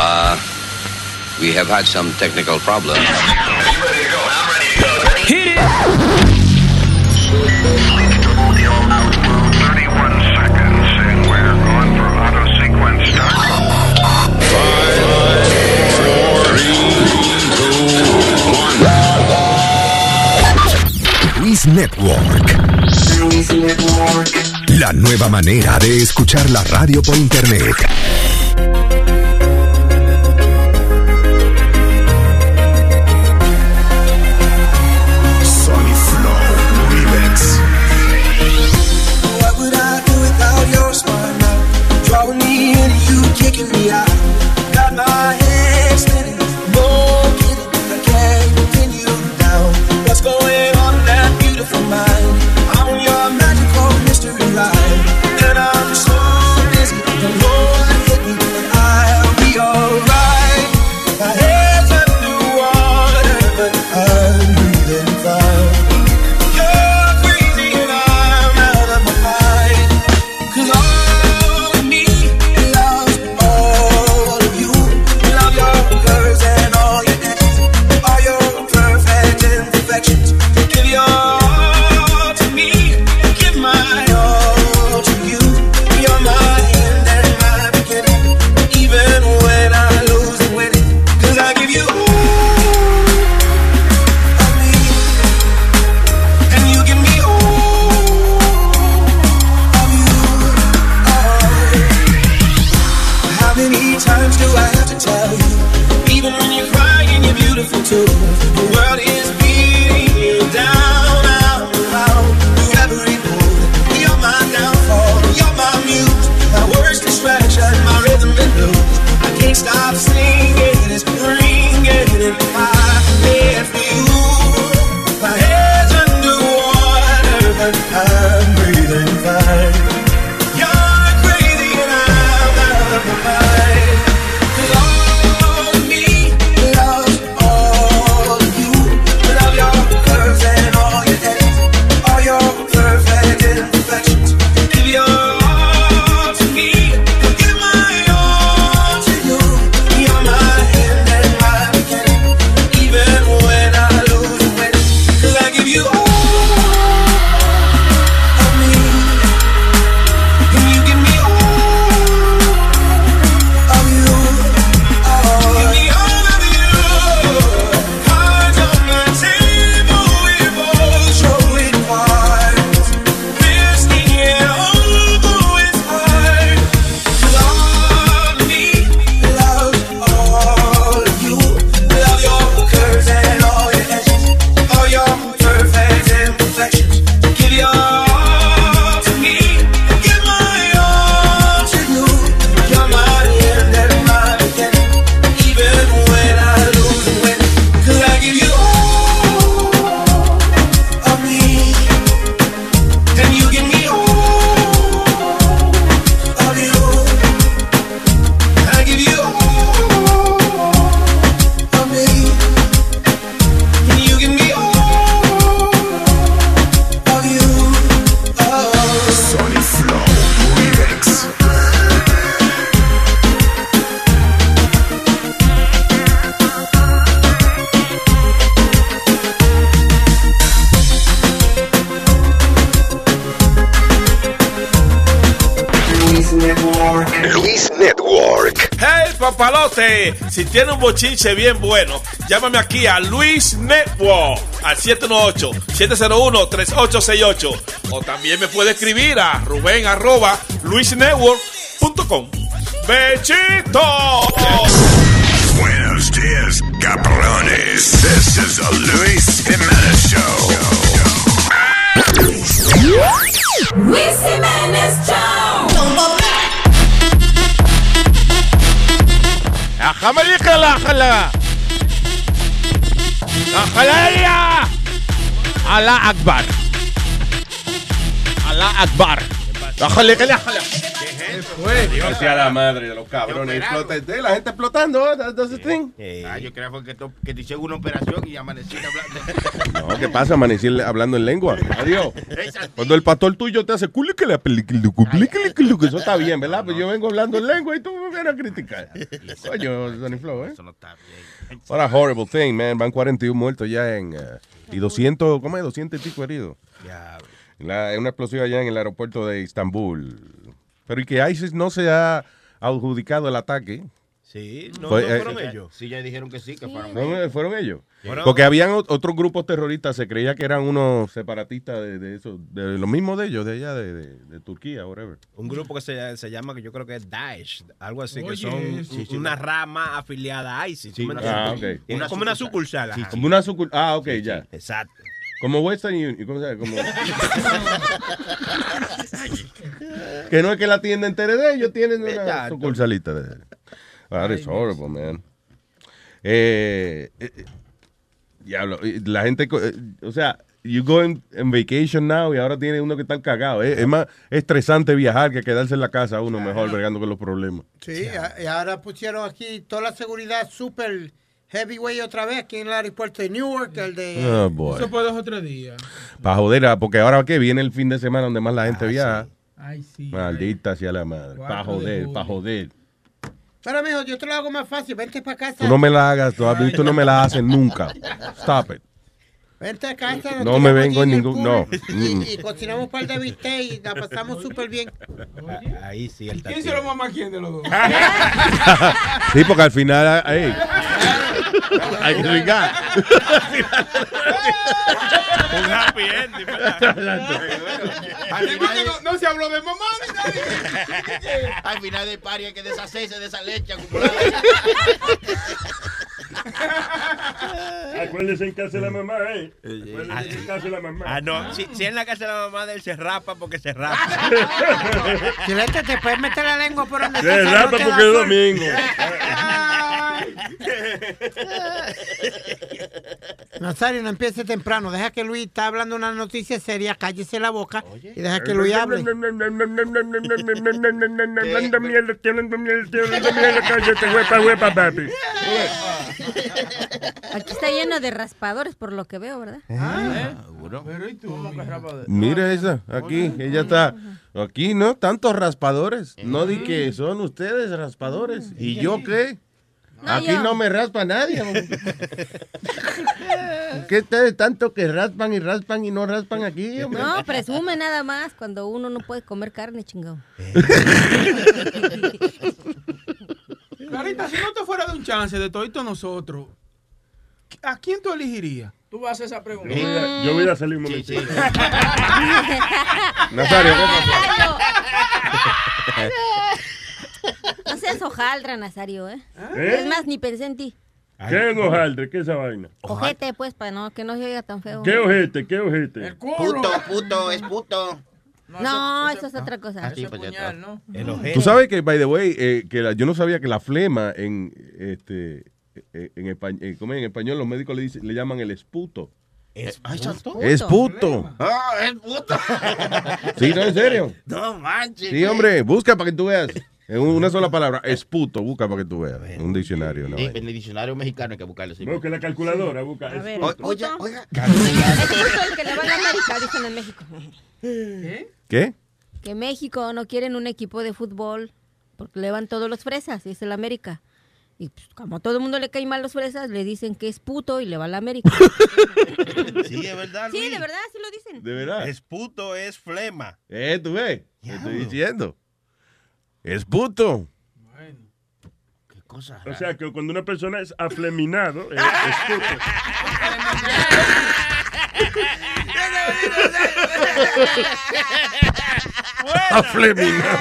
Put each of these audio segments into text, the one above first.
Uh, we have had some technical problems. Hit it! Luis Network. Luis Network. La nueva manera de escuchar la radio por internet. tiene un bochinche bien bueno, llámame aquí a Luis Network al 718-701-3868. O también me puede escribir a Rubén arroba luisnetwork.com. ¡Bechito! Buenos días, cabrones. This is the Luis Jiménez Show. Luis Jiménez Show. América la jala. La jalaria. Alá Akbar. Alá Akbar. La jale, que la jala. ¿Qué? Dios sea la madre de los cabrones. Eh, la gente explotando. Eh, that's eh, ah, yo creo que, te hicieron una operación y amanecí hablando. No, ¿qué pasa? Amanecí hablando en lengua. Adiós. Cuando el pastor tuyo te hace culicle, que eso está bien, ¿verdad? Pues yo vengo hablando en lengua y tú a criticar. Coño, Sonny Flow, ¿eh? Eso no está bien. What a horrible thing, man. Van 41 muertos ya en... eh, y 200, ¿cómo es? 200 y pico heridos. Ya, La, una explosión allá en el aeropuerto de Estambul. Pero y que ISIS no se ha adjudicado el ataque. Sí, no, Fue, no eh, fueron eh, ellos. Sí, ya dijeron que sí, que fueron. ¿No fueron ellos? Fueron- Porque habían ot- otros grupos terroristas, se creía que eran unos separatistas de, de eso, de lo mismo de ellos, de allá, de, de- de Turquía, whatever. Un grupo que se, se llama, que yo creo que es Daesh, algo así, que son sí, sí, una rama afiliada a ISIS. ¿tú me Ah, Una como una sucursal. sucursal. Como una sucur- Ah, ok, ya. Exacto. Como Western Union. ¿cómo se llama? Como... que no es que la tienda entera de ellos, tienen una sucursalita de That is horrible, man. Eh, eh, diablo, la gente, eh, o sea, you go en, en vacation now y ahora tiene uno que estar cagado. eh. Es más estresante viajar que quedarse en la casa uno mejor bregando con los problemas. Sí, a- y ahora pusieron aquí toda la seguridad super heavyweight otra vez aquí en el aeropuerto de Newark, el de... Oh, boy. Eso fue dos o tres días. Para joder, ah, porque ahora que viene el fin de semana donde más la gente viaja. Ay, sí. Maldita sea la madre. Para joder, para joder. Pero, mijo, yo te lo hago más fácil. Vente para casa. Tú no me la hagas, tú, tú no me la haces nunca. Stop it. Vente a casa. nos No me vengo en ningún- no. Y, y cocinamos un par de bistec y la pasamos súper bien. Ahí sí, el ¿Quién se lo mama a quién de los dos? Sí, porque al final ahí, hay que brincar. Un happy ending, no, no se habló de mamá ni nada. al final del party hay que deshacerse de esa leche acumulada. Acuérdense en casa de la mamá, ¿eh? Acuérdense en casa de la mamá. Ah, no. Si, si en la casa de la mamá de él se rapa porque se rapa. Chilete, te puedes meter la lengua por donde Se rapa porque es domingo. Nazario, no empiece temprano. Deja que Luis está hablando una noticia seria. Cállese la boca y deja que Luis hable. Hablando mierda, hablando mierda, hablando mierda, cállate, huepa, huepa, papi. Aquí está lleno de raspadores por lo que veo, ¿verdad? Pero ¿y tú? Mira esa, aquí, ella está. Aquí no, tantos raspadores. No di que son ustedes raspadores. ¿Y yo qué? No, Aquí yo. no me raspa nadie. ¿Qué ustedes tanto que raspan y raspan y no raspan aquí, hombre? No, presume nada más cuando uno no puede comer carne, chingado. Clarita, si no te fuera de un chance de todito nosotros, ¿a quién tú elegirías? Tú vas a hacer esa pregunta. Yo voy a- Yo voy a salir un momentito. Nazario, ¿qué pasó? No seas hojaldra, Nazario, ¿eh? ¿Eh? Es más, ni pensé en ti. ¿Qué es hojaldre? ¿Qué es esa vaina? Ojete, pues, para no, que no se oiga tan feo. ¿Qué ojete? ¿Qué ojete? Puto, puto, es puto. No, eso es otra cosa. Ah, sí, pues está. ¿no? Tú sabes que, by the way, eh, que la- yo no sabía que la flema en este eh, en, español, en español los médicos le, dicen- le llaman el esputo. Es Ay. Es puto. Ah, es puto. Sí, no, en serio. No manches. Sí, hombre, busca para que tú veas. En una sola palabra, esputo, busca para que tú veas. Un diccionario, ¿no? Sí, en el diccionario mexicano hay que buscarlo. Sí. Busca la calculadora, busca. A ver, O- ¿es oye, puto? oiga. Es puto el que le va a América, dicen en México. ¿Qué? Que México no quieren un equipo de fútbol porque le van todos los fresas, y es el América. Y pues, como a todo el mundo le caen mal los fresas, le dicen que es puto y le va a la América. Sí, es verdad, Sí, Luis. de verdad, sí lo dicen. De verdad. Es puto, es flema. Eh, tú ves. Te estoy diciendo. Es puto. Qué cosa. O sea, que cuando una persona es afleminado, es, es puto. Afleminado.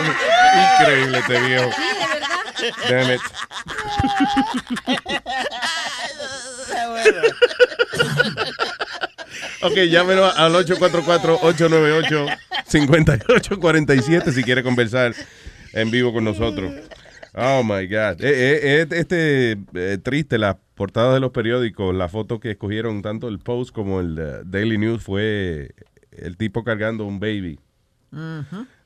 Increíble este viejo. Sí, de verdad. Damn it. Ok, llámenos al 844-898-5847 si quiere conversar en vivo con nosotros. Oh my God. Eh, eh, eh, este eh, triste, las portadas de los periódicos, la foto que escogieron tanto el Post como el eh, Daily News fue el tipo cargando un baby.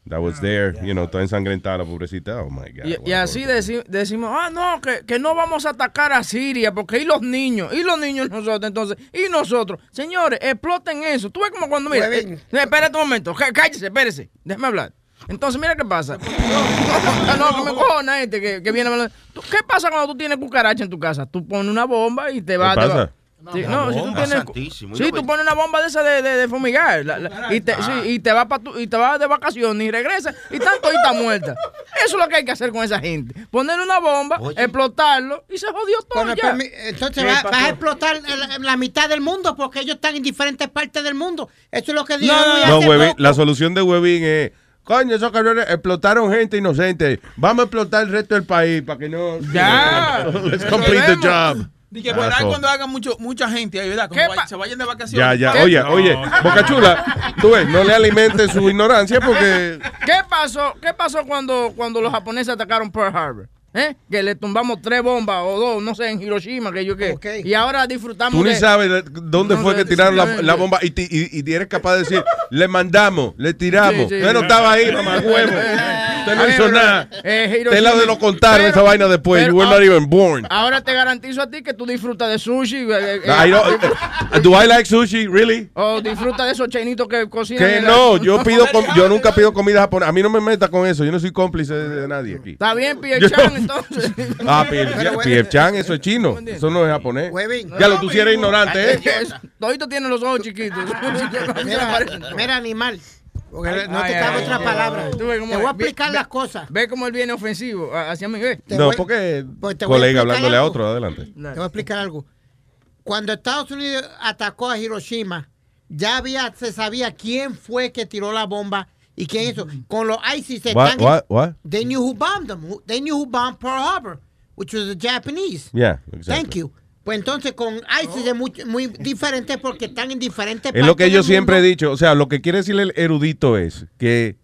that was there, you know, toda ensangrentada la pobrecita. Oh my God. Y, así deci- decimos, ah, no, que, que no vamos a atacar a Siria, porque y los niños, y los niños nosotros, entonces, y nosotros. Señores, exploten eso. Tú ves como cuando, mira, eh, espérate un momento, cá- cállese, espérese, déjame hablar. Entonces, mira qué pasa. No, que me cojona este que, que viene hablando. ¿Qué pasa cuando tú tienes cucaracha en tu casa? Tú pones una bomba y te va ¿Qué te va- pasa? Sí, Una no, si tú tienes. santísimo. Sí, tú pones una bomba de esa de, de, de fumigar. la- la- y, te, sí, y te vas y te vas de vacaciones y regresas y tanto y está muerta. Eso es lo que hay que hacer con esa gente. Ponerle una bomba, Oye. explotarlo y se jodió todo. Ya. Entonces vas a explotar la, la mitad del mundo porque ellos están en diferentes partes del mundo. Eso es lo que dijo No, no, No, la solución de Huevín es, coño, esos cabrones explotaron gente inocente. Vamos a explotar el resto del país para que no... Ya. Let's complete the job. Que por ahí cuando hagan mucho, mucha gente ahí, ¿verdad? Como ¿Qué vay- pa- se vayan de vacaciones. Ya, ya. ¿Qué? Oye, oye, Boca Chula, tú ves, no le alimentes su ignorancia porque... ¿Qué pasó? ¿Qué pasó cuando, cuando los japoneses atacaron Pearl Harbor? ¿Eh? Que le tumbamos tres bombas o dos, no sé, en Hiroshima, que yo qué. Y ahora disfrutamos Tú ni de... sabes de- dónde No, fue que tiraron la, la bomba y, ti- y, y eres capaz de decir, le mandamos, le tiramos. Sí, sí. Estaba ahí, mamá huevo. Usted no hizo nada. Eh, Usted Hiroshima. lo, lo contaron esa vaina después. pero You were not even born. Ahora te garantizo a ti que tú disfrutas de sushi. eh, eh, I don't- do I like sushi? Really? O disfruta de esos chinitos que cocinan. Que la- no, yo pido yo nunca pido comida japonesa. A mí no me meta con eso. Yo no soy cómplice de, de nadie aquí. Está bien, Pierre Chan, entonces. Ah, Pierre Chan, eso es chino. Eso no es japonés. Ya lo tú sí eres ignorante, ¿eh? Todito tienen los ojos chiquitos. Mira, mira, animal. Porque no Ay, te cabe ay, otra ay, palabra. ay. Te Tú ves cómo voy a es. Ve- explicar ve- las cosas. Ve cómo él viene ofensivo a- hacia mí. Ve. No, voy- porque pues te voy a colega explicar hablándole a algo. otro, adelante. Te voy a explicar algo. Cuando Estados Unidos atacó a Hiroshima, ya había, se sabía quién fue que tiró la bomba y quién hizo. Con los ISIS se What, están... what, what? They knew who bombed them. They knew who bombed Pearl Harbor, which was the Japanese. Yeah, exactly. Thank you. Pues entonces con ISIS es muy, muy diferente porque están en diferentes Es lo que yo del siempre he mundo. dicho. O sea, lo que quiere decir el erudito es que,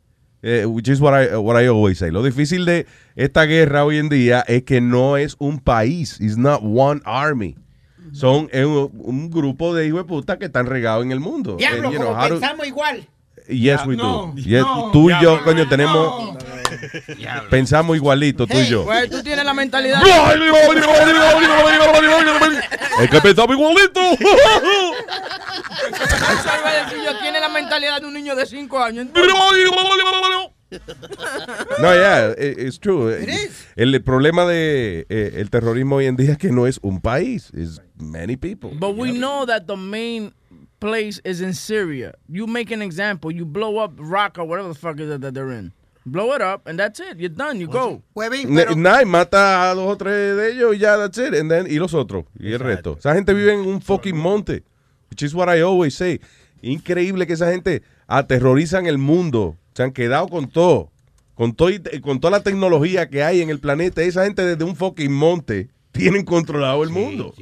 eh, which is what I, what I always say. Lo difícil de esta guerra hoy en día es que no es un país. It's not one army. Son eh, un, un grupo de hijos de puta que están regados en el mundo. Diablo, And, you know, como how to- pensamos igual. Yes, we No, do. Yes, no. tú y yo, coño, tenemos. Pensamos igualito, tú y yo. Pues tú tienes la mentalidad. Es que pensamos igualito. Yo, tiene la mentalidad de un niño de 5 años. No, yeah, it- it's true. El problema de eh, el terrorismo hoy en día es que no es un país, es many people. But we know that the main place is in Syria. You make an example, you blow up Raqqa, whatever the fuck is it that they're in. Blow it up, and that's it. You're done. You go. Nah, y mata a dos o tres de ellos y ya, that's it. And then- y los otros, y el resto. Esa gente vive en un fucking monte, which is what I always say. Increíble que esa gente aterrorizan el mundo. Se han quedado con todo. Con, todo y- con toda la tecnología que hay en el planeta. Esa gente desde un fucking monte tienen controlado el mundo.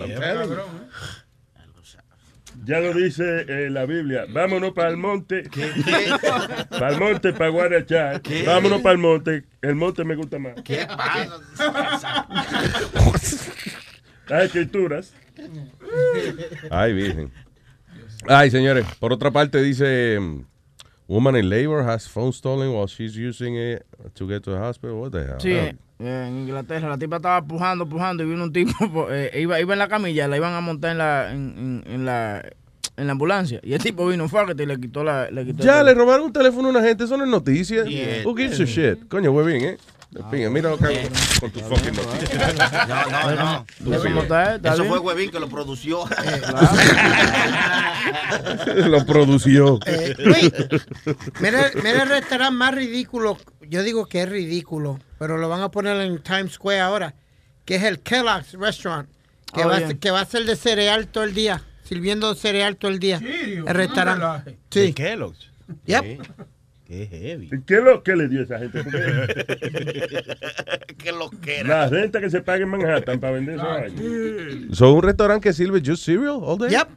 Ya lo dice eh, la Biblia. Vámonos para el monte. Para el monte, para guarachar. ¿Qué? Vámonos para el monte. El monte me gusta más. ¿Qué pasa? Las escrituras. Ay, virgen. Ay, señores. Por otra parte, dice: Woman in labor has phone stolen while she's using it to get to the hospital. What the hell? Sí, en Inglaterra la tipa estaba pujando, pujando y vino un tipo, eh, iba, iba en la camilla, la iban a montar en la, en, en- en la, en la ambulancia y el tipo vino fuerte y le quitó la, le quitó Ya el- le robaron un teléfono a una gente, eso no es noticia. Yeah. Who gives a shit? Coño, güey, bien, ¿eh? Pinga, mira lo que hago con tu fucking noticia. No, no, no. Tú, ¿Cómo está, está Eso fue Huevín que lo produció. lo produció. Eh, Luis, mira, mira el restaurante más ridículo. Yo digo que es ridículo, pero lo van a poner en Times Square ahora, que es el Kellogg's Restaurant, que, Oh, va, a que va a ser de cereal todo el día, sirviendo cereal todo el día. serio? El restaurante. Sí. De Kellogg's. Yep. Qué heavy. ¿Qué es lo que le dio a esa gente? Qué lo que la renta que se paga en Manhattan para vender eso. ¿Son un restaurante que sirve just cereal all day? Yep.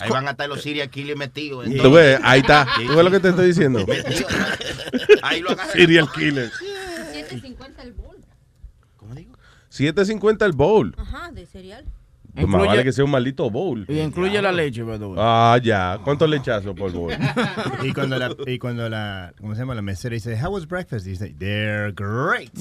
Ahí van a estar los serial killers metidos. en Tú ves, ahí está. Sí, ¿Tú ves lo que te estoy diciendo? Metido. Ahí lo agarran. Serial killer. 7.50 el bowl. 7.50 el bowl. Ajá, de cereal. Pues más vale que sea un maldito bowl. Y incluye la leche, by the way. Ah, ya. ¿Cuántos lechazos por bowl? Y cuando la, y cuando la, ¿cómo se llama? La mesera dice, how was breakfast? Dice, they're great.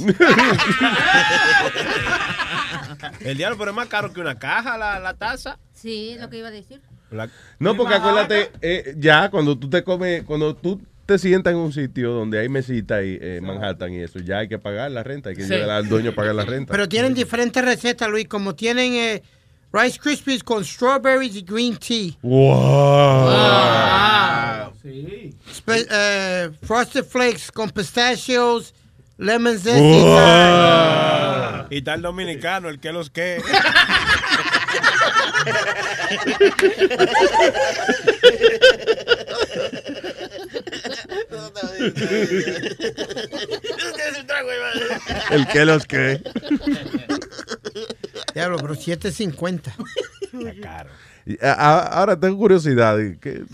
El diablo, pero es más caro que una caja la, la taza. Sí, lo que iba a decir. La- No, porque acuérdate, eh, ya cuando tú te comes, cuando tú te sientas en un sitio donde hay mesita y eh, Manhattan y eso, ya hay que pagar la renta, hay que Sí. llegar al dueño a pagar la renta. Pero tienen diferentes recetas, Luis, como tienen eh, Rice Krispies con strawberries y green tea. Wow. Sí. Spe- eh, Frosted Flakes con pistachios, lemon zest. Wow. Y tal dominicano, el que los que. El que los que. Diablo, pero 7.50. Y, a- a- Ahora tengo curiosidad. ¿qué-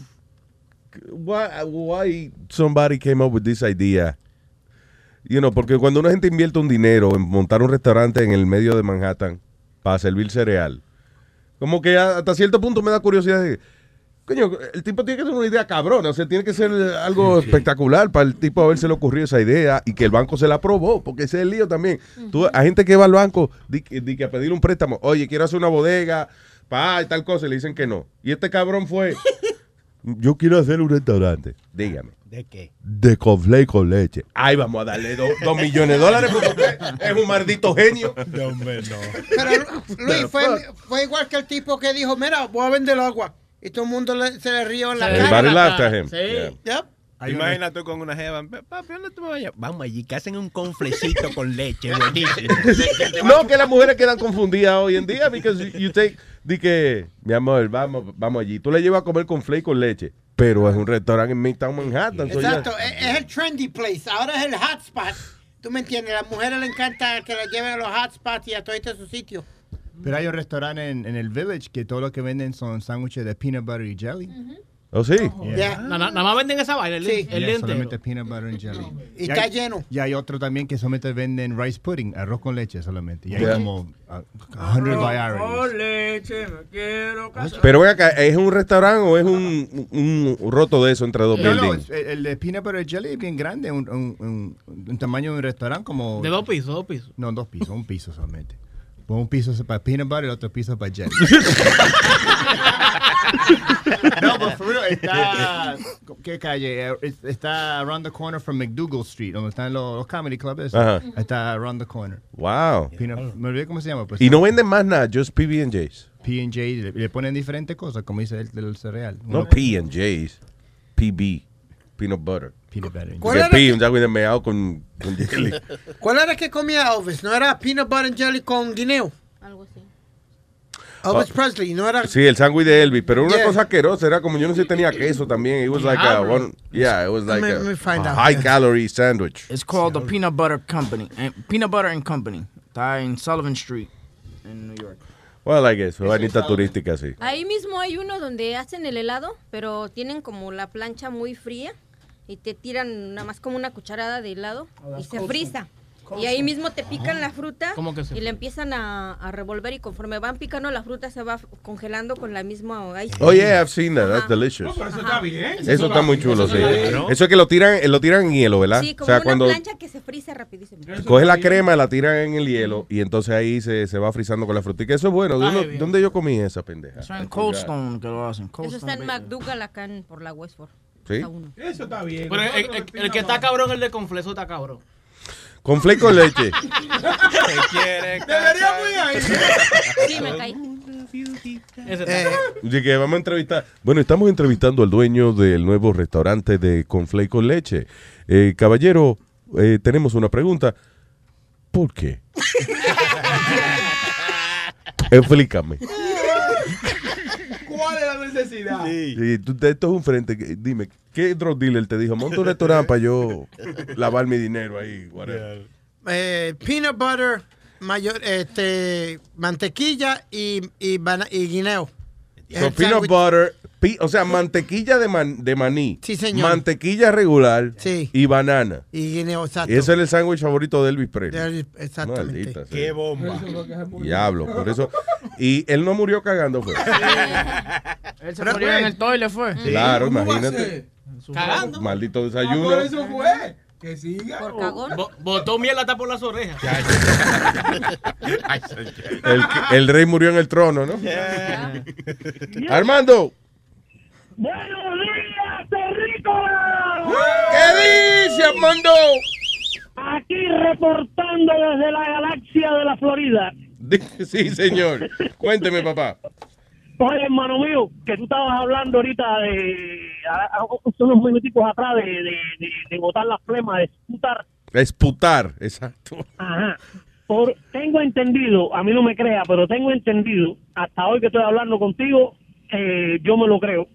why, why somebody came up with this idea? You know, porque cuando una gente invierte un dinero en montar un restaurante en el medio de Manhattan para servir cereal, como que a- hasta cierto punto me da curiosidad de, coño, el tipo tiene que tener una idea cabrona, o sea, tiene que ser algo espectacular para el tipo haberse le ocurrido esa idea y que el banco se la aprobó, porque ese es el lío también. Tú, hay gente que va al banco di, que- di que a pedir un préstamo, oye, quiero hacer una bodega, pa, y tal cosa, y le dicen que no. Y este cabrón fue, yo quiero hacer un restaurante, dígame. ¿De qué? De conflé con leche. Ay, vamos a darle do- dos millones de dólares porque usted es un maldito genio. No, hombre, no. Pero Luis, fue, fue igual que el tipo que dijo, mira, voy a vender agua. Y todo el mundo le- se le rió en la cara. Everybody laughed at him. Sí. Yep. Imagina tú con una jeva. Papi, ¿dónde tú me vayas? Vamos allí, que hacen un conflecito con leche, buenísimo. No, que las mujeres quedan confundidas hoy en día because you take, di que, mi amor, vamos, vamos allí. Tú le llevas a comer con flake con leche, pero es un restaurante en Midtown Manhattan. ya- Exacto, es, es el trendy place. Ahora es el hotspot. ¿Tú me entiendes? A las mujeres les encanta que la lleven a los hotspots y a todos estos sitios. Pero hay un restaurante en, en el Village que todo lo que venden son sándwiches de peanut butter y jelly. ¿Oh, sí? Yeah. Na- na- Nada más venden esa vaina, el, Sí. el Yeah, solamente peanut butter and jelly. Y está lleno. Y hay otro también que solamente venden rice pudding, arroz con leche solamente. Y hay Yeah. como uh, 100 varieties. Con leche, me quiero casar. Pero ven acá, ¿es un restaurante o es un, un, un roto de eso entre dos No, no, buildings? es- el, el de peanut butter jelly es bien grande, un, un, un- un tamaño de un restaurante como... De dos pisos, dos pisos. No, dos pisos, un piso solamente. Un piso es para peanut butter y el otro piso es para jelly. no, pero for real, está... ¿Qué calle? Es- Está around the corner from McDougal Street, donde están los, los comedy clubs. Ajá. Está around the corner. Wow. Peanut- me olvidé cómo se llama. Pues, Y no venden más nada, just PB&J's. P&J, le, le ponen diferentes cosas, como dice el del cereal. No P&J's, PB, peanut butter. Peanut butter. ¿Cuál era que- un sándwich de meado con, con jelly. ¿Cuál era que comía Elvis? ¿No era peanut butter and jelly con guineo? Algo así. Elvis Ah. Presley, ¿no era? Sí, el sándwich de Elvis, pero una Yeah. cosa asquerosa, era como yo no sé si tenía queso también. It was like a one, yeah, it was like Let me- a, me find a out. high calorie sandwich. It's called the Peanut Butter Company. eh, Peanut Butter and Company. Está en Sullivan Street, en New York. Well, like eso, vainita turística, sí. Ahí mismo hay uno donde hacen el helado, pero tienen como la plancha muy fría y te tiran nada más como una cucharada de helado y se frisa. Y ahí mismo te pican la fruta ¿Cómo que se y le empiezan a, a revolver y conforme van picando la fruta se va congelando con la misma ice Oh yeah, I've seen that. That's delicious. Pero eso está bien. Eso está muy chulo, sí. Eso es que lo tiran, lo tiran en hielo, ¿verdad? Sí, como o sea, una cuando plancha que se frisa rapidísimo. coge la crema, la tiran en el hielo y entonces ahí se, se va frizando con la fruta. Y que eso es bueno. ¿De Ay, uno- bien. ¿Dónde yo comí esa pendeja? Eso en I Cold forgot. Stone que lo hacen. Cold Eso está en. McDougall acá en- por la Westford. Eso está bien. Pero el, el- el que está cabrón es el de Confleso, está cabrón. Con flake con leche. Debería muy ahí. Sí, me caí. Eh, que vamos a entrevistar. Bueno, estamos entrevistando al dueño del nuevo restaurante de Conflay con leche. Eh, caballero, eh, tenemos una pregunta. ¿Por qué? Explícame. ¿Cuál es la necesidad? Sí, tú- esto es un frente. que- Dime, ¿qué drug dealer te dijo? Monta un restaurante para yo lavar mi dinero ahí. whatever"? eh, peanut butter, mayor, este, mantequilla y, y, y guineo. So, peanut butter, o sea, mantequilla de, man- de maní. Sí, señor. Mantequilla regular. Sí. Y banana. Y guineo, exacto. Y ese es el sándwich favorito de Elvis Presley. Exactamente. Maldita sea. Qué bomba. Diablo, por eso. Y él no murió cagando, fue. Él se murió en el toile, fue. Claro, imagínate. Cagando. Maldito Ah, desayuno. por eso fue. Que siga. Por cagón. Bo- Botó miel hasta por las orejas. El, el rey murió en el trono, ¿no? Armando. Buenos días, terrícolas. ¿Qué dice, Armando? Aquí reportando desde la galaxia de la Florida. Sí, señor. Cuénteme, papá. Oye, hermano mío, que tú estabas hablando ahorita de, a- a- unos minutitos atrás de, de, de, de botar las flemas, de esputar. Esputar, exacto. Ajá. Por, tengo entendido, a mí no me crea, pero tengo entendido, hasta hoy que estoy hablando contigo, eh, yo me lo creo,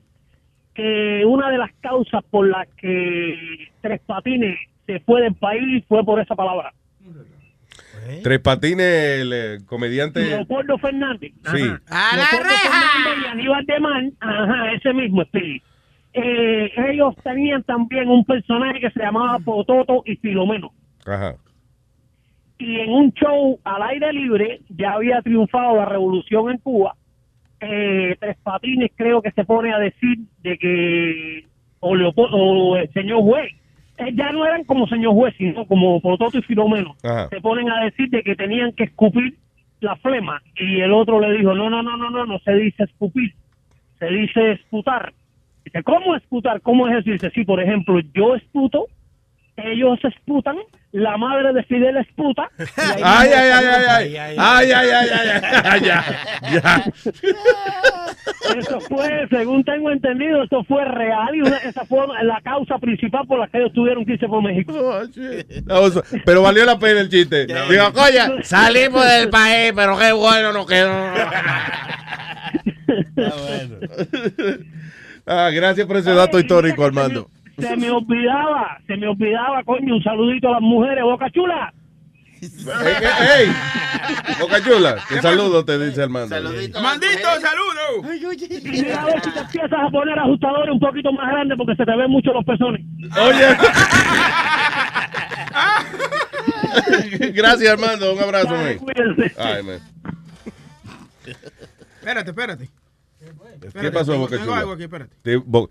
que una de las causas por las que Tres Patines se fue del país fue por esa palabra. Tres Patines, el eh, comediante. Leopoldo Fernández. Sí. Ajá. Leopoldo Fernández y Aníbal de Man, ajá, ese mismo. Eh, ellos tenían también un personaje que se llamaba Pototo y Filomeno. Ajá. y en un show al aire libre ya había triunfado la revolución en Cuba. Eh, Tres Patines creo que se pone a decir de que o, Leopo- o el señor juez, eh, ya no eran como señor juez, sino como Pototo y Filomeno. Ajá. Se ponen a decir de que tenían que escupir la flema y el otro le dijo, no, no, no, no, no, no se dice escupir, se dice esputar. Dice, ¿cómo esputar? ¿Cómo es eso? Dice, sí, por ejemplo, yo esputo, ellos esputan, la madre de Fidel esputa. y ahí Ay, ay, ay, ay, ay. Ay, ay, ay, ay, ay. Ya, ya. Eso fue, según tengo entendido, eso fue real y una- esa fue la causa principal por la que ellos tuvieron que irse por México. No, so- pero valió la pena el chiste. Digo, coña, salimos del país, pero qué bueno nos quedó. Ah, gracias por ese dato histórico, Armando. Se me olvidaba, se me olvidaba, coño, un saludito a las mujeres, Boca Chula. ¡Ey! Boca Chula, te saludo, te dice Armando. Mandito, saludo. Y mira a ver si te empiezas a poner ajustadores un poquito más grandes porque se te ven mucho los pezones. Oye. Gracias, Armando. Un abrazo, man. Ay, man. Espérate, espérate. ¿Qué pasó, tengo- Boca tengo Chula? algo aquí, espérate. Te- Bo-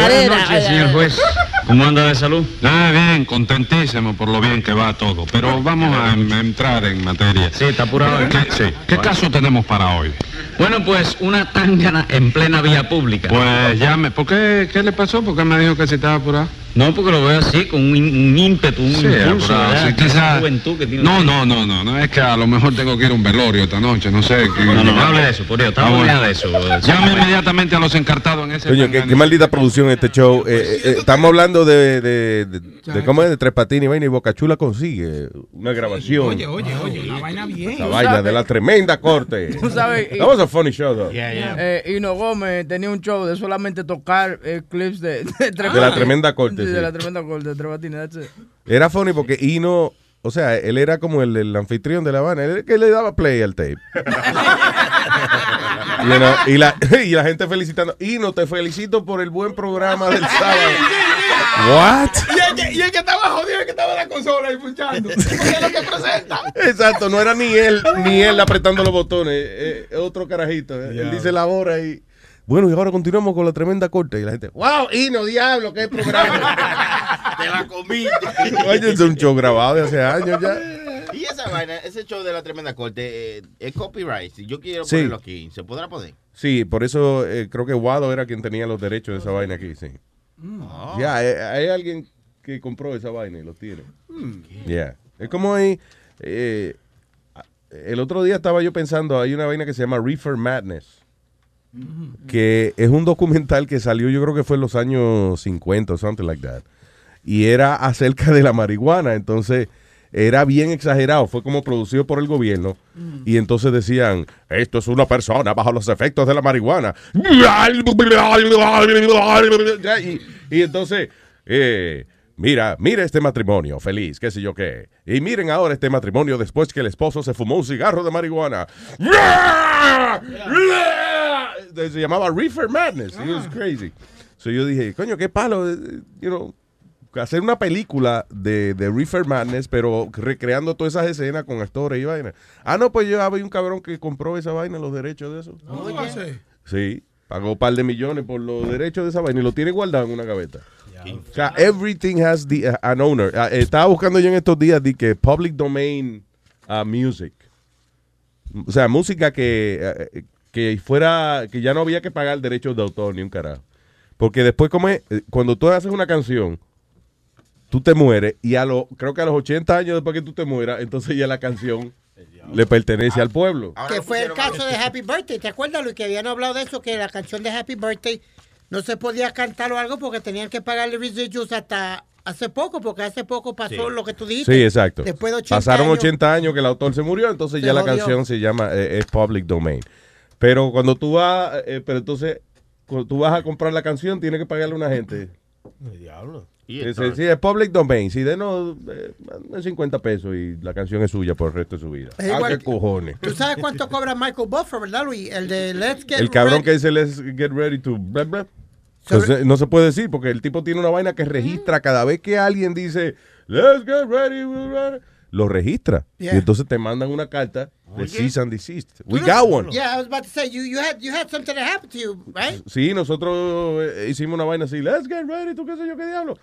Buenas noches, señor juez. ¿Cómo anda de salud? Ah, bien, contentísimo por lo bien que va todo. Pero vamos a entrar en materia. Sí, está apurado. ¿eh? ¿Qué, sí. ¿Qué caso tenemos para hoy? Bueno, pues una tangana en plena vía pública. Pues llame. ¿Por qué? ¿Qué le pasó? ¿Por qué me dijo que se estaba apurado? No, porque lo veo así, con un, un ímpetu, un Sí, impulso. quizás- juventud que tiene No, no, no, no, no. Es que a lo mejor tengo que ir a un velorio esta noche. No sé. que- No, no, no hable de eso, por Dios. Estamos hablando de eso. Llame inmediatamente a los encartados en ese. Coño, qué, qué maldita producción este show. Eh, eh, eh, estamos hablando de, de, de, de cómo es de Tres Patines y vaina y Boca Chula consigue una grabación. Oye, oye, oye, la vaina bien. Esa vaina de la tremenda corte. Tú sabes, That was a funny show, though. Eh, Hino Gómez tenía un show de solamente tocar eh, clips de, de, Tres De la tremenda corte, De sí. la tremenda corte, de Tres Patines, that's it. Era funny porque Ino, o sea, él era como el, el anfitrión de la Habana, él que le daba play al tape. You know, y, la, y la gente felicitando. Ino, te felicito por el buen programa del sábado. What? Y el, que, y el que estaba jodido, el que estaba en la consola ahí punchando. Porque es lo que presenta. Exacto, no era ni él, ni él apretando los botones, eh, eh, otro carajito. eh. Él dice la hora y. Bueno, y ahora continuamos con la tremenda corte. Y la gente, wow, Ino, diablo, qué programa. Te la comiste. Oye, es un show grabado de hace años ya. Y esa vaina, ese show de la tremenda corte, eh, es copyright. Si yo quiero Sí. ponerlo aquí, ¿se podrá poner? Sí, por eso eh, creo que Wado era quien tenía los derechos de esa vaina aquí, sí. Ya, eh, hay alguien que compró esa vaina y lo tiene. Ya. Es como ahí. eh, el otro día estaba yo pensando, hay una vaina que se llama Reefer Madness. Que es un documental que salió, yo creo que fue en los años 50 o something like that. Y era acerca de la marihuana. Entonces, era bien exagerado, fue como producido por el gobierno. Y entonces decían, esto es una persona bajo los efectos de la marihuana. Y, y entonces, eh, mira, mira este matrimonio feliz, qué sé yo qué. Y miren ahora este matrimonio después que el esposo se fumó un cigarro de marihuana. Se llamaba Reefer Madness. It was crazy. So yo dije, coño, qué palo, eh, you know, hacer una película de, de Reefer Madness, pero recreando todas esas escenas con actores y vaina. Ah, no, pues yo había un cabrón que compró esa vaina, los derechos de eso. Sí, pagó un par de millones por los derechos de esa vaina y lo tiene guardado en una gaveta. O sea, everything has the, uh, an owner. Ah, eh, estaba buscando yo en estos días de que public domain uh, music. O sea, música que, eh, que fuera, que ya no había que pagar derechos de autor ni un carajo. Porque después, como es, eh, cuando tú haces una canción, tú te mueres y a lo, creo que a los 80 años después que tú te mueras, entonces ya la canción le pertenece al pueblo. Que fue el caso de Happy Birthday. ¿Te acuerdas, Luis, que habían hablado de eso? Que la canción de Happy Birthday no se podía cantar o algo porque tenían que pagarle residuos hasta hace poco, porque hace poco pasó lo que tú dijiste. Sí, exacto. Después de 80 Pasaron años. 80 años que el autor se murió, entonces Se ya la canción se llama, eh, es public domain. Pero cuando tú vas, eh, pero entonces, cuando tú vas a comprar la canción, tienes que pagarle a una gente. Diablo. Sí, es public domain. Si de no, eh, manden 50 pesos y la canción es suya por el resto de su vida. Es Ah, igual qué que- cojones. ¿Tú sabes cuánto cobra Michael Buffer, verdad, Luis? El de Let's Get El cabrón Ready. que dice, let's get ready to... blah, blah. Entonces, no se puede decir porque el tipo tiene una vaina que registra cada vez que alguien dice, let's get ready, blah, blah", lo registra. Yeah. Y entonces te mandan una carta de cease and desist. We got one. Yeah, I was about to say, you, you, had, you had something that happened to you, right? Sí, nosotros eh, hicimos una vaina así, let's get ready, tú qué sé yo qué diablo.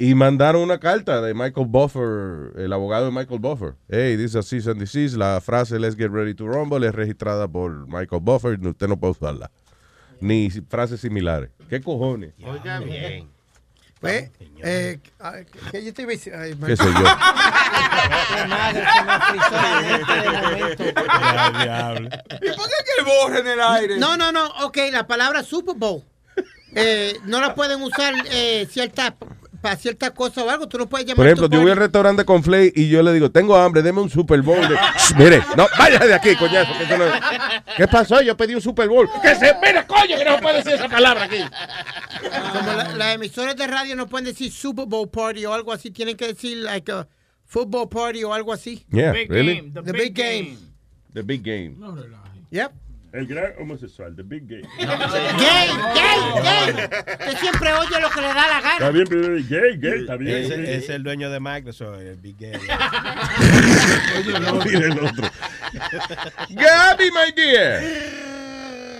Y mandaron una carta de Michael Buffer, el abogado de Michael Buffer. Hey, dice cease and desist, la frase let's get ready to rumble es registrada por Michael Buffer, usted no puede usarla. Ni frases similares. ¿Qué cojones? Oiga bien. Pues, eh, ¿qué yo te iba a decir? Ay, ¿Qué sé yo? Qué madre, se me frizó la mente de momento. ¿Y por qué que borra en el aire? No, no, no. Ok, la palabra Super Bowl. eh, no la pueden usar eh, cierta, para cierta cosa o algo. Tú no puedes llamar Por ejemplo, tu yo voy al restaurante con Flay y yo le digo, tengo hambre, deme un Super Bowl. de-". Shh, mire, no, vaya de aquí, coñazo. que no- ¿Qué pasó? Yo pedí un Super Bowl. Que se mire, coño, que no puede decir esa palabra aquí. Como la- las emisoras de radio no pueden decir Super Bowl Party o algo así. Tienen que decir, like, a football party o algo así. Yeah, Big really? game, the, big, game. The big game. Yep. El gran homosexual, the big gay. Gay, gay, gay. Usted siempre oye lo que le da la Está gana. bien, pero gay, gay, está bien. Es el dueño de Microsoft, el Big Gay. Mira el otro. Gaby, my dear.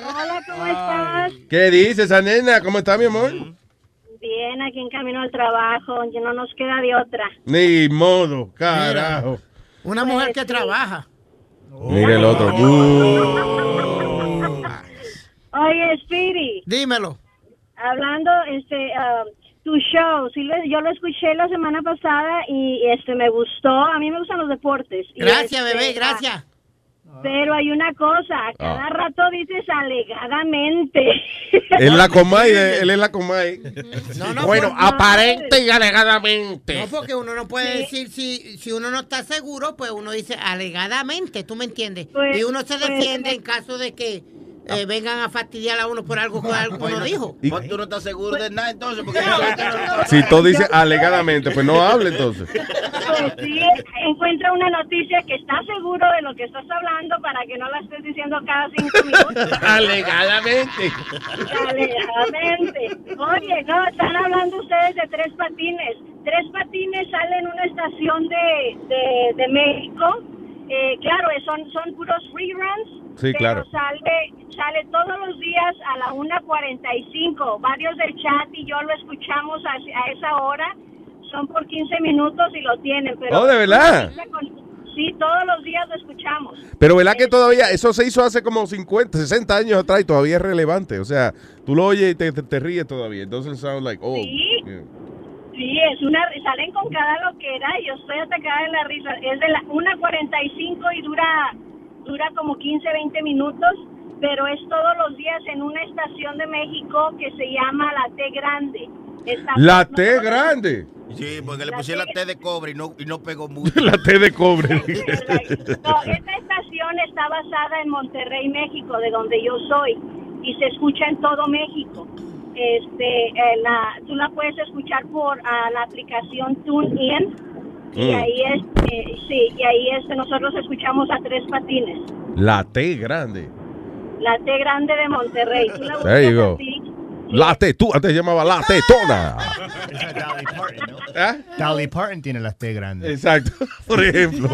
Hola, ¿cómo estás? ¿Qué dices, esa nena? ¿Cómo está, mi amor? Bien, aquí en camino al trabajo, ya no nos queda de otra. Ni modo, carajo. Una mujer que trabaja. Mira el otro. Oye, Speedy, Dímelo. hablando, este, ah, tu show, sí, yo lo escuché la semana pasada y este me gustó. A mí me gustan los deportes. Y, Gracias, este, bebé, gracias. ah, Pero hay una cosa, cada Ah. rato dices alegadamente. Él la comay, él es la comay. No, no, bueno, por- aparente y alegadamente. No, porque uno no puede decir si, si uno no está seguro, pues uno dice alegadamente, ¿tú me entiendes? Pues- y uno se pues- defiende en caso de que eh, vengan a fastidiar a uno por algo que algo uno dijo. Pues tú no estás seguro de nada entonces. Porque Si tú dices alegadamente, pues no hable entonces. Pues sí, encuentra una noticia que está seguro de lo que estás hablando para que no la estés diciendo cada cinco minutos. Alegadamente. Alegadamente. Oye, no, están hablando ustedes de tres patines. Tres patines sale en una estación de, de, de México. Eh, claro, eh, son, son puros reruns. Sí, pero claro. Sale, sale todos los días a la 1.45. Varios del chat y yo lo escuchamos a, a esa hora. Son por 15 minutos y lo tienen. Pero Oh, ¿de verdad? Sí, todos los días lo escuchamos. Pero ¿verdad que todavía, eso se hizo hace como 50, 60 años atrás y todavía es relevante? O sea, tú lo oyes y te, te, te ríes todavía. It doesn't sound like old. Sí. Yeah. Sí, es una, salen con cada loquera y yo estoy atacada de la risa. Es de la 1.45 y dura, dura como 15, 20 minutos, pero es todos los días en una estación de México que se llama La T Grande. Está- La T grande. Sí, porque le pusieron la T de cobre y no, y no pegó mucho. La T de cobre. No, esta estación está basada en Monterrey, México, de donde yo soy, y se escucha en todo México. Este, eh, la, tú la puedes escuchar por ah, la aplicación TuneIn y Mm. ahí es, eh, sí, y ahí es, nosotros escuchamos a Tres Patines, La T grande. la T grande de Monterrey. Tú la There you go. así. La T, tú antes se llamaba La Tetona. Esa es Dolly Parton, ¿no? Dolly Parton tiene las T grandes. Exacto. Por ejemplo,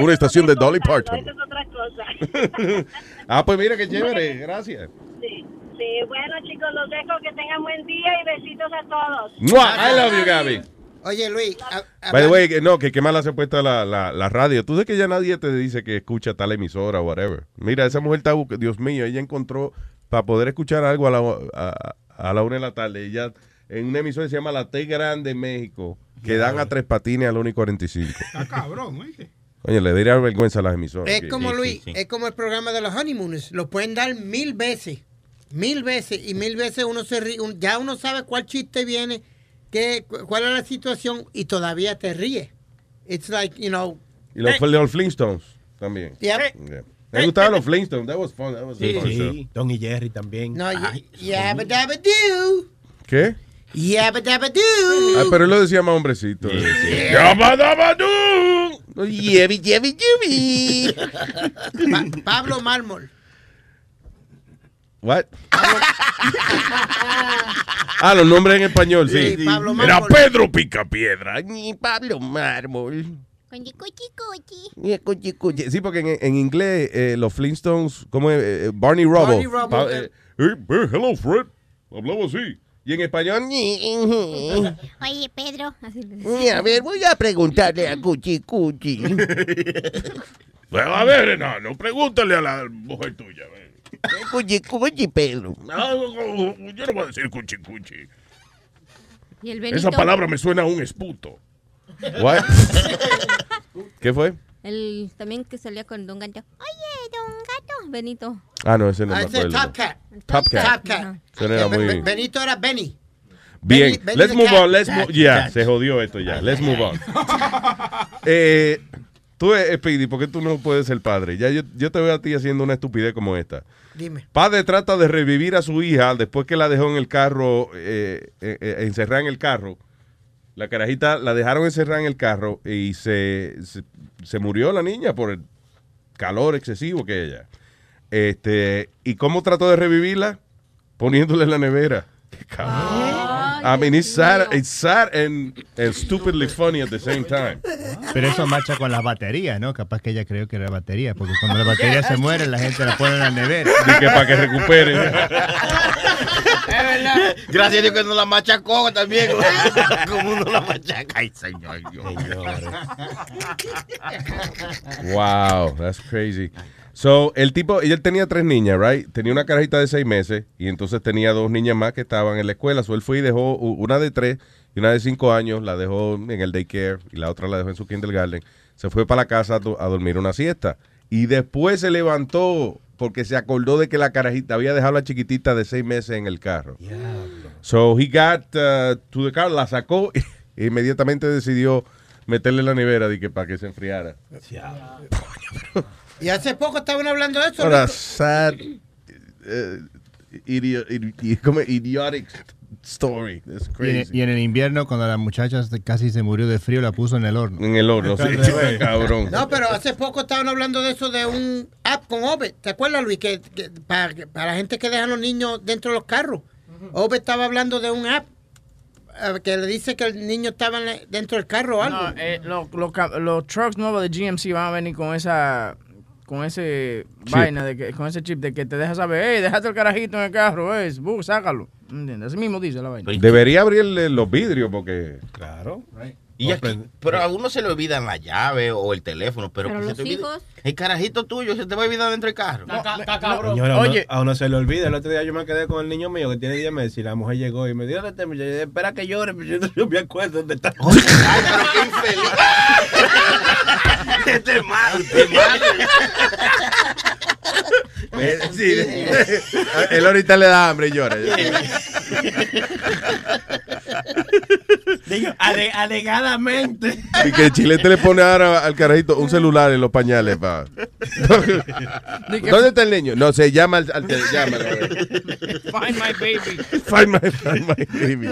una estación de Dolly Parton. Eso es otra cosa. Ah, pues mira qué chévere. Gracias. Sí, bueno chicos, los dejo, que tengan buen día y besitos a todos. Mua, I love you, Gaby. Oye, Luis. a- By the way, que no, que qué mala se ha puesto la, la, la radio. Tú sabes que ya nadie te dice que escucha tal emisora o whatever. Mira, esa mujer está, Dios mío, ella encontró para poder escuchar algo a la, a, a la una de la tarde. Ella en una emisora que se llama La T Grande México, que dan a tres patines a la 1 y 45. Está cabrón, oíste. Oye, le diría vergüenza a las emisoras. Es como sí, Luis, sí, sí. es como el programa de los honeymooners. Lo pueden dar mil veces, mil veces y mil veces uno se ríe. un- ya uno sabe cuál chiste viene, qué, cu- cuál es la situación y todavía te ríe. It's like, you know. Y los, los Flintstones también. Yep. Yeah. Me gustaban los Flintstones. That was fun. That was Sí, fun show. sí. Tom y Jerry también. No, yabba dabba doo. ¿Qué? Yabba dabba doo. Ah, pero él lo decía más hombrecito. Yabba dabba doo. Yebi, yebi. Pa- Pablo Mármol. What? Ah, los nombres en español, sí. Sí, Pablo Era. Pedro Picapiedra. Ni Pablo Mármol. Ni cuchi, cuchi. Sí, porque en, en inglés eh, los Flintstones, como eh, Barney Rubble. Barney Rubble, Pa- eh. eh, eh, eh, hello, Fred. Hablaba así. Y en español, Oye, Pedro. Así a ver, voy a preguntarle a Cuchi Cuchi. A ver, enano, pregúntale a la mujer tuya. Cuchi Cuchi, Pedro. No, yo no voy a decir Cuchi Cuchi. Y el Benito. Esa palabra me suena a un esputo. What? ¿Qué fue? El también que salía con Don Gato. Oye, Don Gato. Benito. Ah, no, ese no Ah, ese es. Top Cat. Top Cat. Top Cat. Era muy- Be- Benito era Benny. Bien, Benny- Benny let's move cat. on, let's move, ya, se jodió esto ya, let's move on. Eh, tú, eh, Speedy, ¿por qué tú no puedes ser padre? Ya yo, yo te veo a ti haciendo una estupidez como esta. Dime. Padre trata de revivir a su hija después que la dejó en el carro, eh, eh, eh, encerrada en el carro. La carajita la dejaron encerrada en el carro y se, se, se murió la niña por el calor excesivo que ella. Este, ¿Y cómo trató de revivirla? Poniéndole en la nevera. Qué cabrón. I mean, it's sad, it's sad and, and stupidly funny at the same time. Pero eso marcha con las baterías, ¿no? Capaz que ella creyó que era batería, porque cuando la batería se muere, la gente la pone en la nevera. Y que para que recupere. Gracias a Dios que no la machacó también. Como uno la machaca. Ay, señor. Wow, that's crazy. So, el tipo, ella tenía tres niñas, right? Tenía una carajita de seis meses y entonces tenía dos niñas más que estaban en la escuela. So, él fue y dejó una de tres y una de cinco años, la dejó en el daycare y la otra la dejó en su kindergarten. Se fue para la casa a, do- a dormir una siesta. Y después se levantó porque se acordó de que la carajita había dejado a la chiquitita de seis meses en el carro. So, he got uh, to the car, la sacó e inmediatamente decidió meterle en la nevera de que para que se enfriara. Y hace poco estaban hablando de eso. What a ¿no? sad, idio- como idiotic story. That's Y en, crazy. y en el invierno, cuando la muchacha casi se murió de frío, la puso en el horno. En el horno, sí. Cabrón. No, pero hace poco estaban hablando de eso de un app con Obed. ¿Te acuerdas, Luis? Que, que para, la gente que deja a los niños dentro de los carros. Obed estaba hablando de un app eh, que le dice que el niño estaba dentro del carro o algo. No, eh, los, ca- los trucks nuevos de GMC van a venir con esa con ese Chip. vaina de que, con ese chip de que te deja saber, hey, dejaste el carajito en el carro, es, bu, sácalo. ¿Entiendes? Así mismo dice la vaina. Debería abrirle los vidrios porque. Claro. Y aquí- pero a uno se le olvidan la llave o el teléfono, pero, Pero que se los te hijos. el carajito tuyo se te va a olvidar dentro del carro. Uno- Oye. a uno se le olvida. El otro día yo me quedé con el niño mío que tiene 10 meses y la mujer llegó y me dijo, "¿Dónde está mi muchacho?" Y yo, espera que llore, pero yo no me acuerdo dónde está. Ay, pero qué infeliz. este es malo, este es malo. Eh, sí. Él ahorita le da hambre y llora. Ale- alegadamente. Y que el chilete le pone ahora al carajito un celular en los pañales. Pa. ¿Dónde está el niño? No, se llama al, al. Find my baby. Find my, find my baby.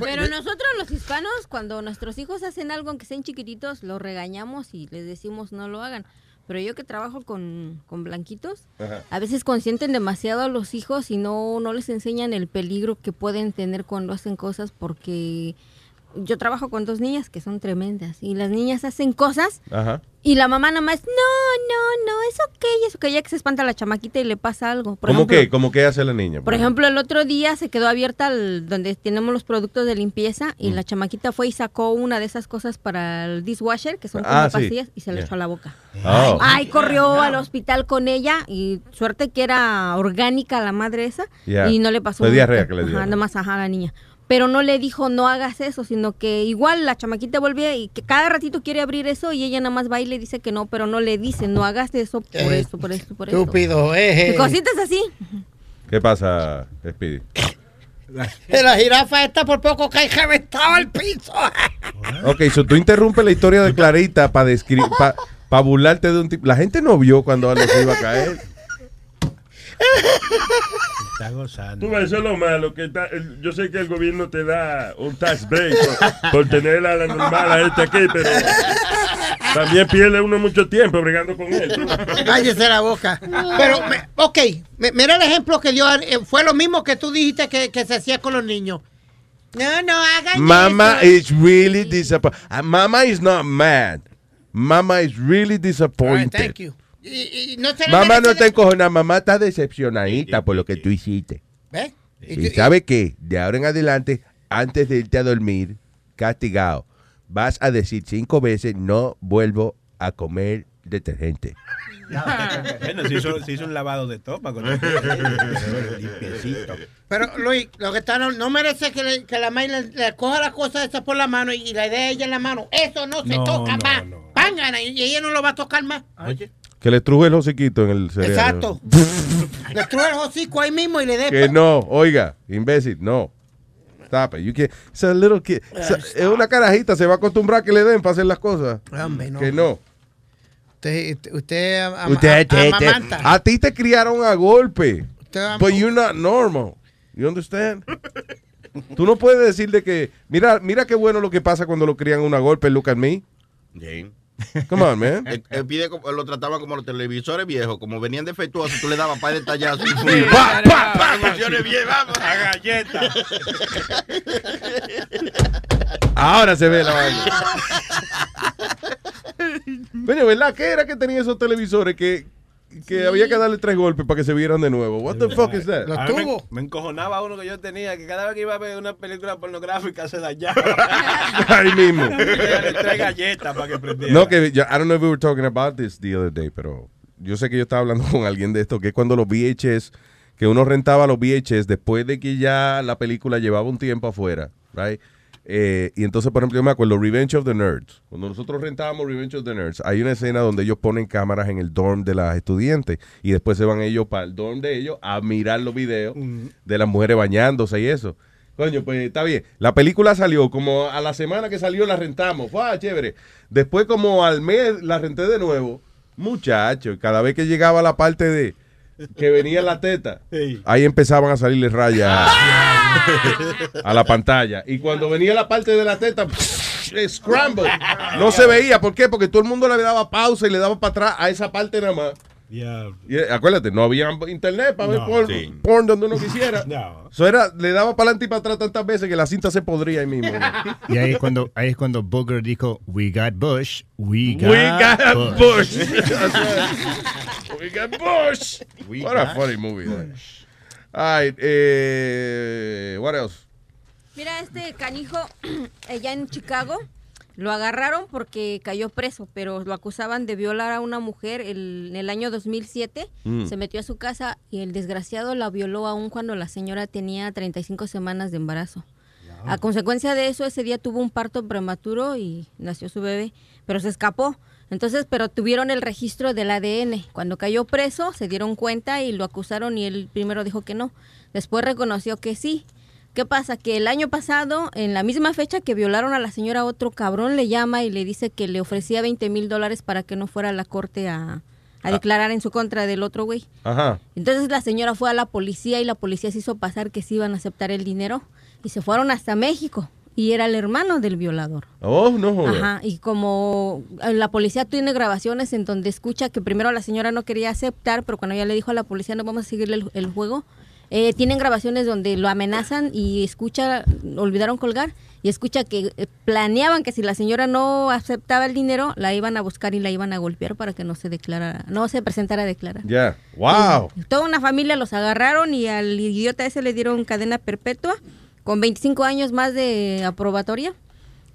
Pero nosotros los hispanos, cuando nuestros hijos hacen algo, aunque sean chiquititos, los regañamos y les decimos no lo hagan. Pero yo que trabajo con, con blanquitos, Ajá. a veces consienten demasiado a los hijos y no, no les enseñan el peligro que pueden tener cuando hacen cosas porque yo trabajo con dos niñas que son tremendas y las niñas hacen cosas Ajá. Y la mamá nada más, no, no, no, es ok, es ok, ya que se espanta la chamaquita y le pasa algo. Por ¿Cómo ejemplo, qué? ¿Cómo qué hace la niña? por ejemplo, el otro día se quedó abierta el- donde tenemos los productos de limpieza Mm. y la chamaquita fue y sacó una de esas cosas para el dishwasher, que son como Ah, sí. pastillas, y se le Yeah. echó a la boca. Oh. Ay, corrió al hospital con ella y suerte que era orgánica la madre esa Yeah. y no le pasó Fue nada. diarrea que le dio. Ajá, nada más ajá a la niña. Pero no le dijo no hagas eso, sino que igual la chamaquita vuelve y que cada ratito quiere abrir eso y ella nada más va y le dice que no, pero no le dice no hagas eso por Eh, esto, por esto, por esto. Estúpido, eh. Y Cositas así. ¿Qué pasa, Speedy? La jirafa esta por poco cae reventado al piso. Ok, so tú interrumpes la historia de Clarita para describir, para burlarte de un tipo. La gente no vio cuando Alex iba a caer. Está gozando. Tú ves, eso es lo malo, que está- yo sé que el gobierno te da un tax break por, por tener a la normal a este aquí, pero también pierde uno mucho tiempo bregando con él. Cállese la boca. Pero, me- ok, me- mira el ejemplo que dio. eh, fue lo mismo que tú dijiste que, que se hacía con los niños. No, no hagan Mama eso. is really disappointed. Mama is not mad. Mama is really disappointed. Thank you. Y, y no Mamá no está de- encojonada, mamá está decepcionadita por lo que tú hiciste. ¿Ves? Y- Y sabe qué, de ahora en adelante, antes de irte a dormir, castigado, vas a decir cinco veces, no vuelvo a comer detergente. Bueno, se hizo, se hizo un lavado de topa con el limpiecito. Pero Luis, lo que está no, no merece que, le- que la madre le, le coja las cosas esas por la mano y, y la dé a ella en la mano. Eso no se No, toca no, más. Pángana, y ella no lo va a tocar más. Oye. Que le truje el hociquito en el cerebro. Exacto. le truje el hocico ahí mismo y le dé. Que no, oiga, imbécil, no. Stop it. You can't- it's a little kid. It's a- es una carajita, se va a acostumbrar a que le den para hacer las cosas. Hombre, no. Que no. Usted, usted, usted ama- Usted, a ti te criaron a golpe. But you're not normal. You understand? Tú no puedes decir de que, mira, mira qué bueno lo que pasa cuando lo crían a una golpe, look at me. Jane. Come on, man. Él, él pide como- lo trataban como los televisores viejos, como venían defectuosos, tú le dabas para detallazo. Sí, pa, pa, pa, bien, vamos. A galleta. Ahora se ve la vaina. Coño, ¿verdad? ¿Qué era que tenía esos televisores que, que había que darle tres golpes para que se vieran de nuevo? What the fuck is that? Me, me encojonaba uno que yo tenía, que cada vez que iba a ver una película pornográfica se dañaba. Ahí mismo. Le trae galletas para que prendiera. No, que yo, I don't know if we were talking about this the other day, pero yo sé que yo estaba hablando con alguien de esto, que es cuando los VHS, que uno rentaba los VHS después de que ya la película llevaba un tiempo afuera, right? Eh, y entonces, por ejemplo, yo me acuerdo Revenge of the Nerds. Cuando nosotros rentábamos Revenge of the Nerds, hay una escena donde ellos ponen cámaras en el dorm de las estudiantes y después se van ellos para el dorm de ellos a mirar los videos de las mujeres bañándose y eso. Coño, pues está bien. La película salió como a la semana que salió la rentamos. Fue ah, chévere. Después como al mes la renté de nuevo. Muchacho, cada vez que llegaba la parte de que venía la teta, ahí empezaban a salirle rayas a, a la pantalla. Y cuando venía la parte de la teta, scramble. No se veía. ¿Por qué? Porque todo el mundo le daba pausa y le daba para atrás a esa parte nada más. Y, eh, acuérdate, no había internet para ver No, porn, sí. porn donde uno quisiera. No. Eso era, le daba para adelante y para atrás tantas veces que la cinta se podría ahí mismo. Y ahí es cuando, ahí es cuando Booger dijo, we got Bush, we got, We got Bush. Bush. We got Bush. We what a funny movie. that. All right, eh, what else? Mira, este canijo, allá en Chicago, lo agarraron porque cayó preso, pero lo acusaban de violar a una mujer el- en el año 2007. Mm. Se metió a su casa y el desgraciado la violó aún cuando la señora tenía 35 semanas de embarazo. A consecuencia de eso, ese día tuvo un parto prematuro y nació su bebé, pero se escapó. Entonces, pero tuvieron el registro del ADN. Cuando cayó preso, se dieron cuenta y lo acusaron y él primero dijo que no. Después reconoció que sí. ¿Qué pasa? Que el año pasado, en la misma fecha que violaron a la señora, otro cabrón le llama y le dice que le ofrecía 20 mil dólares para que no fuera a la corte a, a Ah. declarar en su contra del otro güey. Ajá. Entonces la señora fue a la policía y la policía se hizo pasar que sí iban a aceptar el dinero y se fueron hasta México. Y era el hermano del violador. Oh, no joder. Ajá, y como eh, la policía tiene grabaciones en donde escucha que primero la señora no quería aceptar, pero cuando ya le dijo a la policía no vamos a seguirle el, el juego, eh, tienen grabaciones donde lo amenazan y escucha, olvidaron colgar, y escucha que eh, planeaban que si la señora no aceptaba el dinero, la iban a buscar y la iban a golpear para que no se declarara, no se presentara a declarar. Ya. Wow. Toda una familia los agarraron y al idiota ese le dieron cadena perpetua con 25 años más de aprobatoria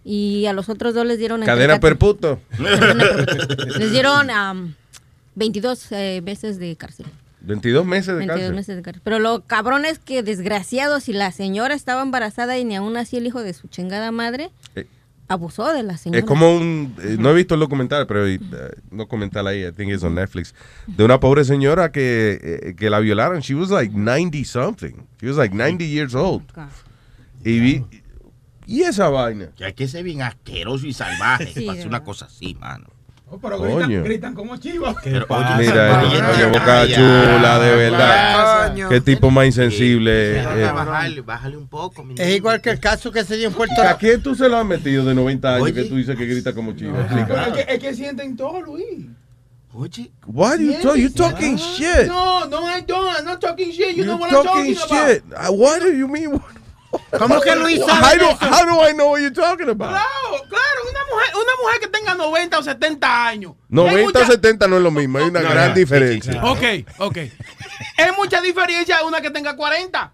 y a los otros dos les dieron... Cadena perputo. Les dieron am, 22 eh, meses de cárcel. 22 meses de 22 cárcel. meses de cárcel. Pero lo cabrón es que desgraciado, si la señora estaba embarazada y ni aún así el hijo de su chingada madre Eh, abusó de la señora. Es como un, eh, no he visto el documental, pero eh, un documental ahí, I think it's on Netflix, de una pobre señora que, eh, que la violaron. She was like 90 something. She was like 90 years old. Y vi, y esa vaina. Que hay que ser bien asqueroso y salvaje Sí, para hacer una cosa así, mano. Oh, pero Coño. gritan, gritan como chivas. Pero, Mira, oye, oye, oye, boca chula, de verdad. Qué tipo más insensible. eh. Bájale, bájale un poco. mi Es igual que el caso que se dio en Puerto ¿A Rico. quién tú se lo has metido de 90 años que tú dices que grita como chivo? Pero Explícame. es que, es que sienten todo, Luis. Oye. Why you, talk, you talking shit? No, no, I don't. I'm not talking shit. You, know You what I'm talking talking about. shit. Uh, What do you mean? ¿Cómo que Luis How sabe do, eso? how do I know what you're talking about? Claro, claro, una mujer, una mujer que tenga 90 o 70 años. Hay 90 o mucha- 70 no es lo mismo, hay una No, gran no, diferencia. Ok, ok. Es mucha diferencia una que tenga 40.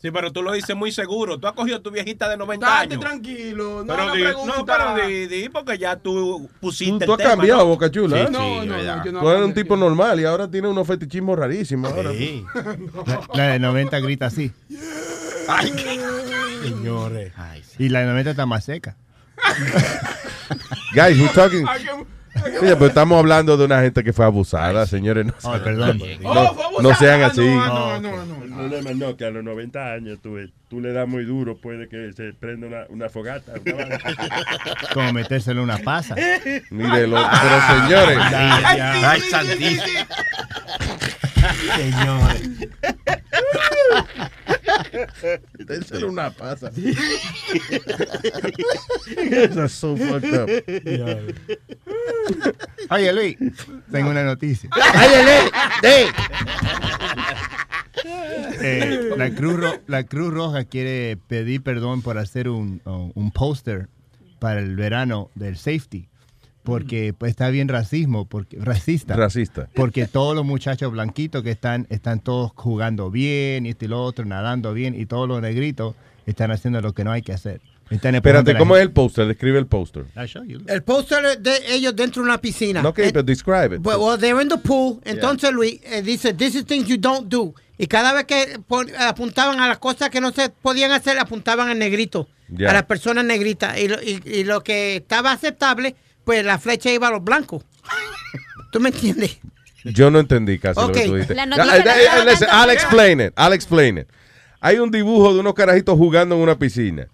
Sí, pero tú lo dices muy seguro. Tú has cogido a tu viejita de 90 Date años. tranquilo. No, Pero no, di, no, pero di, di, porque ya tú pusiste Tú, tú el has tema, cambiado, ¿no? Boca Chula. ¿eh? No, no, no, yo no Tú eres un tipo normal y ahora tienes unos fetichismos rarísimos. Ahora. Sí. La, la de 90 grita así. Ay, señores. Ay, sí. Y la 90 está más seca. Guys, we're talking. Oye, pero estamos hablando de una gente que fue abusada, señores. No, Oh, perdón. no- Oh, fue abusada. no sean Ah, así. No, no, no, no. El problema no, que a los 90 años tú, tú le das muy duro, puede que se prenda una, una fogata. Como metérselo en una pasa. Mire, lo- pero señores. Ay, ay, santísimo. Señores. Eso era una pasa. Eso es so fucked up. Oye, Luis, tengo una noticia. Eh, la, Cruz Ro- la Cruz Roja quiere pedir perdón por hacer un, un póster para el verano del safety. Porque pues, está bien racismo, porque, racista. Racista. Porque todos los muchachos blanquitos que están, están todos jugando bien, y este y lo otro, nadando bien, y todos los negritos están haciendo lo que no hay que hacer. Están Espérate, ¿cómo es el póster? Describe el póster. I'll show you. El póster de ellos dentro de una piscina. No, ok, Eh, pero describe it. Well, well, they're in the pool. Entonces, Luis eh, dice, this is things you don't do. Y cada vez que apuntaban a las cosas que no se podían hacer, apuntaban al negrito. Ya. A las personas negritas. Y lo, y, y lo que estaba aceptable, pues la flecha iba a los blancos. ¿Tú me entiendes? Yo no entendí casi lo Ok. que tú dijiste. La Ah, noticia eh, la eh, listen, I'll explain it. I'll explain it. Hay un dibujo de unos carajitos jugando en una piscina.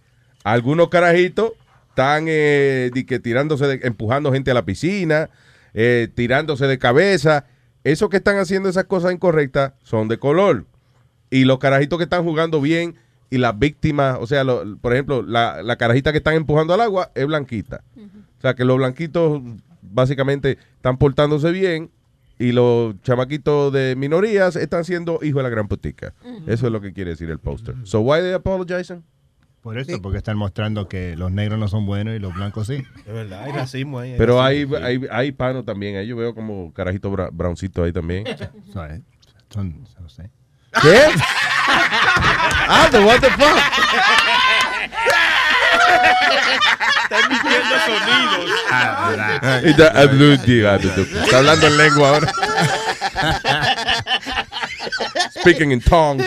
Algunos carajitos están eh, di que tirándose, de- empujando gente a la piscina, eh, tirándose de cabeza. Esos que están haciendo esas cosas incorrectas son de color. Y los carajitos que están jugando bien y las víctimas, o sea, lo- por ejemplo, la, la carajita que están empujando al agua es blanquita. O sea, que los blanquitos básicamente están portándose bien y los chamaquitos de minorías están siendo hijos de la gran putica. Eso es lo que quiere decir el póster. So why they apologizing? Por eso, porque están mostrando que los negros no son buenos y los blancos sí. Es verdad, hay racismo ahí. Pero hay, racismo. hay, hay hispano también. Ahí yo veo como carajito bra- browncito ahí también. ¿Sabes? Son, no sé. ¿Qué? ah, the what the fuck? Está emitiendo sonidos. Está hablando en lengua ahora. Speaking in tongues.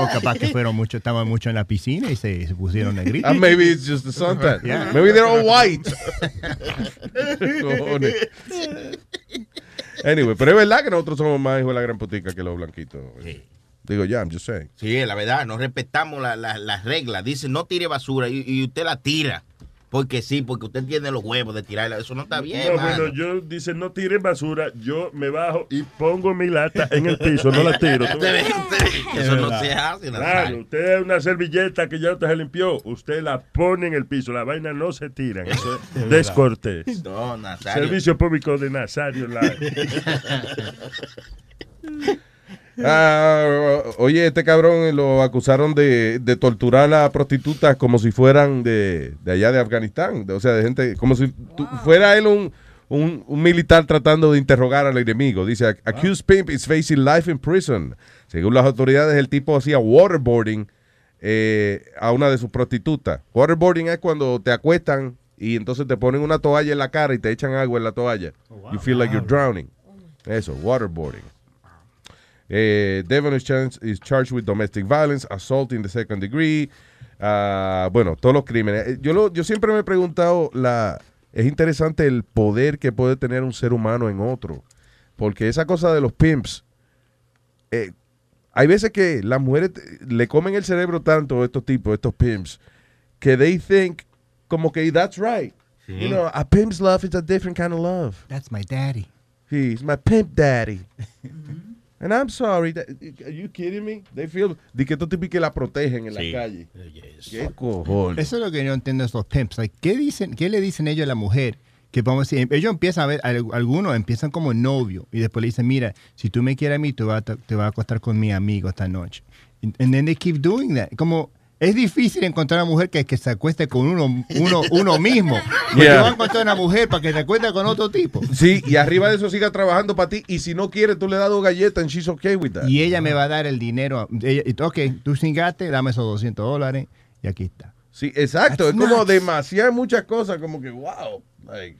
O capaz que fueron mucho, estaban mucho en la piscina y se, se pusieron negritos. Ah, maybe it's just the suntan. Yeah. Maybe they're all white. Cojones. Anyway, pero es verdad que nosotros somos más hijos de la gran putica que los blanquitos. Digo, ya, I'm just saying. Sí, la verdad, no respetamos la- la- las reglas. Dice, no tire basura y, y usted la tira. Porque sí, porque usted tiene los huevos de tirarla. Eso no está bien, No, mano. bueno, yo dice no tire basura, yo me bajo y pongo mi lata en el piso, no la tiro. ¿tú? Eso no se hace, Claro, usted es una servilleta que ya usted se limpió, usted la pone en el piso, la vaina no se tira, eso es descortés. No, Nazario. Servicio público de Nazario Live. Ah, oye, este cabrón lo acusaron de, de torturar a prostitutas como si fueran de, de allá de Afganistán. de- o sea, de gente, como si tu- fuera él un, un, un militar tratando de interrogar al enemigo. Dice, accused pimp is facing life in prison. Según las autoridades, el tipo hacía waterboarding eh, a una de sus prostitutas. Waterboarding es cuando te acuestan y entonces te ponen una toalla en la cara y te echan agua en la toalla. You feel like you're drowning. Eso, waterboarding. Eh, Devon is, chan- is charged with domestic violence, assault in the second degree. ah, bueno, todos los crímenes. Eh, Yo, lo- yo siempre me he preguntado, la, es interesante el poder que puede tener un ser humano en otro. Porque esa cosa de los pimps, eh, hay veces que las mujeres eh, le comen el cerebro tanto a estos tipos, estos pimps, que they think como que that's right. Sí. You know, a pimp's love is a different kind of love. That's my daddy. He's my pimp daddy. And I'm sorry. that- are you kidding me? They feel de que estos tipos que la protegen en Sí. la calle. ¿Qué cojones? Eso es lo que yo entiendo de estos pimps. Like, ¿qué, dicen, ¿Qué le dicen ellos a la mujer? Que vamos a decir, ellos empiezan a ver, al- algunos empiezan como novio y después le dicen, mira, si tú me quieres a mí, tú vas a, te vas a acostar con mi amigo esta noche. And, and then they keep doing that. Como, es difícil encontrar una mujer que, que se acueste con uno, uno, uno mismo. Porque Yeah. vas a encontrar una mujer para que se acueste con otro tipo. Sí, y arriba de eso siga trabajando para ti. Y si no quiere, tú le das dos galletas and she's okay with that. Y ella me va a dar el dinero. Ella, y, ok, tú cingaste, dame esos 200 dólares y aquí está. Sí, exacto. That's es como demasiadas muchas cosas, como que, wow. Like,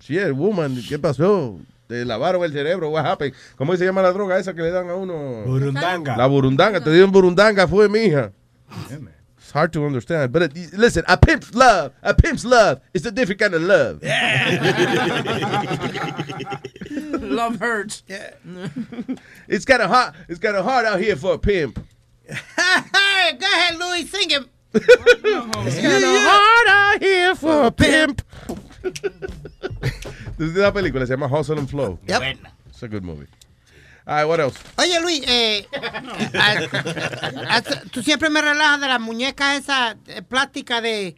shit, woman, ¿qué pasó? Te lavaron el cerebro, what happened? ¿Cómo se llama la droga esa que le dan a uno? Burundanga. La burundanga. Te dieron burundanga, fue mija. It's hard to understand. But it- listen, a pimp's love, a pimp's love is a different kind of love. Yeah. Love hurts. Yeah. it's kind of hot. It's kind of hard out here for a pimp. Go ahead, Louis, sing it. It's kinda hard out here for a pimp. This is la película se llama Hustle and Flow. Yep. It's a good movie. All right, what else? Oye, Luis, eh, tú siempre me relajas de las muñecas esas eh, plásticas de...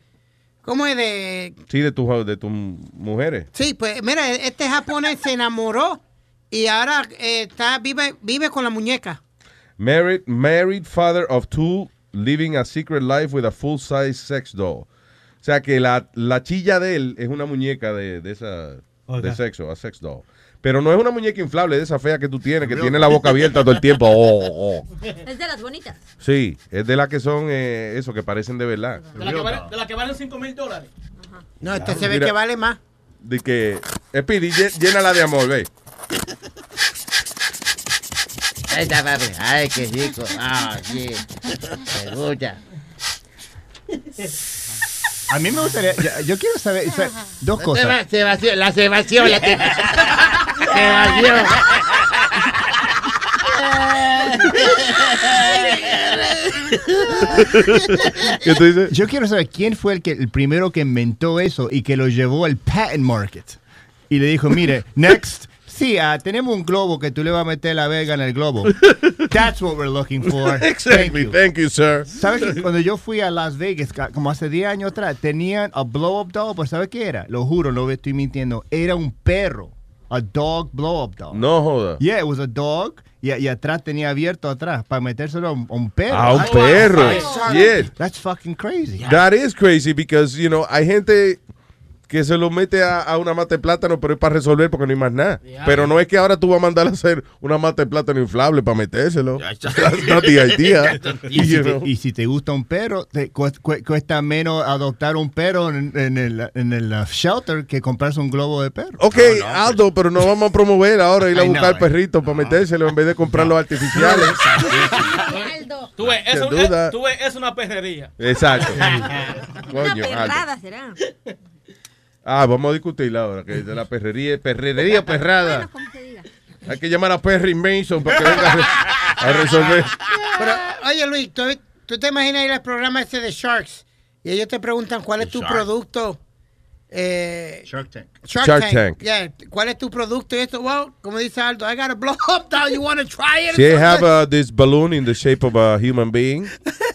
¿Cómo es de...? Sí, de tus de tus mujeres. Sí, pues mira, este japonés se enamoró y ahora eh, está vive, vive con la muñeca. Married, married father of two, living a secret life with a full-size sex doll. O sea que la, la chilla de él es una muñeca de, de esa de sexo, a sex doll. Pero no es una muñeca inflable de esa fea que tú tienes, que tiene la boca abierta todo el tiempo. Oh, oh. Es de las bonitas. Sí, es de las que son eh, eso, que parecen de verdad. De la que valen, de la que valen 5 mil dólares. No, este se ve Mira. que vale más. De que, Speedy, llé- llénala de amor, ve. Ahí está, papi. Ay, qué rico. Ah, sí. Me gusta. A mí me gustaría, yo, yo quiero saber, saber dos cosas. la se vació, la ¿Qué tú dices? Yo quiero saber quién fue el que el primero que inventó eso y que lo llevó al patent market. Y le dijo, mire, next, sí, ah, tenemos un globo que tú le vas a meter la verga en el globo. That's what we're looking for. Exactly, thank you, sir. ¿Sabes que cuando yo fui a Las Vegas, como hace 10 años atrás, tenían a blow-up doll, pues ¿sabes qué era? Lo juro, no me estoy mintiendo. Era un perro. A dog blow-up doll. No joda. Yeah, it was a dog. Y, y atrás tenía abierto atrás para metérselo a un, perro. A un perro. Yeah. That's fucking crazy. That is crazy because, you know, hay gente que se lo mete a, a una mata de plátano, pero es para resolver porque no hay más nada. Pero no es que ahora tú vas a mandar a hacer una mata de plátano inflable para metérselo. Y si, You te, y si te gusta un perro, te cu- cu- cuesta menos adoptar un perro en, en el, en el uh, shelter que comprarse un globo de perro. Ok, Aldo, pero no vamos a promover ahora ir a buscar eh. perritos para metérselo en vez de comprar los artificiales. Tú ves, Sin eso, duda. es, tú ves, es una perrería. Exacto. Una Coño, Aldo. perrada será. Ah, vamos a discutirla ahora, que de la perrería, perrería perrada. Hay que llamar a Perry Mason para que venga a, re- a resolver. Pero, oye, Luis, ¿tú, tú te imaginas ir al programa ese de Sharks y ellos te preguntan cuál es tu Shark. producto. Eh, Shark Tank. Shark, Shark Tank. Tank. Yeah, ¿Cuál es tu producto? Y esto, well, como dice Aldo, I got a blow up doll. You want to try it? Si I have uh, this balloon in the shape of a human being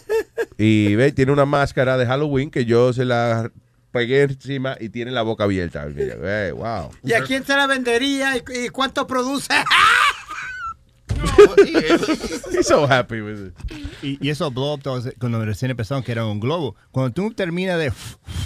y ve, tiene una máscara de Halloween que yo se la pegué encima y tiene la boca abierta. Eh, wow. ¿Y a quién se la vendería? ¿Y, y cuánto produce? He's so happy with it. Y, y esos blow up dolls, cuando recién empezaron, que eran un globo. Cuando tú terminas de,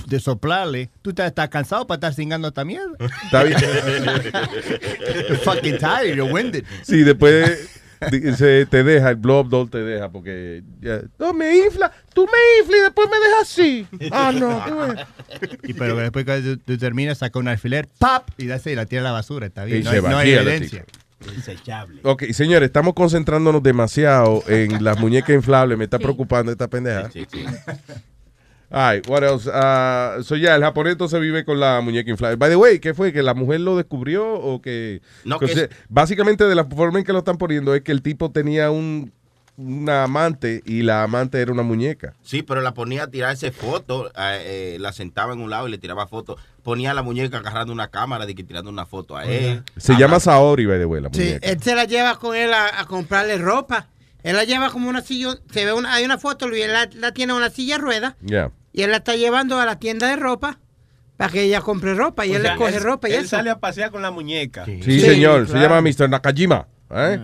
de soplarle, tú estás, estás cansado para estar cingando esta mierda. Está bien. You're fucking tired, you're winded. Sí, después di- se te deja, el blow up doll te deja porque ya, no me infla, tú me inflas y después me dejas así. Ah, no. Y pero después que tú, terminas, saca un alfiler, ¡pap! Y da y la tira a la basura. Está bien. Y no se hay, no hay evidencia. Ok, señores, estamos concentrándonos demasiado en las muñecas inflables. Me está preocupando esta pendeja. Ay, what else? Ah, so ya, el japonés entonces vive con la muñeca inflable. By the way, ¿qué fue? ¿Que la mujer lo descubrió o que...? No, que que se- es- Básicamente de la forma en que lo están poniendo es que el tipo tenía un, una amante y la amante era una muñeca. Sí, pero la ponía a tirarse fotos, eh, eh, la sentaba en un lado y le tiraba fotos. Ponía a la muñeca agarrando una cámara de que tirando una foto a él. Se llama Saori, by the way, la Sí, muñeca. él se la lleva con él a, a comprarle ropa. Él la lleva como una silla. Se ve una, hay una foto, Luis, él la, la tiene en una silla de ruedas Ya. Y él la está llevando a la tienda de ropa para que ella compre ropa y O él sea, le coge él- ropa y él eso. sale a pasear con la muñeca. Sí, señor. Se llama Mr. Nakajima. ¿eh?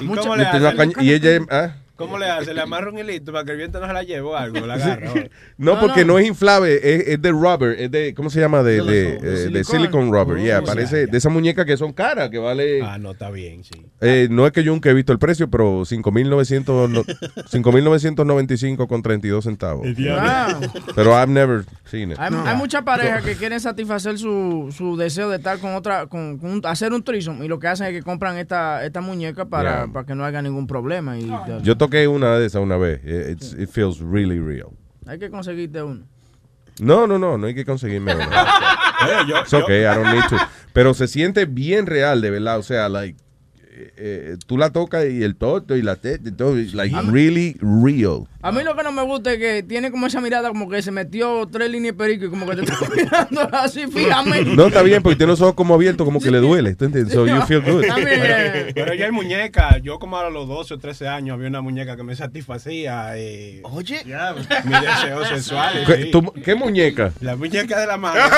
¿Y cómo le Mr. hace? Naka- y ella... ¿eh? ¿Cómo le hace? ¿Le amarra un hilito para que el viento no se la lleve o algo? La agarra. No, porque no. es inflable, es, es de rubber, es de, ¿cómo se llama? De, de, eh, de silicone rubber, yeah, Oh, parece, de esa muñeca que son caras, que vale, Ah, no, está bien, sí. eh, no es que yo nunca he visto el precio, pero 5.900 no- 5.995 con 32 centavos. Pero I've never seen it. Hay, hay muchas parejas que quieren satisfacer su, su deseo de estar con otra, con, con un- hacer un trisom y lo que hacen es que compran esta, esta muñeca para, Yeah. para que no haya ningún problema. Y Yo toqué una de esas una vez, eh, it's- it feels really real. hay que conseguirte uno. No, no, no, no hay que conseguirme una. Oye, yo- It's okay, I don't need to. Pero se siente bien real, de verdad. O sea, like, eh, eh, tú la tocas y el toto y la teta y todo, like, really real. A mí lo que no me gusta es que tiene como esa mirada como que se metió tres líneas de perico y como que te está mirando así fijamente. No, está bien, porque tiene los ojos como abiertos, como que le duele. ¿tú entiendes? So you feel good. Pero, pero ya hay muñeca. Yo como a los 12 o 13 años había una muñeca que me satisfacía. eh, Oye. mis deseos sexuales. ¿Qué, sí. tu- qué muñeca? La muñeca de la mano.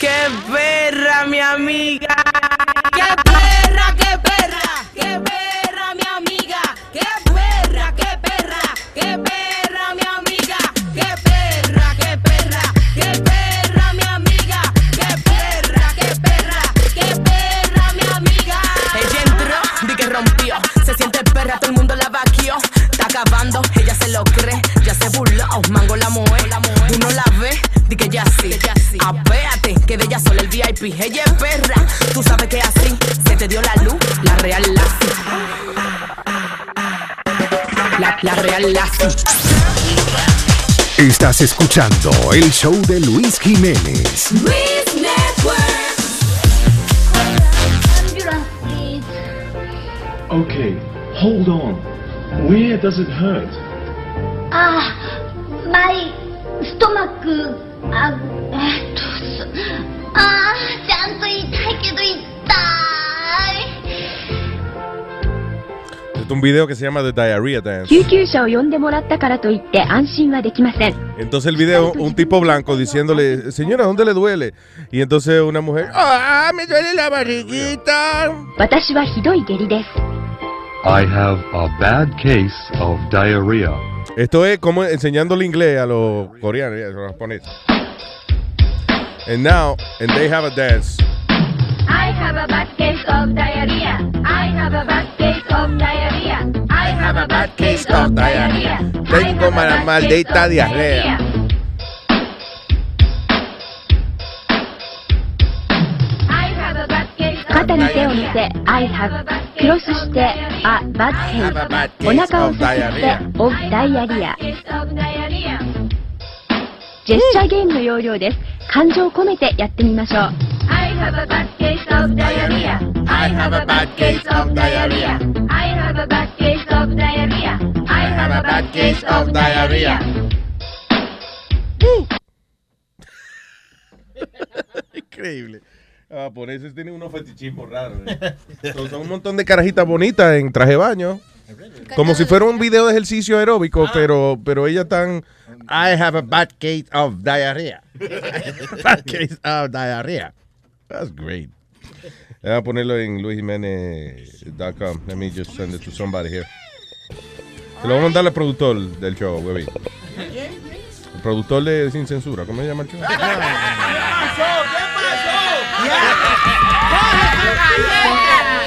¡Qué perra, mi amiga! ¡Qué perra, qué perra! ¡Qué perra, mi amiga! ¡Qué perra, qué perra! ¡Qué perra, mi amiga! ¡Qué perra, qué perra! ¡Qué perra, mi amiga! ¡Qué perra, qué perra! ¡Qué perra, mi amiga! Ella entró, di que rompió. Se siente perra, todo el mundo la vaquió. Acabando, ella se lo cree. Ya se burló, mango la moe. Uno la ve, di que ya sí. Apéate, que de ella solo el VIP. Ella es perra, tú sabes que así se te dio la luz. La real. La, la real Lassie. Estás escuchando el show de Luis Jiménez. Luis Network. Okay, hold on. Where does it hurt? ああ、マイストマック、あ、えっと、すああ、ちゃんと痛いけど痛い。 Es un video que se llama The Diarrhea Dance. 救急車を呼んでもらったからといって安心はできません Entonces el video, un tipo blanco diciéndole, señora, ¿dónde le duele? Y entonces una mujer, ¡ah, me duele la barriguita! I have a bad case of diarrhea. Esto es como enseñándole inglés a los coreanos a los japoneses. And now, and they have a dance. I have a bad case of diarrhea. I have a bad case of diarrhea. I have a bad case of diarrhea. Tengo una maldita diarrea. に手を乗せ I have クロスして A bad case お腹をさすって of diarrhea case of diarrhea. ジェスチャーゲームの要領です感情を込めてやってみましょう I have a bad case of diarrhea. I have a bad case of diarrhea. I have a bad case of diarrhea. I have a bad case of diarrhea. Increíble. Ah, eso tienen unos fetichismos raros. eh. son, son un montón de carajitas bonitas en traje de baño. Como si fuera un video de ejercicio aeróbico, pero, pero ellas están. I have a bad case of diarrhea. bad case of diarrhea. That's great. Voy a ponerlo en luisjimenez.com. Let me just send it to somebody here. Se lo voy a mandar al productor del show, huevín. El productor de Sin Censura. ¿Cómo se llama el show?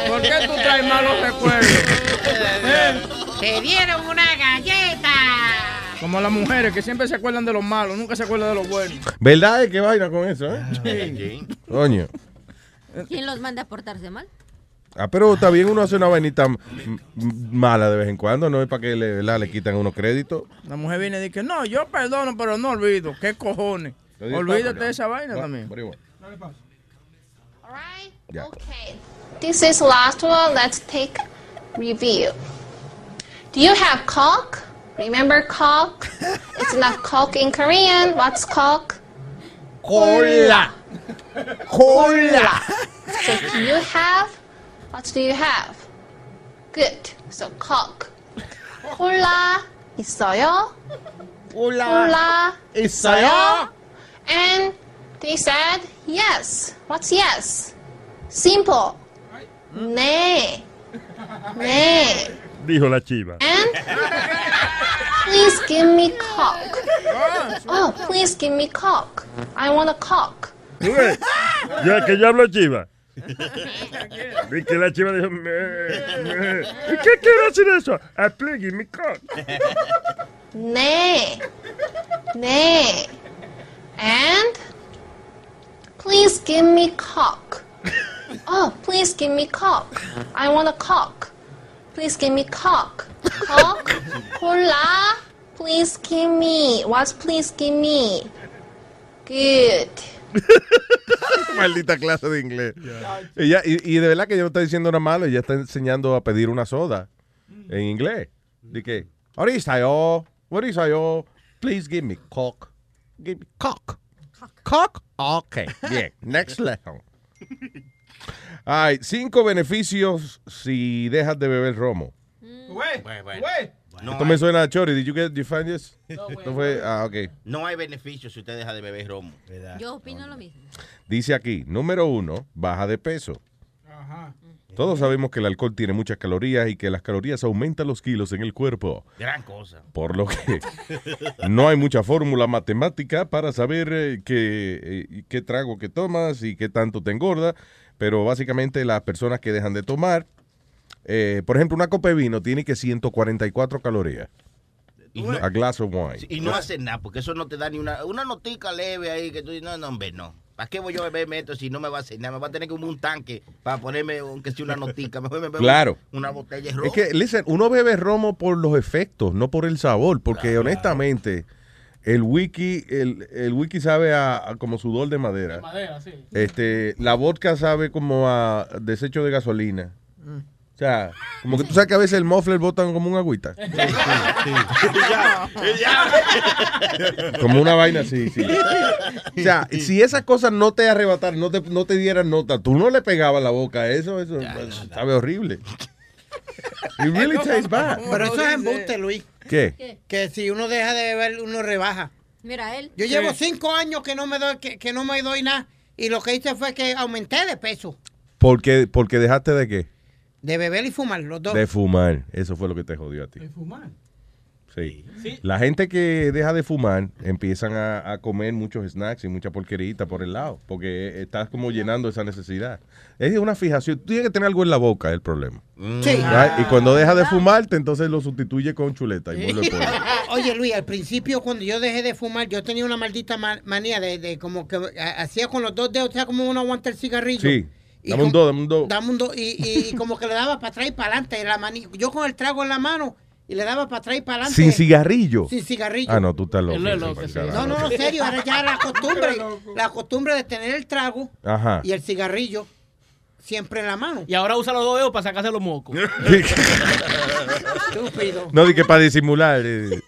¿Por qué tú traes malos recuerdos? Te dieron una galleta. Como las mujeres que siempre se acuerdan de los malos, nunca se acuerdan de los buenos. ¿Verdad? ¿Qué vaina con eso, eh? Coño. ¿Quién los manda a portarse mal? Ah, pero también uno hace una vainita mala de vez en cuando, no es para que le, ¿verdad? le quitan unos créditos. La mujer viene y dice, no, yo perdono, pero no olvido. ¿Qué cojones? Olvídate de esa vaina también. Ya. This is last one. Let's take review. Do you have cock? Remember cock? it's not cock in Korean. What's cock? Cola. Cola. So do you have? What do you have? Good. So cock. 콜라 있어요? 콜라 있어요? And they said yes. What's yes? Simple. Ne. Hmm? Ne. Dijo la chiva. And please give me cock. Ah, oh, please give me cock. I want a cock. Ya que ya habla chiva. Vi que la chiva dijo, ¿qué quiere decir eso? I please give me cock. Ne. Ne. And please give me cock. Oh, please give me cock. I want a cock. Please give me cock. Cock. Cola. Please give me. What's please give me? Good. Maldita clase de inglés. Ella- y, y de verdad que ella no está diciendo nada malo, ella está enseñando a pedir una soda en inglés. De que, what is yo? What is yo? Please give me cock. Give me cock. Cock. Ok, bien. Next lesson. Hay cinco beneficios si dejas de beber romo. Güey, güey. Esto me suena a Chori. Did you get you find this? No fue, ah, ok. No hay beneficio si usted deja de beber romo. Yo opino lo mismo. Dice aquí, número uno, baja de peso. Todos sabemos que el alcohol tiene muchas calorías y que las calorías aumentan los kilos en el cuerpo. Gran cosa. Por lo que no hay mucha fórmula matemática para saber eh, qué, eh, qué trago que tomas y qué tanto te engorda. Pero básicamente las personas que dejan de tomar, eh, por ejemplo, una copa de vino tiene que 144 calorías. Y no- a glass of wine. Y no hace nada, porque eso no te da ni una, una notica leve ahí que tú dices, no, no, hombre, no. ¿Para qué voy yo a beberme esto si no me va a hacer nada? Me va a tener que un tanque para ponerme, aunque sea una notica. Mejor me bebo Claro. una botella de ron. Es que, listen, uno bebe romo por los efectos, no por el sabor, porque honestamente el wiki, el, el wiki sabe a, a como sudor de madera. Madera, sí. Este, la vodka sabe como a desecho de gasolina. O sea, como que tú sabes que a veces el muffler botan como un agüita. Como una vaina así, sí. O sea, si esas cosas no te arrebataran, no te, no te dieran nota, tú no le pegabas la boca a eso, eso sabe horrible. It really tastes bad. Pero eso es embuste, Luis. ¿Qué? Que si uno deja de beber, uno rebaja. Mira, él. Yo llevo cinco años que no me doy, que, que no me doy nada. Y lo que hice fue que aumenté de peso. Porque, porque dejaste de qué? De beber y fumar, los dos. De fumar. Eso fue lo que te jodió a ti. fumar? Sí. La gente que deja de fumar empiezan a, a comer muchos snacks y mucha porquerita por el lado, porque estás como llenando esa necesidad. Es una fijación. Tú tienes que tener algo en la boca, es el problema. Sí. Right? Y cuando dejas de fumarte, entonces lo sustituye con chuleta y. Oye, Luis, al principio cuando yo dejé de fumar, yo tenía una maldita ma- manía de, de como que hacía con los dos dedos, o sea, como uno aguanta el cigarrillo. Sí. Y Dame un dos, dame un dos. Dame un do- y, y- y como que le daba para atrás y para adelante. La mani- yo con el trago en la mano y le daba para atrás y para adelante. Sin cigarrillo. Sin cigarrillo. Ah, no, tú estás loco. Sí. No, no, no, serio, era ya la costumbre, la costumbre de tener el trago Ajá. y el cigarrillo siempre en la mano. Y ahora usa los dos dedos para sacarse los mocos. Estúpido. No, di que para disimular. eh.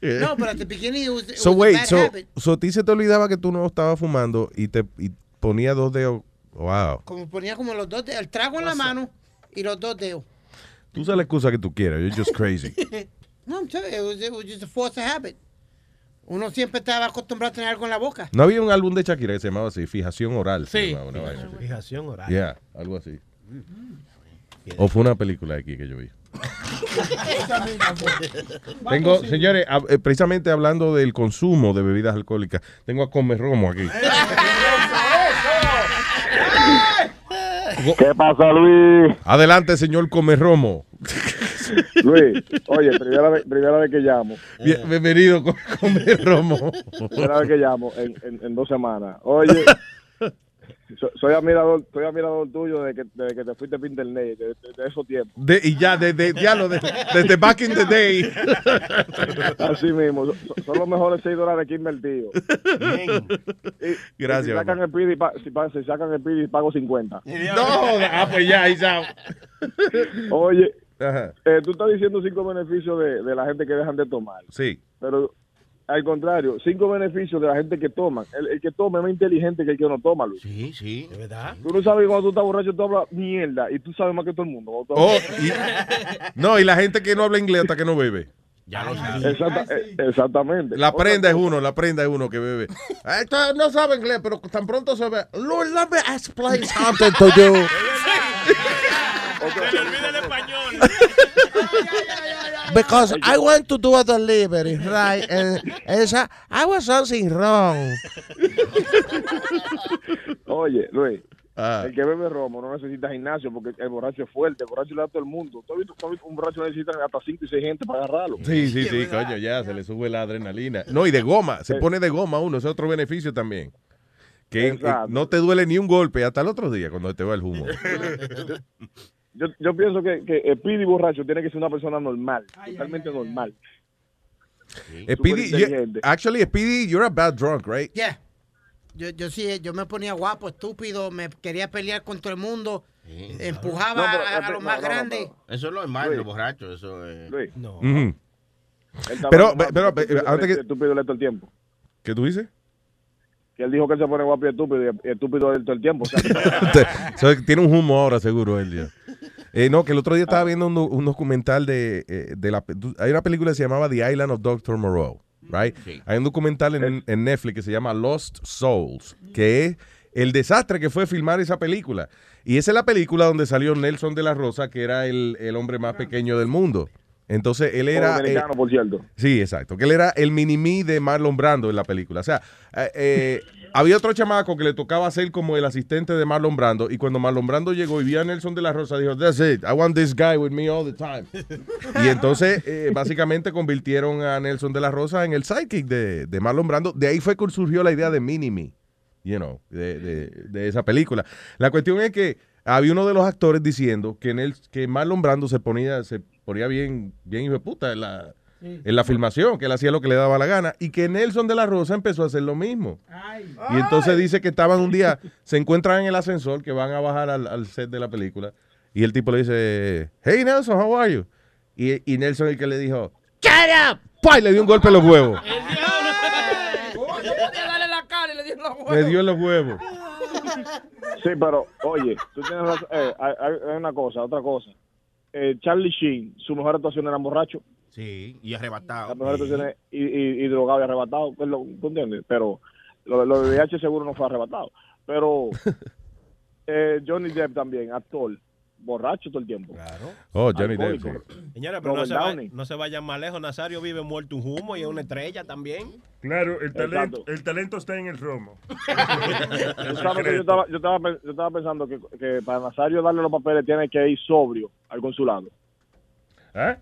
No, pero at the beginning it was, it So was a wait, bad so, habit. so a ti se te olvidaba que tú no estabas fumando y te y ponía dos dedos. Wow. Como ponía como los dos dedos, el trago en la mano y los dos dedos. Tú usas la excusa que tú quieras. You're just crazy. No, I'm telling you, it was, it was just a force of habit. Uno siempre estaba acostumbrado a tener algo en la boca. No había un álbum de Shakira que se llamaba así, Fijación Oral. Sí. llamaba una vaina así. Fijación oral. Yeah, algo así. O fue una película aquí que yo vi. Tengo, señores, a- eh, precisamente hablando del consumo de bebidas alcohólicas, tengo a Come Romo aquí. ¿Qué pasa, Luis? Adelante, señor Come Romo. Luis, oye, primera vez, primera vez que llamo. Bien- bienvenido, Co- Come Romo. Primera vez que llamo en, en, en dos semanas. Oye, so- soy admirador, soy admirador tuyo desde que, desde que te fuiste por internet, de, de- de esos tiempos. De- y ya, desde de, de, desde back in the day. Así mismo, so- son los mejores 6 dólares que he invertido. Y- Gracias, y Si sacan, el PID, y pa- si, pa- si sacan el PID, pago 50. No, ah, pues ya, ahí ya. Oye, eh, tú estás diciendo cinco beneficios de, de la gente que dejan de tomar. Sí. Pero al contrario, cinco beneficios de la gente que toma. El, el que toma es más inteligente que el que no toma, Luis. Sí, sí. ¿De verdad? Tú no sabes cuando tú estás borracho, tú hablas mierda y tú sabes más que todo el mundo. Oh, y- no, y la gente que no habla inglés hasta que no bebe. Ya lo Exacta- eh, exactamente. La prenda es uno, la prenda es uno que bebe. Esto no sabe inglés, pero tan pronto se ve. Lord, let me explain something to you. Because I want to do a delivery, right? And, and so I was something wrong. Oye, Luis, Ah. el que bebe romo no necesita gimnasio porque el borracho es fuerte. El borracho le da a todo el mundo. ¿Tú has visto, tú has visto un borracho necesita hasta cinco y seis gente para agarrarlo? Sí, sí, sí, coño, ya se le sube la adrenalina. No, y de goma, se pone de goma uno, ese es otro beneficio también. Que eh, no te duele ni un golpe hasta el otro día cuando te va el humo. Yo, yo pienso que, que borracho tiene que ser una persona normal, totalmente normal. You- inteligente. actually, Speedy, you're a bad drunk, right? Yeah. Yo, yo sí, yo me ponía guapo, estúpido, me quería pelear con todo el mundo, empujaba No, pero, a, a los no, más no, no, grandes. Eso es lo normal, los borrachos. Eso es. Luis, No. Él estaba Pero, pero, pero, el ahorita que- estúpido- le todo el tiempo. ¿Qué tú dices? Que él dijo que él se pone guapo y estúpido y estúpido él todo el tiempo. O sea, So, tiene un humo ahora, seguro, él ya. Eh, no, que el otro día estaba viendo un, do- un documental de, eh, de la... Hay una película que se llamaba The Island of Dr. Moreau, right? Hay un documental en, en Netflix que se llama Lost Souls, que es el desastre que fue filmar esa película. Y esa es la película donde salió Nelson de la Rosa, que era el, el hombre más pequeño del mundo. Entonces, él era... eh, por cierto. Sí, exacto. Que él era el mini-me de Marlon Brando en la película. O sea, eh, eh, había otro chamaco que le tocaba ser como el asistente de Marlon Brando. Y cuando Marlon Brando llegó y vio a Nelson de la Rosa, dijo, That's it. I want this guy with me all the time. y entonces, eh, básicamente, convirtieron a Nelson de la Rosa en el sidekick de, de Marlon Brando. De ahí fue que surgió la idea de mini-me. You know, de, de- de esa película. La cuestión es que había uno de los actores diciendo que, en el, que Marlon Brando se ponía, se ponía bien, bien hijo de puta en la, en la filmación, que él hacía lo que le daba la gana, y que Nelson de la Rosa empezó a hacer lo mismo. Y entonces dice que estaban un día, se encuentran en el ascensor, que van a bajar al, al set de la película, y el tipo le dice, hey Nelson, how are you? Y, y Nelson el que le dijo, shut up, ¡Pah! y le dio un golpe en huevos. Los huevos. Le dio en los huevos. Sí, pero oye, tú tienes razón. Eh, hay, una cosa, otra cosa. Eh, Charlie Sheen, su mejor actuación era borracho. Sí, y arrebatado. La mejor actuación es y, y, y drogado y arrebatado. pues lo- ¿Tú entiendes? Pero lo, lo de VIH seguro no fue arrebatado. Pero eh, Johnny Depp también, actor, borracho todo el tiempo. Claro. Oh, Johnny Depp. Alcohólico. sí. Señora, pero no se, va- Downey. no se vayan más lejos. Nazario vive muerto un humo y es una estrella también. Claro, el talento, Exacto. el talento está en el romo. Yo, estaba, yo, estaba, pe- yo estaba pensando que, que para Nazario darle los papeles tiene que ir sobrio al consulado. ¿Eh?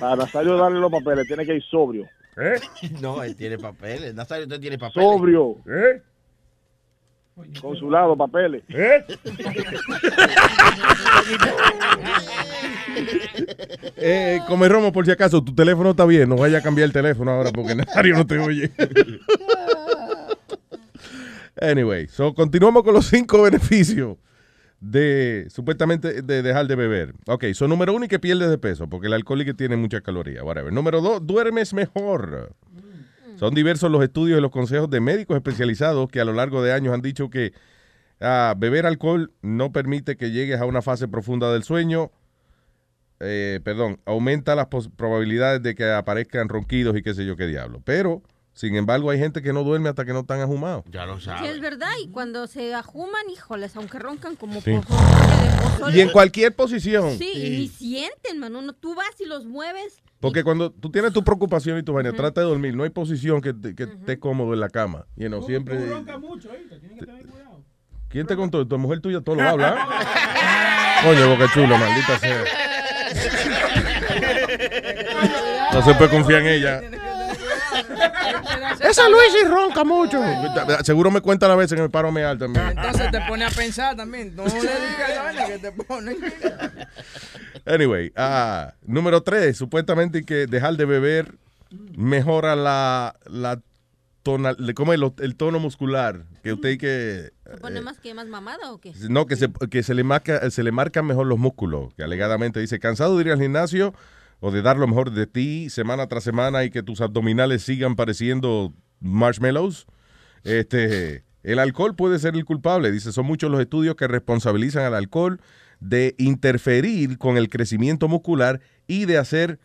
Para Nazario darle los papeles tiene que ir sobrio. ¿Eh? No, él tiene papeles. Nazario, usted tiene papeles. Sobrio. ¿Eh? Consulado, papeles. ¿Eh? Eh, come romo, por si acaso, tu teléfono está bien. No vaya a cambiar el teléfono ahora porque Nazario no te oye. anyway, so continuamos con los cinco beneficios de supuestamente de dejar de beber. Ok, so número uno y que pierdes de peso porque el alcohol y que tiene muchas calorías. Whatever. Número dos, duermes mejor. Son diversos los estudios y los consejos de médicos especializados que a lo largo de años han dicho que ah, beber alcohol no permite que llegues a una fase profunda del sueño. Eh, perdón, aumenta las probabilidades de que aparezcan ronquidos y qué sé yo qué diablo. Pero, sin embargo, hay gente que no duerme hasta que no están ajumados. Ya lo Sí, es verdad, y cuando se ajuman, híjoles, aunque roncan como Sí. por. Y en cualquier posición. Sí, y ni sienten, mano. No, tú vas y los mueves. Porque cuando tú tienes tu preocupación y tu vaina, Ujú. trata de dormir. No hay posición que, te- que esté cómodo en la cama. Y no, siempre. mucho, ¿oíste? Tienes que tener cuidado. ¿Quién te contó? Tu mujer tuya todo lo habla. ¿eh? Coño, boca chula, maldita sea. No se puede confiar en ella. Esa Luis y ronca mucho. Seguro me cuenta la vez que me paro a mear también. Entonces te pone a pensar también. No le digas la vaina que te pone. Anyway, ah, número tres, supuestamente que dejar de beber mejora la, la tonal, ¿cómo es? El tono muscular. Que usted que... ¿Se pone más que más mamada o qué? No, que se, que se le marca, se le marcan mejor los músculos. Que alegadamente dice, cansado de ir al gimnasio o de dar lo mejor de ti semana tras semana y que tus abdominales sigan pareciendo marshmallows. Este, el alcohol puede ser el culpable. Dice, son muchos los estudios que responsabilizan al alcohol de interferir con el crecimiento muscular y de hacer,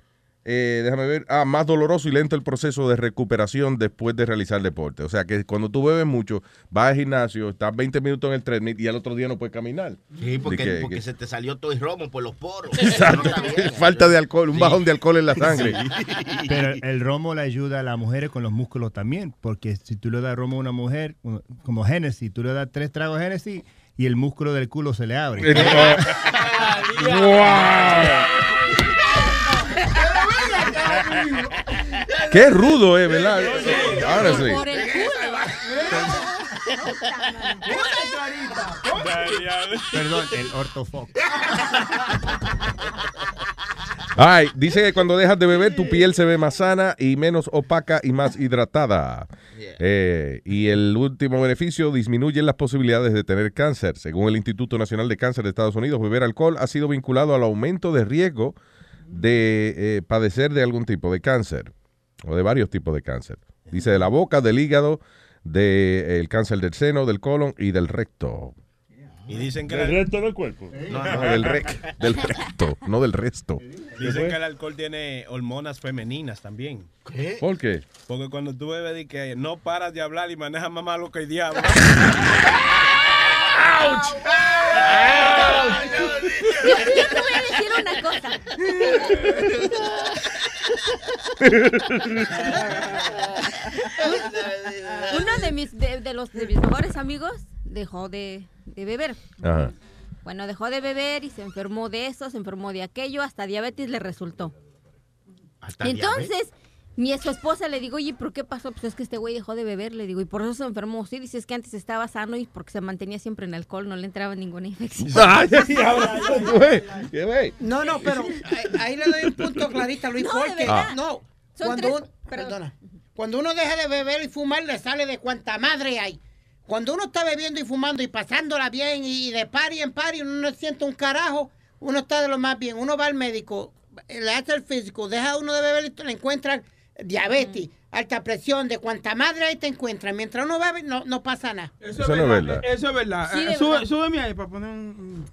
eh, déjame ver, ah, más doloroso y lento el proceso de recuperación después de realizar deporte. O sea que cuando tú bebes mucho, vas al gimnasio, estás 20 minutos en el treadmill y al otro día no puedes caminar. Sí, porque, que- porque que- se te salió todo el romo por los poros. Exacto. No bien. Falta de alcohol, un Sí. bajón de alcohol en la sangre. Pero el romo le ayuda a las mujeres con los músculos también, porque si tú le das romo a una mujer, como Genesis, tú le das tres tragos de Genesis y el músculo del culo se le abre. Qué rudo es, ¿verdad? Ahora sí. Por el Perdón, el ortofoc. Ay, dice que cuando dejas de beber tu piel se ve más sana y menos opaca y más hidratada. Eh, y el último beneficio disminuye las posibilidades de tener cáncer. Según el Instituto Nacional de Cáncer de Estados Unidos, beber alcohol ha sido vinculado al aumento de riesgo de eh, padecer de algún tipo de cáncer o de varios tipos de cáncer. Dice de la boca, del hígado, del cáncer del seno, del colon y del recto. Y dicen que ¿Del el- resto del cuerpo? No, No, no. del, rec- del recto, no del resto. Dicen que el alcohol tiene hormonas femeninas también. ¿Qué? ¿Por qué? Porque cuando tú bebes de que no paras de hablar y manejas más malo que el diablo. Yo, yo te voy a decir una cosa. Uno de mis, de, de los de mis mejores amigos dejó de, de beber. Ajá. Bueno, dejó de beber y se enfermó de eso, se enfermó de aquello, hasta diabetes le resultó. Hasta entonces, mi su esposa le digo, oye, ¿por qué pasó? Pues es que este güey dejó de beber, le digo, y por eso se enfermó. Sí, dices que antes estaba sano y porque se mantenía siempre en alcohol, no le entraba ninguna infección. No, no, pero ahí, ahí le doy un punto clarito a Luis, No, porque no, Son cuando, tres- uno, perdona, cuando uno deja de beber y fumar, le sale de cuanta madre hay. Cuando uno está bebiendo y fumando y pasándola bien y de pari en pari, uno no siente un carajo, uno está de lo más bien. Uno va al médico, le hace el físico, deja uno de beber y le encuentran diabetes, alta presión, de cuanta madre ahí te encuentran. Mientras uno bebe, no, no pasa nada. Eso es verdad. Eso es verdad. Sí, Eh, sube, verdad. súbeme ahí para poner un...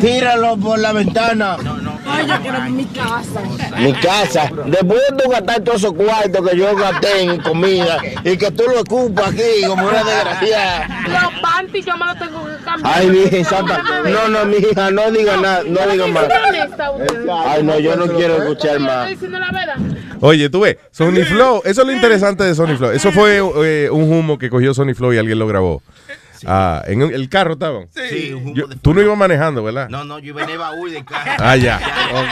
Tíralo por la ventana. No, no. Ay, yo quiero mi casa. Mi casa. Después de tú gastar todos esos cuartos que yo gasté en comida y que tú lo ocupas aquí como una desgraciada. Los panties yo me los tengo que cambiar. Ay, Virgen Santa. No, no, mi hija, no diga nada, no diga más. Ay, no, yo no quiero escuchar más. Oye, tú ves, Sony Flow, eso es lo interesante de Sony Flow. Eso fue eh, un humo que cogió Sony Flow y alguien lo grabó. Ah, en el carro estaban. Sí, un humo Yo- de tú no ibas manejando, ¿verdad? No, no, yo iba en el baúl de casa. Ah, ya. Ok.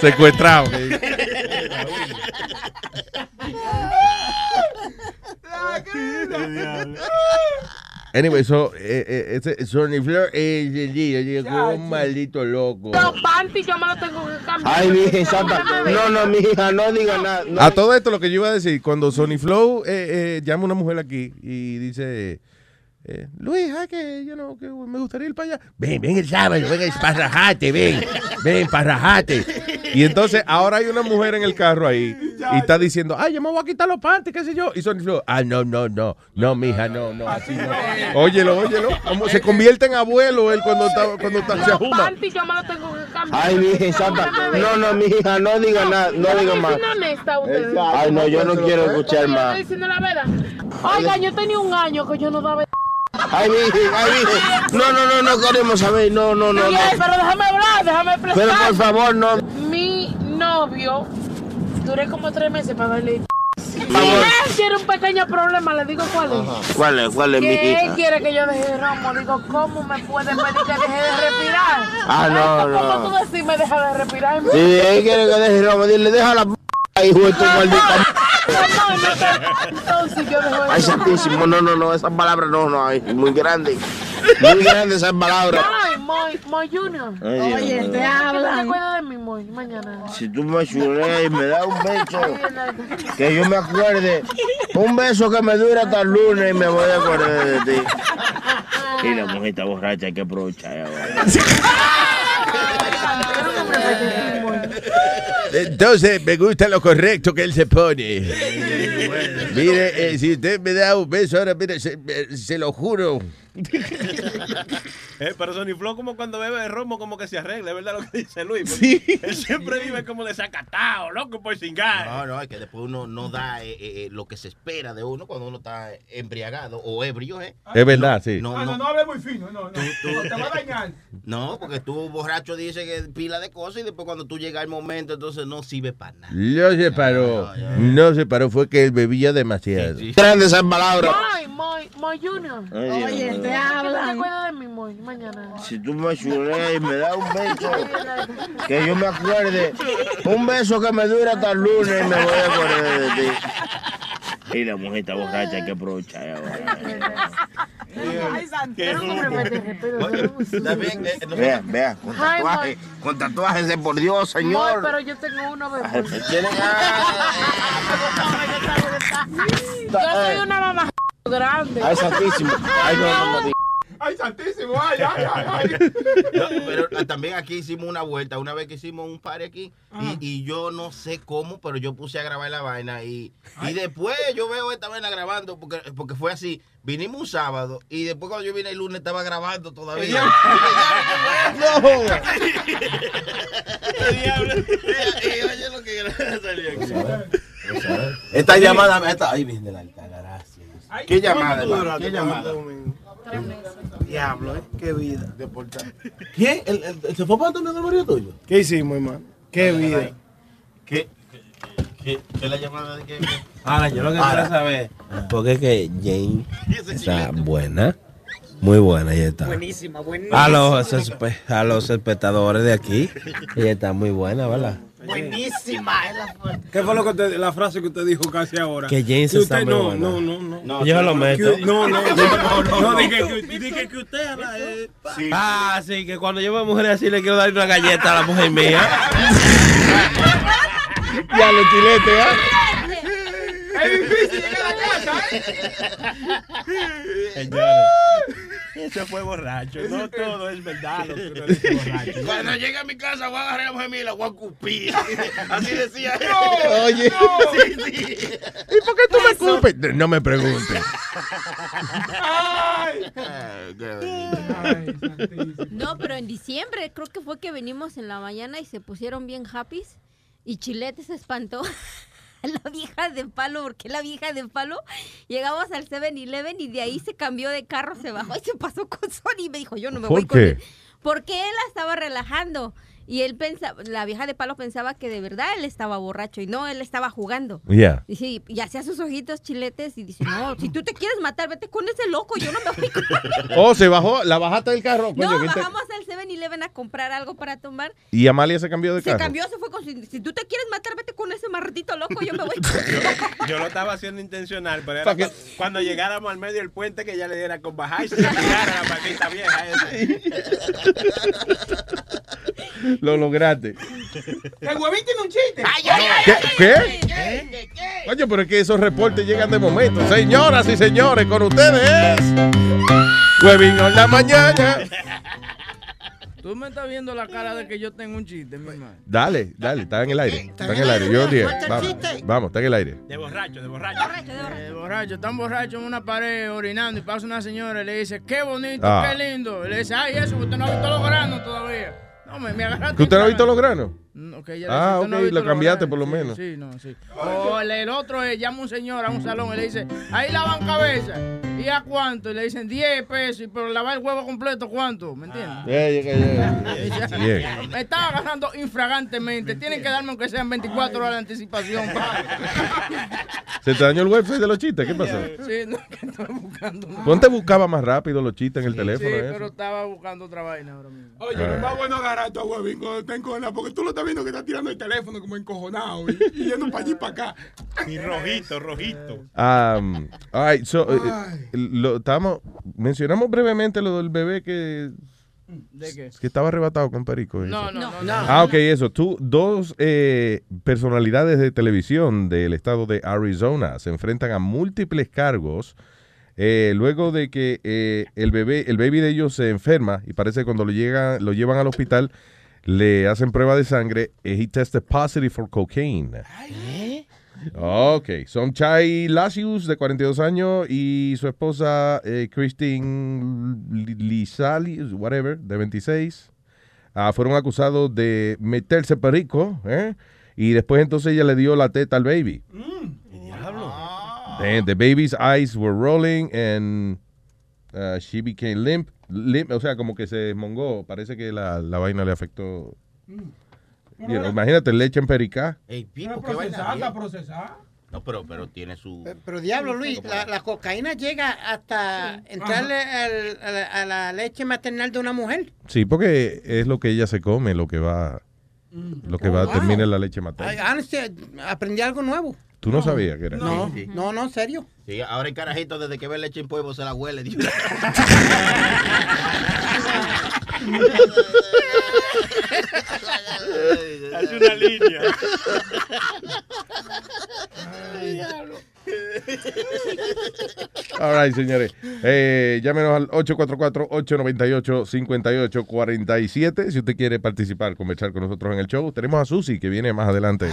Secuestrado. Anyway, so, eh, eh, ese Sonny Flor eh, un maldito loco. Los panties yo me los tengo que cambiar. Ay, mi hija, santa. No, no, mi hija, no diga nada. no. A todo esto lo que yo iba a decir, cuando Sony Flow eh, eh, llama a una mujer aquí y dice, eh, Luis, ay, que yo no, que me gustaría ir para allá. Ven, ven el sábado, ven para rajarte, ven, ven para. Y entonces ahora hay una mujer en el carro ahí y está diciendo, ay, yo me voy a quitar los panties, qué sé yo. Y Flow, ah, no, no, no, no, mija, no, no, así no. Óyelo, óyelo, como se convierte en abuelo él cuando está, cuando está, se ajuma. panties yo me los tengo que cambiar. Ay, mi hija, santa. No, no, mi hija, no diga nada. No diga más. Ay, no, yo no quiero escuchar más. Oiga, yo tenía un año que yo no daba. Ay, hija, ay, hija. No, no, no, no queremos saber. No, no, no, no. Pero déjame hablar, déjame expresar. Pero por favor, no. Mi novio, duré como tres meses para darle. Si él tiene un pequeño problema, le digo cuál es. ¿Cuál es, cuál es, mi Que él quiere que yo deje el romo. Digo, ¿cómo me puede pedir que deje de respirar? Ah, no, Esto, ¿Cómo no. tú decís me deja de respirar? Si él quiere que deje el robo, dile, deja la p hijo de tu maldita. Ay, santísimo, no, no, no, esas palabras no, no, ay, muy grande. Muy grande esas palabras. Ay, Moy, Moy Junior. Ay, Oye, te hablan. ¿Te acuerdas de mí, Moy, mañana? Si tú me chuleas y me das un beso, que yo me acuerde, un beso que me dura hasta el lunes y me voy a acordar de ti. Y la mujer está borracha, hay que aprovechar. Entonces, me gusta lo correcto que él se pone. Mire, eh, si usted me da un beso ahora, mire, se, eh, se lo juro. Eh, pero Sony Flow como cuando bebe de romo como que se arregla, es verdad lo que dice Luis. Sí. Él siempre vive como desacatado, loco por cingar. No, no, es que después uno no da eh, eh, eh, lo que se espera de uno cuando uno está embriagado o ebrio, ¿eh? Es verdad, sí. No, Ah, no, no, no hable muy fino, no, no. tú- No, Te va a dañar. no, porque tú borracho dices que pila de y después cuando tú llegas al momento entonces no sirve para nada. No se paró. No se paró, fue que él bebía demasiado. Grande esas palabras. Moy, Moy, Moy Junior. Ay, Oye, te hablan. ¿Te acuerdas de Moy, mañana? Si tú me chuleas y me das un beso, que yo me acuerde, un beso que me dura hasta el lunes y me voy a acordar de ti. Y la mujer está borracha, hay que aprovechar ahora. No eh, no sé- Vea, vea, con Ay, tatuajes, con tatuajes de por Dios, señor. pero yo tengo uno, bebé. Ay, pues Yo soy una mamá grande. Ay, santísimo. Ay, no, no, no. Ay, santísimo, ay, ay, ay, ay. No, pero ah, también aquí hicimos una vuelta, una vez que hicimos un party aquí, y, y yo no sé cómo, pero yo puse a grabar la vaina, y, y después yo veo esta vaina grabando, porque, porque fue así, vinimos un sábado, y después cuando yo vine el lunes estaba grabando todavía. No. Y oye lo que salió aquí. Esta llamada, esta, ay, viene la gracias. ¿Qué llamada, ¿cuánto hermano? Diablo, ¿eh? Qué vida. ¿Quién? ¿El, el, el- se fue para Antonio del barrio tuyo? ¿Qué hicimos, hermano? Qué vida. ¿Qué? ¿Qué, qué la llamada de qué? Ahora, yo lo que quiero saber, porque es que Jane está buena, muy buena, ella está. Buenísima, buenísima. A los, a los espectadores de aquí, ella está muy buena, ¿verdad? Buenísima. Es la, ¿Qué fue lo que usted, la frase que usted dijo casi ahora? Que James Que está usted muy no, no, no, no. Yo lo meto. Que- No, no, no, no, no, dije que, dije que usted habla, eh, Ah, sí, que cuando yo veo mujeres así le quiero dar una galleta a la mujer mía. Ya lo chilete, ¿ah? Es difícil llegar a la casa, ¿eh? Señores, eso fue borracho. No todo es verdad borracho. Cuando llegue a mi casa voy a agarrar a la mujer mía y la voy a cupir. Así decía él. Oye. Sí, sí. ¿Y por qué tú me culpes? No me preguntes. Ay. No, pero en diciembre creo que fue que venimos en la mañana y se pusieron bien happy y Chilete se espantó. La vieja de palo, porque la vieja de palo llegamos al 7-Eleven y de ahí se cambió de carro, se bajó y se pasó con Sony y me dijo, yo no me voy ¿Por con qué? él. Porque él la estaba relajando Y él pensaba, la vieja de palo pensaba que de verdad él estaba borracho y no, él estaba jugando. Yeah. Y sí, y hacía sus ojitos chiletes y dice, no, si tú te quieres matar, vete con ese loco, yo no me voy con él". Oh, se bajó, la bajaste del carro. coño, No, bajamos al 7-Eleven a comprar algo para tomar. Y Amalia se cambió de Se carro. cambió, se fue con Si tú te quieres matar, vete con ese marretito loco, yo me voy con Yo lo estaba haciendo intencional, pero era Pa' que- cu- cuando llegáramos al medio del puente que ya le diera con bajar y se tirara la maldita vieja esa. Lo lograste. El huevín tiene un chiste. ¿Qué? ¿Qué? Oye, pero es que esos reportes llegan de momento. Señoras y señores, con ustedes. Huevín en la mañana. Tú me estás viendo la cara de que yo tengo un chiste, mi hermano. Dale, dale, está en el aire. Está en el aire. Yo dije, vamos, chiste. vamos, está en el aire. De borracho, de borracho. Eh, borracho, están borrachos en una pared orinando y pasa una señora y le dice, qué bonito, Ah. qué lindo. Y le dice, ay, eso, usted no ha visto los granos todavía. No, me, me agarraste. ¿Que usted no ha visto los granos? Le Ah, ok, "Usted no ha visto lo cambiaste granos". por lo Sí, menos. Sí, no, sí. O el, el otro es, llama un señor a un salón y le dice, ahí lavan cabeza. ¿Y a cuánto? Y le dicen 10 pesos, y pero lavar el huevo completo, ¿cuánto? ¿Me entiendes? Yeah, yeah, yeah. Ella- Yeah. Me estaba agarrando infragantemente. Tienen que darme aunque sean 24 horas de anticipación. pa. ¿Se te dañó el website de los chistes? ¿Qué pasó? Sí, no, que estaba buscando. Ponte buscaba más rápido los chistes en el Sí, teléfono. eso. pero estaba buscando otra vaina ahora mismo. Oye, Ah. es más bueno agarrar a tu huevín cuando encojonado, porque tú lo estás viendo que está tirando el teléfono como encojonado y, y yendo para allí y para acá. Y rojito, rojito. Um, all right, so, eh, eh, lo, estábamos- mencionamos brevemente lo del bebé que, ¿De qué? que estaba arrebatado con Perico. ¿eh? No, no, no. no. Ah, ok, eso. Tú, dos eh, personalidades de televisión del estado de Arizona se enfrentan a múltiples cargos eh, luego de que eh, el bebé, el baby de ellos se enferma y parece que cuando lo, llega, lo llevan al hospital le hacen prueba de sangre. eh, he tested positive for cocaine. Ok, son Chai Lasius, de 42 años, y su esposa eh, Christine Lizali, whatever, de 26. Ah, fueron acusados de meterse perico, ¿eh? Y después entonces ella le dio la teta al baby. And the baby's eyes were rolling and uh, she became limp. O sea, como que se desmongó. Parece que la, la vaina le afectó. You know, imagínate, leche en pericá. Ey, Está qué procesada, procesada. No, pero, pero tiene su... Pero diablo, Luis, la, la cocaína llega hasta entrarle al- a, la, a la leche maternal de una mujer. Sí, porque es lo que ella se come, lo que va, lo que va a Wow. terminar en la leche Ay, materna. honestly, aprendí algo nuevo. Tú no sabías que era. No, Sí, sí. no, no, serio. Sí, ahora el carajito desde que ve leche en polvo se la huele. Hace una línea. All right, señores. Eh, llámenos al 844-898-5847 si usted quiere participar, conversar con nosotros en el show. Tenemos a Susi que viene más adelante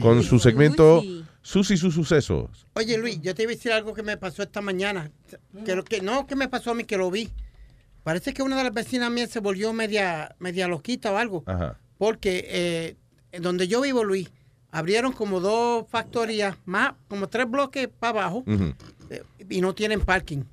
con su segmento Susi sus sucesos. Oye, Luis, yo te iba a decir algo que me pasó esta mañana. Que, no, que me pasó a mí, que lo vi. Parece que una de las vecinas mías se volvió media, media loquita o algo. Ajá. Porque eh, en donde yo vivo, Luis, abrieron como dos factorías, más como tres bloques para abajo, eh, y no tienen parking.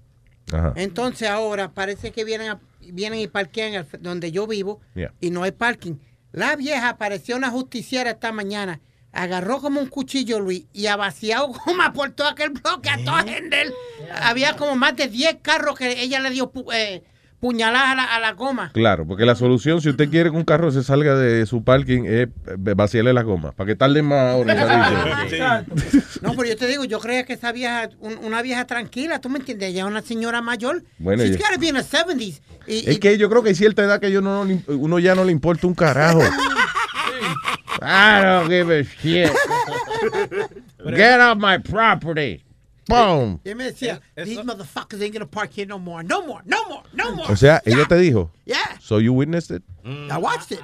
Ajá. Entonces ahora parece que vienen, a- vienen y parquean donde yo vivo Yeah. y no hay parking. La vieja apareció una justiciera esta mañana, agarró como un cuchillo, Luis, y ha vaciado goma por todo aquel bloque a toda gente. Había como más de 10 carros que ella le dio pu- eh, puñaladas a la, a la goma. Claro, porque la solución, si usted quiere que un carro se salga de su parking, es eh, vaciarle las gomas, para que tarde más horas. No, pero yo te digo, yo creía que esa vieja, un- una vieja tranquila, ¿tú me entiendes? Ella es una señora mayor. Bueno, She's ella- gotta be in the 70s. Y- Es y- que yo creo que hay cierta edad que yo no, le- uno ya no le importa un carajo. I don't give a shit. Get off my property. Boom. Y me decía, these motherfuckers ain't gonna park here no more, no more, no more, no more. O sea, ella te dijo. Yeah. So you witnessed it. I watched it.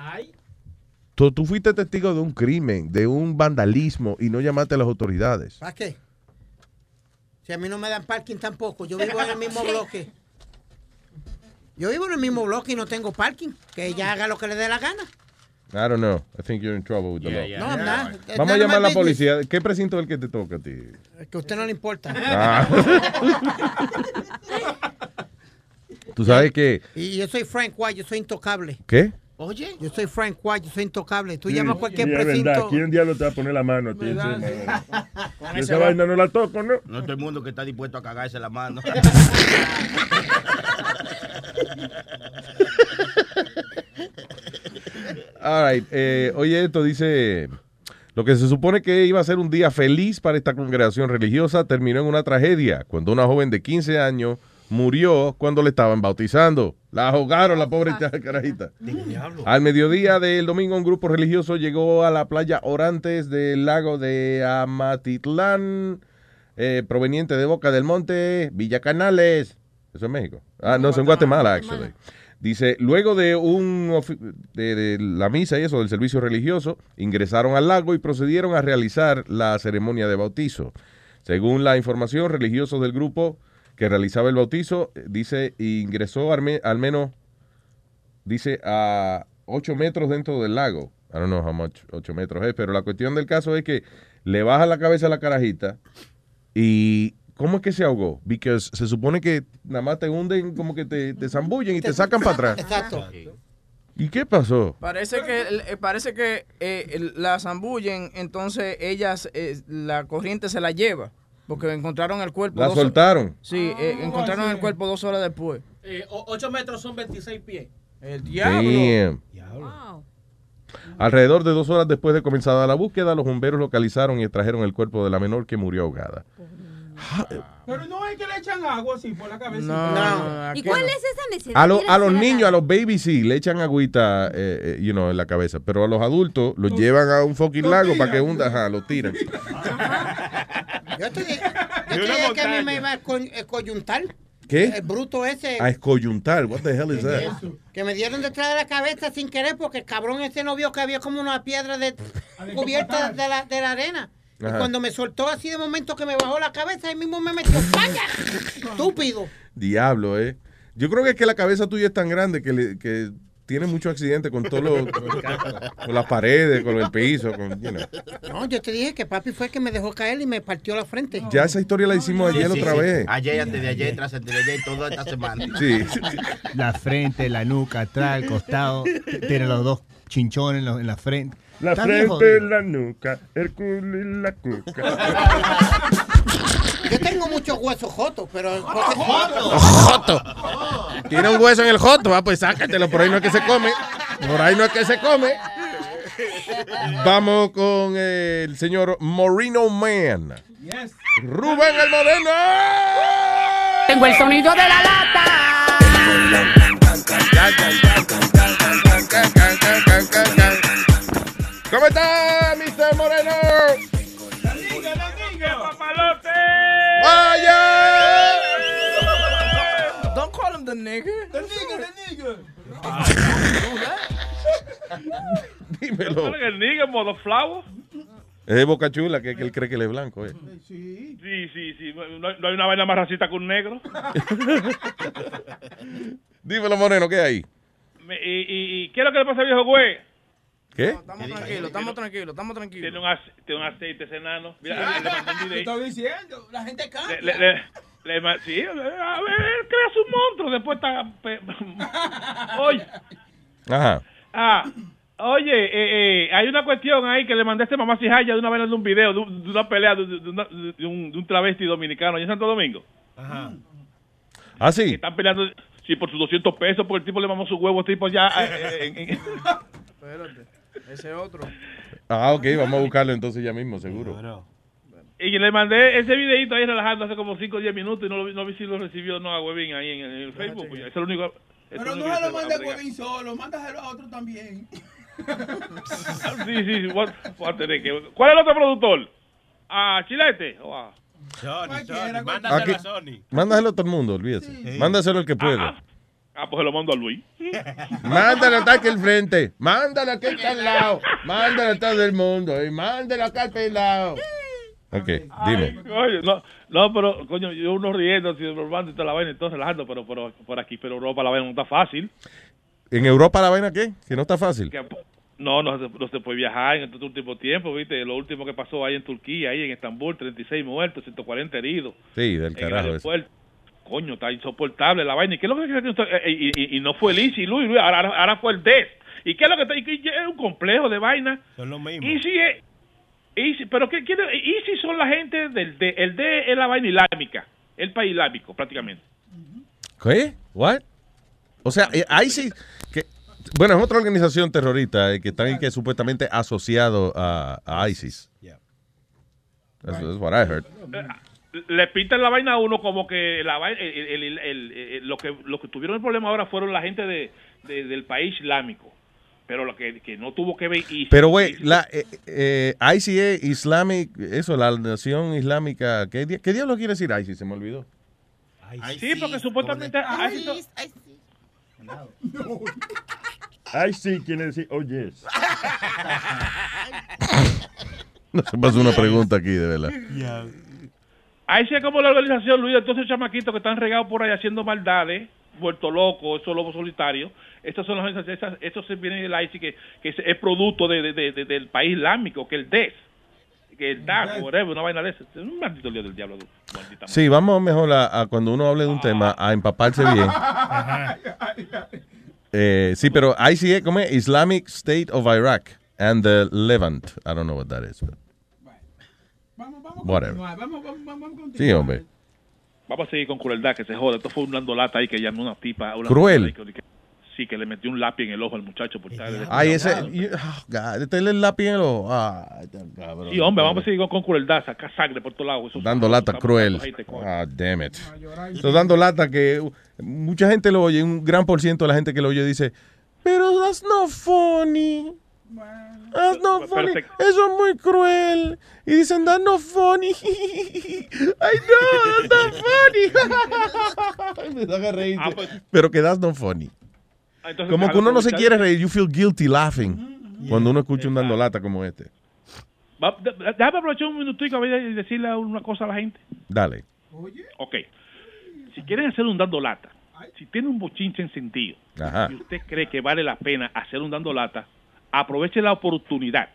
Tú, tú fuiste testigo de un crimen, de un vandalismo y no llamaste a las autoridades. ¿Para qué? Si a mí no me dan parking tampoco, yo vivo en el mismo bloque. Yo vivo en el mismo bloque y no tengo parking. Que ella haga lo que le dé la gana. I don't know. I think you're in trouble with the law. No, I'm not. Vamos a llamar a la policía. ¿Qué precinto es el que te toca a ti? Que a usted no le importa. Ah. Tú sabes que... Y yo soy Frank White, yo soy intocable. ¿Qué? Oye. Yo soy Frank White, yo soy intocable. Tú Sí, llamas a cualquier sí, es precinto. verdad. ¿Quién diablo te va a poner la mano a ti. Con Esa vaina no la toco, ¿no? No todo el mundo que está dispuesto a cagarse la mano. All right, eh, oye, esto dice, lo que se supone que iba a ser un día feliz para esta congregación religiosa terminó en una tragedia cuando una joven de 15 años murió cuando le estaban bautizando. La ahogaron, la pobre carajita. Al mediodía del domingo, un grupo religioso llegó a la playa Orantes del lago de Amatitlán, eh, proveniente de Boca del Monte, Villa Canales. Eso es México. Ah, no, eso en Guatemala, actually. Dice, luego de, un, de, la misa y eso, del servicio religioso, ingresaron al lago y procedieron a realizar la ceremonia de bautizo. Según la información, religiosos del grupo que realizaba el bautizo, dice, ingresó al menos, dice, a 8 metros dentro del lago. I don't know how much 8 metros es, pero la cuestión del caso es que le baja la cabeza a la carajita y ¿cómo es que se ahogó? Porque se supone que nada más te hunden, como que te, te zambullen y te sacan para atrás. Exacto. ¿Y qué pasó? Parece que eh, parece que eh, la zambullen, entonces ellas eh, la corriente se la lleva porque encontraron el cuerpo. La dos- soltaron. Sí, eh, encontraron el cuerpo dos horas después. Eh, 8 metros son 26 pies. El Damn. Alrededor de dos horas después de comenzada la búsqueda, los bomberos localizaron y extrajeron el cuerpo de la menor que murió ahogada. Pero no es que le echan agua así por la cabeza. ¿Y cuál es esa necesidad? A, lo- a los niños, a los babies sí, le echan agüita eh, eh, you know, en la cabeza, pero a los adultos los llevan a un fucking lago para que hunda, ajá, lo tiran. Yo te dije, yo te dije que a mí me iba a co- coyuntar. ¿Qué? El bruto ese. A escoyuntar, what the hell is that? Que me dieron detrás de la cabeza sin querer porque el cabrón ese no vio que había como una piedra de, cubierta de la, de la arena. Y cuando me soltó así de momento que me bajó la cabeza, ahí mismo me metió. ¡Vaya! Estúpido. Diablo, eh. Yo creo que es que la cabeza tuya es tan grande que, le- que tiene mucho accidente con todo lo, con las paredes, con el piso, con, you know. No, yo te dije que papi fue el que me dejó caer y me partió la frente. Ya esa historia la hicimos ayer Sí, otra sí. vez. Ayer, antes de ayer, tras antes de ayer, toda esta semana. Sí. La frente, la nuca, atrás, el costado. Tiene los dos chinchones en la frente. La Está bien frente, jodido. la nuca, el culo y la cuca. Yo tengo muchos huesos jotos, pero. Joto. Tiene un hueso en el joto, ah, pues sácatelo, por ahí no es que se come. Por ahí no es que se come. Vamos con el señor Moreno Man. Rubén el Moreno. Tengo el sonido de la lata. ¿Cómo está, Mr. Moreno? ¡Vaya! Don't call him the nigga. The nigga, the nigga. Dímelo. El nigga modo flower. Es Boca Chula, que, que él cree que él es blanco. eh. Sí, sí, sí. No, hay- no hay una vaina más racista que un negro. Dímelo, Moreno, ¿qué hay? Me- y, y, y ¿qué es lo que le pasa al viejo güey? ¿Qué? Estamos tranquilos, estamos tranquilos, estamos tranquilos. Tiene un, ace- tiene un aceite ese enano. Mira, le mandé un Te video. estoy diciendo, la gente cambia. Le, le, le- sí, a ver, él crea su monstruo. Después está. Oye, Ajá. ah, oye, eh, eh, hay una cuestión ahí que le mandé a este mamá Cijaya de una vez de un video de, un- de una pelea de, de una- de un, de un travesti dominicano allá en Santo Domingo. ¿Ah, sí? Están peleando, sí, por sus 200 pesos, porque el tipo le mamó sus huevos, tipo ya. eh, eh, en- en- Espérate, ese otro. Ah, ok, vamos a buscarlo entonces ya mismo, seguro. y le mandé ese videito ahí relajando hace como 5 o 10 minutos y no, lo vi- no vi si lo recibió no a Huevín ahí en, el- en el Facebook. pues, es el único. es el Pero único no se lo va a a. Huevín solo, mándaselo a otro también. Sí, sí, sí. voy a- voy a tener que- ¿Cuál es el otro productor? ¿A Chilete? ¿O a- Aquí- Mándaselo a todo el mundo, olvídese. Mándaselo al que pueda. Ah, pues se lo mando a Luis. Mándalo acá aquí al frente. Mándalo aquí está al lado. Mándalo a todo el mundo. Y mándalo acá al pelado. Ok, dime. No, no, pero, coño, yo uno riendo, así, bromeando y toda la vaina, y todo relajando, pero, pero por aquí, pero Europa la vaina no está fácil. ¿En Europa la vaina qué? Que no está fácil. Que, no, no, se- no se puede viajar en este último tiempo, ¿viste? Lo último que pasó ahí en Turquía, ahí en Estambul, 36 muertos, 140 heridos. Sí, del en carajo. aeropuerto. Coño, está insoportable la vaina. ¿Y qué es lo que y, y, y- y no fue Liz y Luis, Luis, ahora, ahora- fue el DES. ¿Y qué es lo que está? es un complejo de vaina. Son lo mismo. Y si es, y si- pero qué quiere, y si son la gente del D, el D es la vaina islámica, el país islámico prácticamente. ¿Qué? ¿What? O sea, eh, ISIS, que, bueno, es otra organización terrorista eh, que está ahí que supuestamente asociado a, a ISIS. That's, that's what I heard. Le pintan la vaina a uno como que la vaina, el- el- el- el- el- lo que lo que tuvieron el problema ahora fueron la gente de, de- del país islámico, pero lo que, que no tuvo que ver ISIS. Pero, güey, la eh, eh, ICA, Islamic, eso, la nación islámica, ¿qué, di- qué diablo quiere decir ISIS? Se me olvidó. Sí, porque supuestamente ISIS Ay, sí, quiere decir, oh, yes. No se pasó una pregunta aquí, de verdad. Ahí sí es como la organización, Luis, de todos esos chamaquitos que están regados por ahí haciendo maldades, vuelto locos, esos lobos solitarios. Estos son las organizaciones, esas- estos se vienen del ICI que, que es, es producto de, de- de- de- del país islámico, que el DES, que el DAC, whatever, una vaina de eso. Es un maldito lío del diablo. Sí, vamos mejor a, a cuando uno hable de un tema a empaparse bien. Eh, sí, pero ICA, ¿cómo es? Islamic State of Iraq and the Levant. I don't know what that is. but- Whatever. Vamos, vamos, vamos, vamos Sí, hombre. Vamos a seguir con crueldad, que se joda. Esto fue un landolata ahí que llamó una tipa. Una ¿Cruel? tipa que- sí, que le metió un lápiz en el ojo al muchacho por estar Ay, ese. y- oh, God, este es el lápiz en el ojo. Ay, cabrón. Sí, hombre, vamos a seguir con, con crueldad, sacar sangre por todos lados. Dando lata cruel. dando Ah, damn it. Estoy dando lata que uh, mucha gente lo oye, un gran por ciento de la gente que lo oye dice, pero that's not funny. That's not funny. Eso es muy cruel. Y dicen, that's not funny. I know, that's not funny. Me da reír. Pero que that's not funny. Ah, entonces, Como que uno no se quiere reír, you feel guilty laughing. Cuando uno escucha un dando lata como este. Va- Déjame aprovechar un minutico y decirle una cosa a la gente. Dale. Ok. Si quieren hacer un dando lata, si tiene un bochinche encendido Ajá. y usted cree que vale la pena hacer un dando lata, aproveche la oportunidad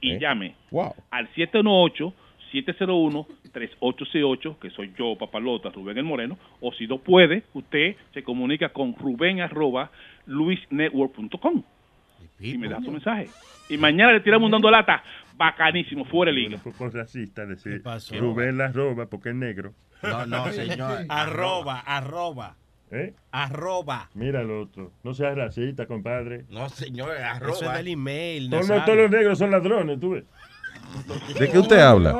y ¿Eh? llame Wow. al 718-701-3868, que soy yo, Papalota, Rubén el Moreno, o si no puede, usted se comunica con Rubén arroba luisnetwork.com y me da su mensaje. Y mañana le tiramos un dando lata bacanísimo, fuera liga. Un poco racista decir pasó? Rubén la roba porque es negro. No, no, señor. Arroba, arroba. ¿Eh? Arroba. Mira el otro. No seas racista, compadre. No, señor, Eso es del email. Todos, Nazario. todos los negros son ladrones, tú ves. ¿De qué usted habla?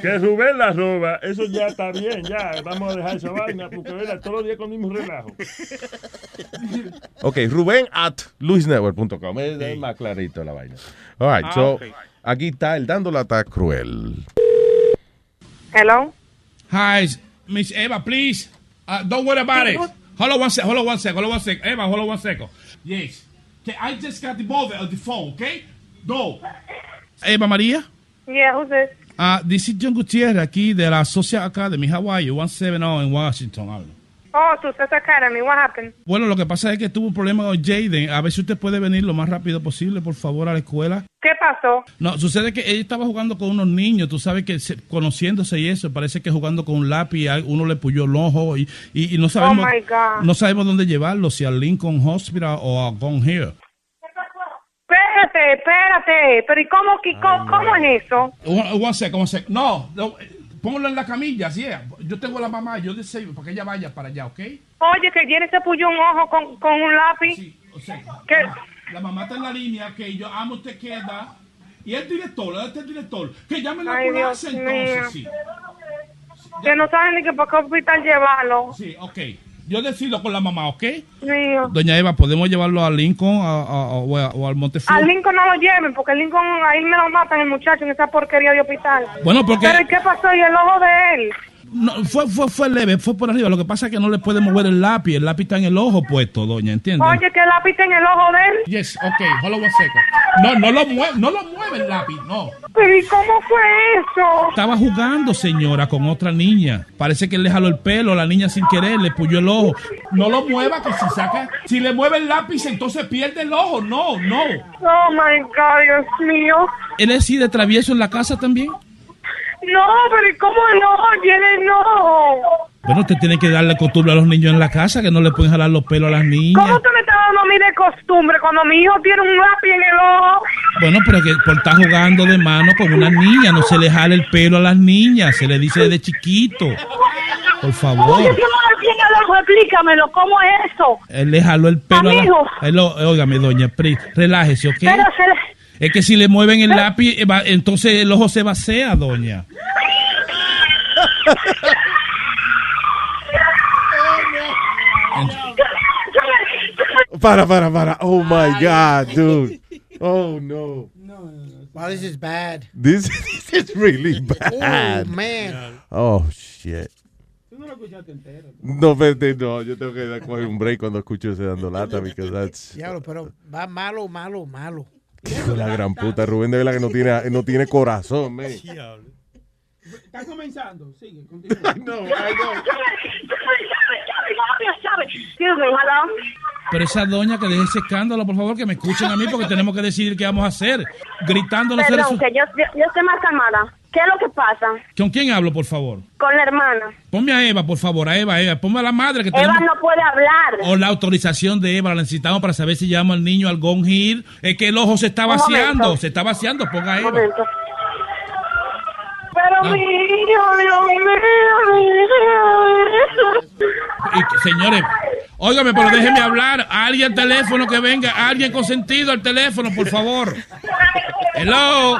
Que Rubén la roba, eso ya está bien, ya. Vamos a dejar esa vaina porque ¿verdad? todos los días con el mismo relajo. Ok, Rubén at luisnetwork.com. Es, es más clarito la vaina. All right, Ah, so, aquí está el dando lata cruel. Hello? Hi, Miss Eva, please. Uh, don't worry about it. Hold on one sec. Hold on one sec. Hold on one sec. Eva, hold on one second. Yes. Okay, I just got the mobile on the phone. Okay, go. Eva María. Yeah, who's this? Uh, this is John Gutierrez aquí de la Social Academy, Hawaii, 170 en Washington. Oh, Success Academy. What happened? Bueno, lo que pasa es que tuvo un problema con Jaden. A ver si usted puede venir lo más rápido posible, por favor, a la escuela. ¿Qué pasó? No, sucede que ella estaba jugando con unos niños, tú sabes que se- conociéndose y eso, parece que jugando con un lápiz, uno le puyó el ojo y, y, y no sabemos Oh, my God. no sabemos dónde llevarlo, si al Lincoln Hospital o a Gone Here. Espérate, espérate. Pero ¿y cómo, qué- cómo, cómo es eso? One, one second, one second. No, no, póngalo en la camilla, así es. Yo tengo a la mamá, yo deseo para que ella vaya para allá, ¿ok? Oye, que Jenny se puyó un ojo con, con un lápiz. ¿Qué? La mamá está en la línea, que yo amo, te queda. Y el director, ¿dónde está el director? Que llame la ambulancia entonces, mío. sí. Que no saben ni que por qué hospital llevarlo. Sí, ok. Yo decido con la mamá, ¿ok? Mío. Doña Eva, ¿podemos llevarlo a Lincoln a- a- a- o, al Montefiore? Al Lincoln no lo lleven, porque el Lincoln ahí me lo matan el muchacho en esa porquería de hospital. Bueno, porque- Pero ¿y qué pasó? ¿Y el ojo de él? No, fue, fue, fue leve, fue por arriba. Lo que pasa es que no le puede mover el lápiz. El lápiz está en el ojo puesto, doña, ¿entiende? Oye, que el lápiz está en el ojo de él. Yes, ok, hold on second. No, no lo mueve, no lo mueve el lápiz, no. Pero ¿y cómo fue eso? Estaba jugando, señora, con otra niña. Parece que le jaló el pelo, la niña sin querer, le puyó el ojo. No lo mueva, que si saca, si le mueve el lápiz, entonces pierde el ojo. No, no. Oh my God, Dios mío. ¿Él es así de travieso en la casa también? No, pero ¿y cómo ojo tiene ojo? Bueno, usted tiene que darle costumbre a los niños en la casa, que no le pueden jalar los pelos a las niñas. ¿Cómo tú me estás dando a mí de costumbre cuando mi hijo tiene un lápiz en el ojo? Bueno, pero que por estar jugando de mano con una niña, no se le jale el pelo a las niñas, se le dice desde chiquito. Por favor. Oye, no explícamelo, ¿cómo es eso? Él le jaló el pelo a la... Él lo- óigame, doña Pri, relájese, ¿ok? Pero se le... Es que si le mueven el lápiz, eh, va- entonces el ojo se vacía, doña. Para, para, para. Oh my God, dude. Oh no. Wow, this is bad. This, this is really bad. Oh, man. Oh shit. No, vete, no, yo tengo que dar coger un break cuando escucho ese dando lata, because that's Diablo, pero va malo, malo, malo. Hijo de la gran puta. Rubén de verdad que no tiene, no tiene corazón, man. Está comenzando. Sigue, continúa. no. Pero esa doña que deje ese escándalo, por favor, que me escuchen a mí porque tenemos que decidir qué vamos a hacer. Se Perdón, resu- que yo, yo, yo estoy más calmada. ¿Qué es lo que pasa ¿Con quién hablo, por favor? con la hermana? Ponme a Eva, por favor, a Eva, Eva. Ponme a la madre que Eva tenemos... no puede hablar. O la autorización de Eva, la necesitamos para saber si llevamos al niño al Gone Hill. Es que el ojo se está Un vaciando, se está vaciando, ponga a Un Eva. momento. Pero No. mi hijo, Dios mío. Y, señores, óigame, pero déjeme hablar. Alguien al teléfono que venga, alguien con sentido al teléfono, por favor. Hello,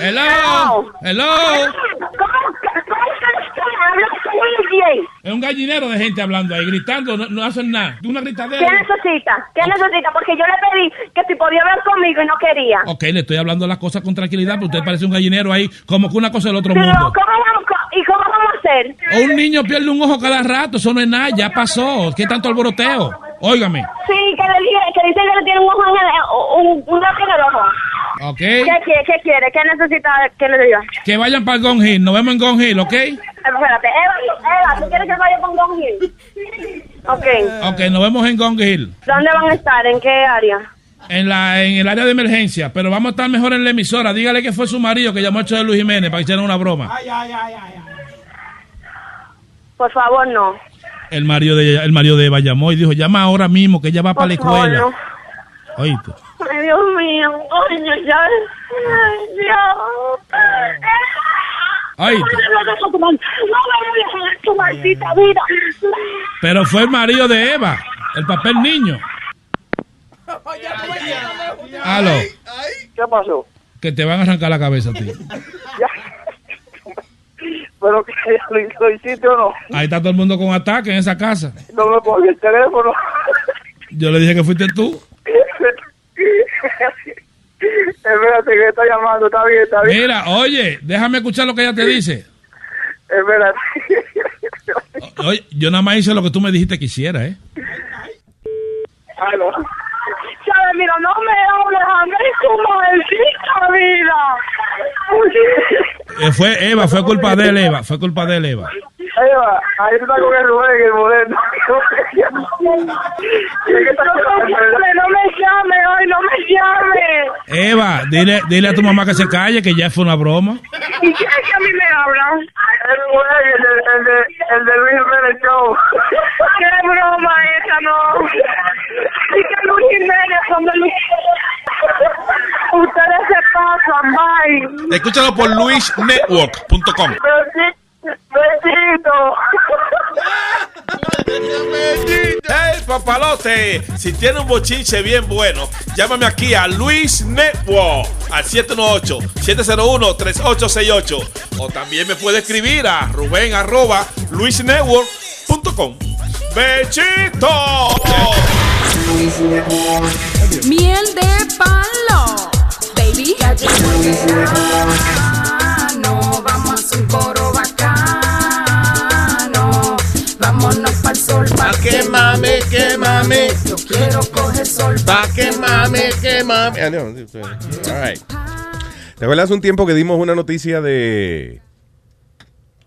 hello, hello. Es un gallinero de gente hablando ahí, gritando, no, no hacen nada. Una gritadera. ¿Qué necesita? ¿Qué necesita? Porque yo le pedí que si podía hablar conmigo y no quería. Ok, le estoy hablando las cosas con tranquilidad, pero usted parece un gallinero ahí, como que una cosa del otro Pero, mundo. ¿cómo vamos, ¿Y cómo vamos a hacer? O un niño pierde un ojo cada rato, eso no es nada, ya pasó. ¿Qué tanto alboroteo? Óigame, Sí, que le dije, que dice que le tiene un ojo en el, un, un lápiz en el ojo. ok. ¿Qué, quiere? ¿Qué quiere? ¿Qué necesita que le diga? Que vayan para el Gone Hill, nos vemos en Gone Hill, ¿ok? Espérate, Eva, Eva, ¿tú quieres que vaya con Don Gil? Ok. Ok, nos vemos en Gone Hill. ¿Dónde van a estar? ¿En qué área? En, la, en el área de emergencia, pero vamos a estar mejor en la emisora. Dígale que fue su marido que llamó a de Luis Jiménez para que hicieran una broma. Ay, ay, ay, ay. ay. Por favor, no. El marido de el marido de Eva llamó y dijo, llama ahora mismo que ella va para la escuela. Oíste. Ay, Dios mío. Ay, Dios, ya. Ay, Dios. Vida. Pero fue el marido de Eva, el papel niño. Aló, ¿Qué pasó? que te van a arrancar la cabeza ti. ¿Pero que lo, hiciste o no? Ahí está todo el mundo con ataque en esa casa. No me cogí el teléfono. Yo le dije que fuiste tú. Espérate que está llamando, está bien, está bien. Mira, oye, déjame escuchar lo que ella te dice. Espérate. Oye, yo nada más hice lo que tú me dijiste que hiciera, ¿eh? Aló. Chávez, mira, no me hables a mí tu maldita vida. Eh, Fue Eva, fue culpa de él, Eva. Fue culpa de él, Eva. Eva, ahí tú estás con el Rubén, el moderno. No me llame hoy, no me llame. Eva, dile, dile a tu mamá que se calle, que ya fue una broma. ¿Y quién es que a mí me habla? El Rubén, el de, el de, el de Luis Jiménez Show. ¿Qué broma esa, no? Y que Luis Jiménez son de Luis. Ustedes se pasan, bye. Escúchalo por luisnetwork.com. Besito. ¡Hey, papalote! Si tiene un bochinche bien bueno, llámame aquí a Luis Network al 718-701-3868. O también me puede escribir a Rubén arroba luisnetwork.com. ¡Bechito! Miel de palo, baby. Ya llegó verano, vamos a un coro Vámonos pa'l sol, pa' que mame, que mame. Yo quiero coger sol, Pa' que mame, que mame. Ah, no, All right. ¿Te acuerdas hace un tiempo que dimos una noticia de.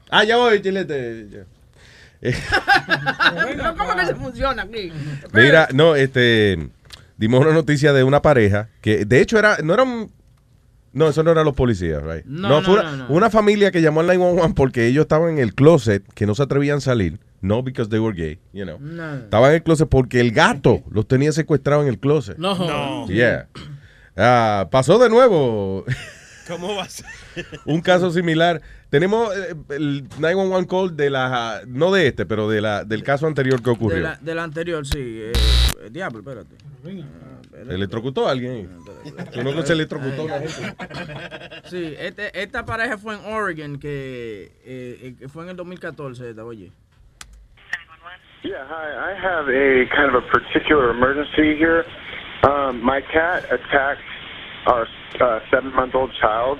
Ah, ya voy, chilete. ¿Cómo que se funciona aquí? Mira, no, este. Dimos una noticia de una pareja que, de hecho, era. No era un. No, eso no eran los policías, right? No, No, no, fue una, no. una familia que llamó al 911 porque ellos estaban en el closet, que no se atrevían a salir. No because they were gay, you know. No. Estaban en el closet porque el gato los tenía secuestrados en el closet. No. No. Yeah. Ah, pasó de nuevo ¿Cómo va a ser? un caso similar. Tenemos eh, el 911 call de la, no de este, pero de la, del caso anterior que De ocurrió. la, del anterior, sí. Eh, diablo, espérate. ¿Se electrocutó a alguien? Uno que se electrocutó a una gente. Sí, este, esta pareja fue en Oregon, que, eh, eh, fue en el 2014, esta, oye. Yeah, hi. I have a kind of a particular emergency here. Um, my cat attacked our uh, seven-month-old child,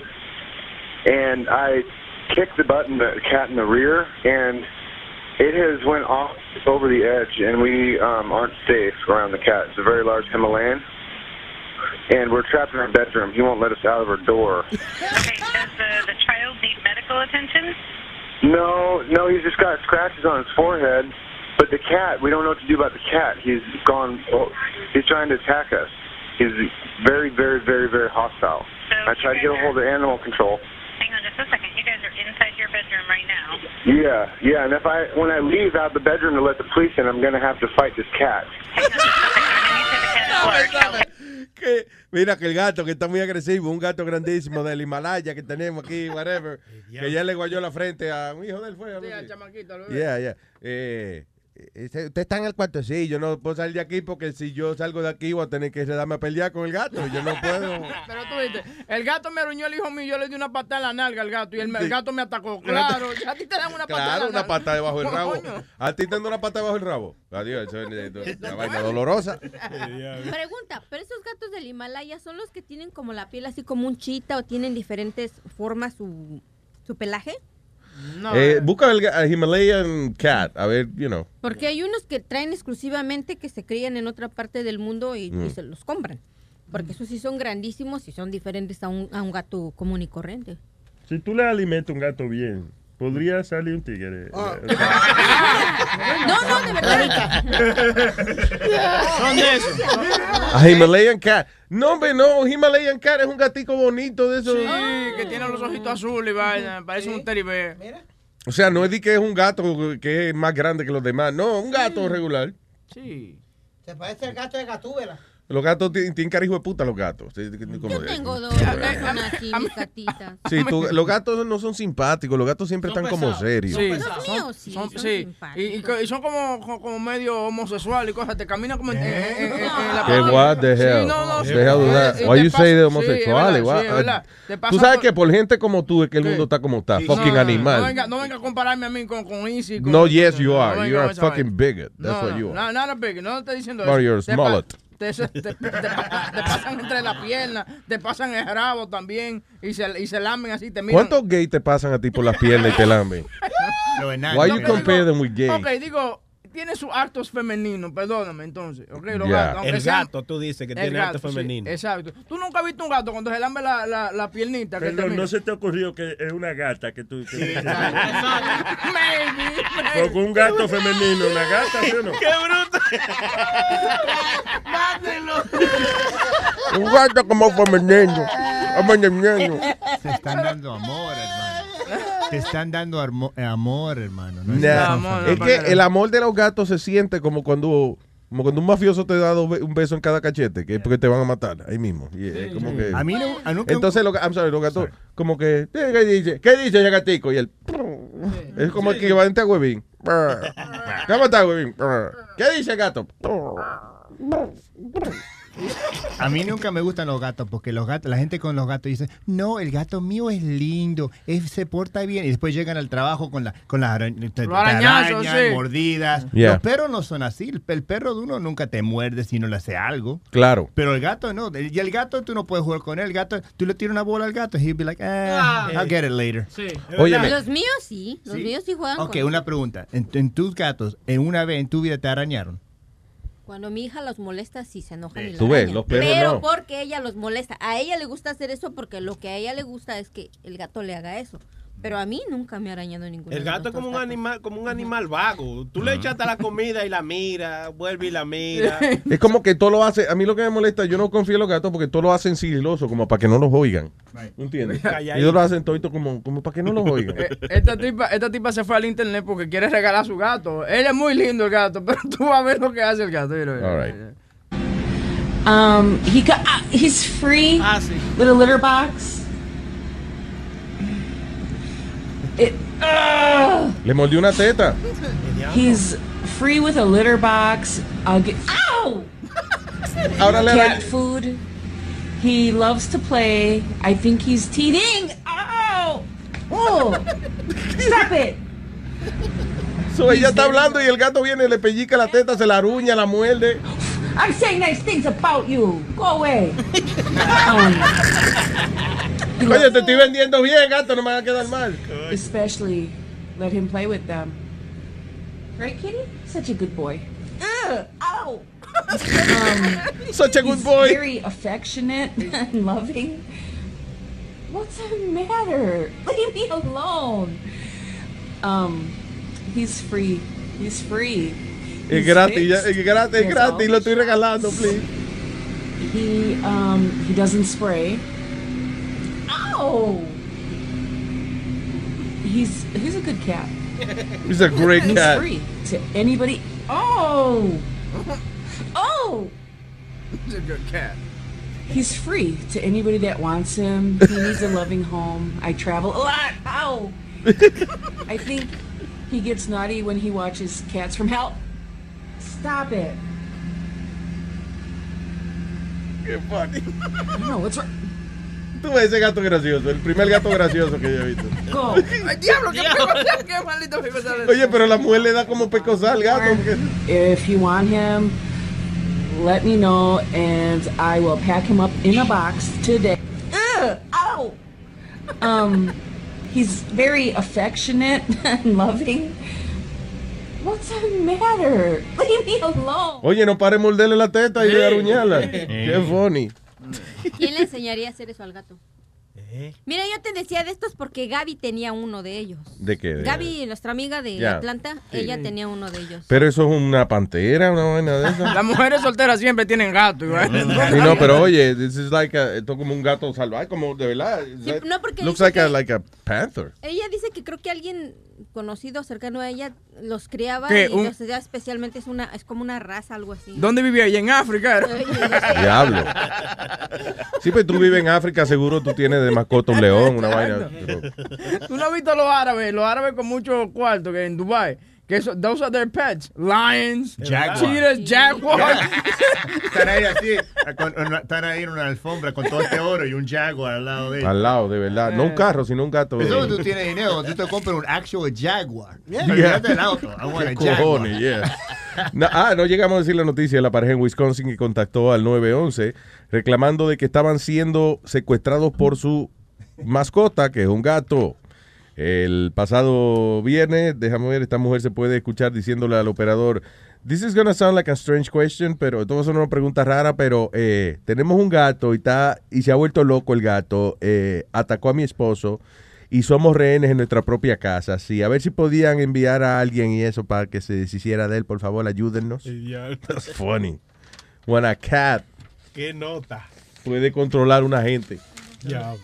and I kicked the button, the cat in the rear, and it has went off over the edge, and we um, aren't safe around the cat. It's a very large Himalayan, and we're trapped in our bedroom. He won't let us out of our door. Okay, does the, the child need medical attention? No, no, he's just got scratches on his forehead. But the cat, we don't know what to do about the cat. He's gone. Oh, he's trying to attack us. He's very, very, very, very hostile. I tried to get a hold of animal control. Hang on just a second. You guys are inside your bedroom right now. Yeah, yeah. And if I, when I leave out the bedroom to let the police in, I'm gonna have to fight this cat. Que, mira que el gato que está muy agresivo, un gato grandísimo del Himalaya que tenemos aquí, whatever, que ya le guayó la frente a un hijo del fue. algo así. Yeah, yeah. Eh, usted está en el cuarto, sí, yo no puedo salir de aquí porque si yo salgo de aquí voy a tener que darme a pelear con el gato, yo no puedo. Pero tú viste, el gato me aruñó el hijo mío, yo le di una patada en la nalga al gato y el, gato me atacó. Claro, a ti te dan una patada Claro, en la una pata debajo del rabo. Coño. A ti te dan una pata debajo del rabo. Adiós, eso es eh, una vaina dolorosa. Pregunta, ¿pero esos gatos del Himalaya son los que tienen como la piel así como un chita o tienen diferentes formas su, su pelaje? Eh, busca el ga- Himalayan cat, a ver, you know. Porque hay unos que traen exclusivamente que se crían en otra parte del mundo y, y Mm. se los compran. Porque esos sí son grandísimos y son diferentes a un, a un gato común y corriente. Si tú le alimentas un gato bien, podría salir un tigre. No, no, de verdad. Son de esos. A Himalayan cat. No, hombre, no, Himalayan cat es un gatico bonito de esos. Sí, que tiene los ojitos azules y vaina, parece un teddy bear. O sea, no es de que es un gato que es más grande que los demás. No, un gato regular. Sí. Se parece al gato de Gatúbela. Los gatos ti- tienen carijo de puta, los gatos. Sí, Yo tengo dos mis gatitas. Sí, tú- los gatos no son simpáticos, los gatos siempre están como serios. Sí, Los míos sí, son sí. Y, y co- y son como, medio homosexual y cosas. Te caminan como en, en- en- en- en la ¿Qué what the Sí, hell? no, no, What sí. the hell is that? Y Why te you pasa- say de sí, homosexuales? es verdad, What- sí, es. Te Tú sabes por- que por gente como tú es que el mundo está como está. Fucking No, animal. No venga, no venga a compararme a mí con, con Easy. Con, No, yes, you no are. You are a fucking bigot. That's no, what you no, are. No, no, big. No te diciendo Or eso. you're a Te. Te, te- te- te pa- te pasan entre las piernas, te pasan el rabo también y se, y se lamen así, te miran. ¿Cuántos gays te pasan a ti por las piernas y te lamben? Why you compare them with gays? Ok, digo, tiene sus actos femeninos, perdóname entonces. Okay, los gatos, El sean- gato, tú dices que tiene gato, acto sí, femenino. exacto. Tú nunca has visto un gato cuando se lambe la, la, la piernita. Pero no se te ocurrió que es una gata que tú... que- Maybe, Porque un gato femenino, una gata, ¿sí o no? ¡Qué bruto! Un gato como femenino. Se están dando amor, hermano. Te están dando armo- eh, amor, hermano. No Nah, es que el amor de los gatos se siente como cuando como cuando un mafioso te da un beso en cada cachete, que es porque te van a matar ahí mismo. Como que- A mí no- a nunca- Entonces, I'm sorry, los gatos, como que, ¿qué qué dice? ¿Qué dice ese gatico? Y él, es como el equivalente a huevín. ¿Cómo está, huevín? ¿Qué dice el gato? A mí nunca me gustan los gatos porque los gatos, la gente con los gatos dice, no, el gato mío es lindo, él se porta bien y después llegan al trabajo con la con las arañ- te- te arañazos, arañan, sí. mordidas. Yeah. Los perros no son así, el, el perro de uno nunca te muerde si no le hace algo. Claro. Pero el gato no, y el gato tú no puedes jugar con él, el gato, tú le tiras una bola al gato, he'll be like, ah, I'll get it later. Óyeme. Los míos sí, los Sí. míos sí juegan Ok, con- una pregunta. En, en tus gatos, ¿en una vez en tu vida te arañaron? Cuando mi hija los molesta, sí se enojan y la Tú ves, arañan. los perros Pero no. porque ella los molesta. A ella le gusta hacer eso porque lo que a ella le gusta es que el gato le haga eso. Pero a mí nunca me ha arañado ninguno. El gato es como un gatos. animal, como un animal vago. Tú le echas hasta la comida y la mira, vuelve y la mira. Es como que todo lo hace. A mí lo que me molesta, yo no confío en los gatos porque todo lo hacen sigiloso, como para que no los oigan. ¿Entiendes? Ellos lo hacen todo como, como para que no los oigan. Eh, Esta tipa, esta tipa se fue al internet porque quiere regalar a su gato. Él es muy lindo el gato, pero tú vas a ver lo que hace el gato. mira, mira. All right. Um, he got, uh, he's free with a litter box. It, Ugh. Le mordió una teta. he's free with a litter box. I'll get, ow! Ahora le Cat food. He loves to play. I think he's teething. Ow! Oh! Stop it! Ella está hablando y el gato viene, le pellica la teta, se la aruña, la muerde. I'm saying nice things about you. Go away. Um, Oye, te estoy vendiendo bien, gato, no me va a quedar mal. especially let him play with them. Right, Kitty? Such a good boy. Ugh, ow! um, Such a good boy. Very affectionate and loving. What's the matter? Leave me alone. Um, he's free. He's free. Es gratis, ya- fixed. es gratis, es He has gratis, all lo estoy regalando, please. He um he doesn't spray. Ow! He's he's a good cat. He's a great he's cat. He's free to anybody. Oh, oh! He's a good cat. He's free to anybody that wants him. He needs a loving home. I travel a lot. Ow! I think he gets naughty when he watches Cats from Hell. Stop it. Qué funny. No, what's wrong? Tú ves ese gato gracioso, el primer gato gracioso que yo he visto. Go. Ay, diablo, qué, qué, qué maldito me sale. Oye, pero la mujer le da como pecosal al gato. porque- If you want him, let me know and I will pack him up in a box today. Ugh, ow! Um, he's very affectionate and loving. What's the matter? Leave me alone. Oye, no pare de morderle la teta y de aruñarla. Qué funny. ¿Quién le enseñaría a hacer eso al gato? Mira, yo te decía de estos porque Gaby tenía uno de ellos. ¿De qué? De- Gaby, nuestra amiga de Atlanta, sí. ella tenía uno de ellos. Pero eso es una pantera, una vaina de esa. Las mujeres solteras siempre tienen gato. Sí, no, pero oye, this is like a- esto es como un gato salvaje, como de verdad. Sí, no, porque looks like a, like a panther. Ella dice que creo que alguien conocido cercano a ella los criaba ¿Qué? y Un- los ya especialmente es una es como una raza algo así. ¿Dónde vivía ella? En África. era? Diablo. Sí, pero tú vives en África, seguro tú tienes de mascota un león, una vaina. pero- ¿Tú no has visto los árabes? Los árabes con mucho cuarto que en Dubai. Que eso, those are their pets. Lions, Jaguar. cheetahs, jaguars. Están ahí así, con- una- están ahí en una alfombra con todo este oro y un jaguar al lado de ellos. Al lado, de verdad. No un carro, sino un gato. Eso tú tienes dinero, tú te compras un actual jaguar. Yeah. Olvídate del auto. I want a ¿Qué jaguar. cojones? Yeah. No, ah, no llegamos a decir la noticia de la pareja en Wisconsin que contactó al 911 reclamando de que estaban siendo secuestrados por su mascota, que es un gato. El pasado viernes, déjame ver, esta mujer se puede escuchar diciéndole al operador, This is gonna sound like a strange question, pero esto va a ser una pregunta rara, pero eh, tenemos un gato y está y se ha vuelto loco el gato, eh, atacó a mi esposo y somos rehenes en nuestra propia casa. Sí, a ver si podían enviar a alguien y eso para que se deshiciera de él, por favor, ayúdennos. That's funny. When a cat Qué nota. puede controlar una gente. Ya.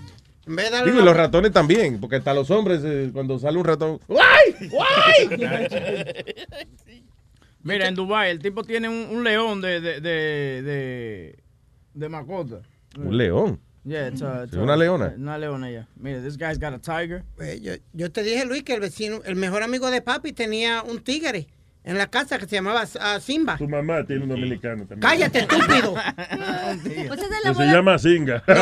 Digo, y los ratones también, porque hasta los hombres, eh, cuando sale un ratón. ¡Guay! ¡Guay! Mira, en Dubai el tipo tiene un, un león de, de, de, de, de mascota. Un león. Yeah, it's a- it's a- una leona. Una leona, ya. Mira, this guy's got a tiger. Pues, yo, yo te dije, Luis, que el vecino, el mejor amigo de papi tenía un tigre en la casa que se llamaba ah, Simba. Tu mamá tiene un dominicano también. Cállate, estúpido. Pues es Que se llama Singa.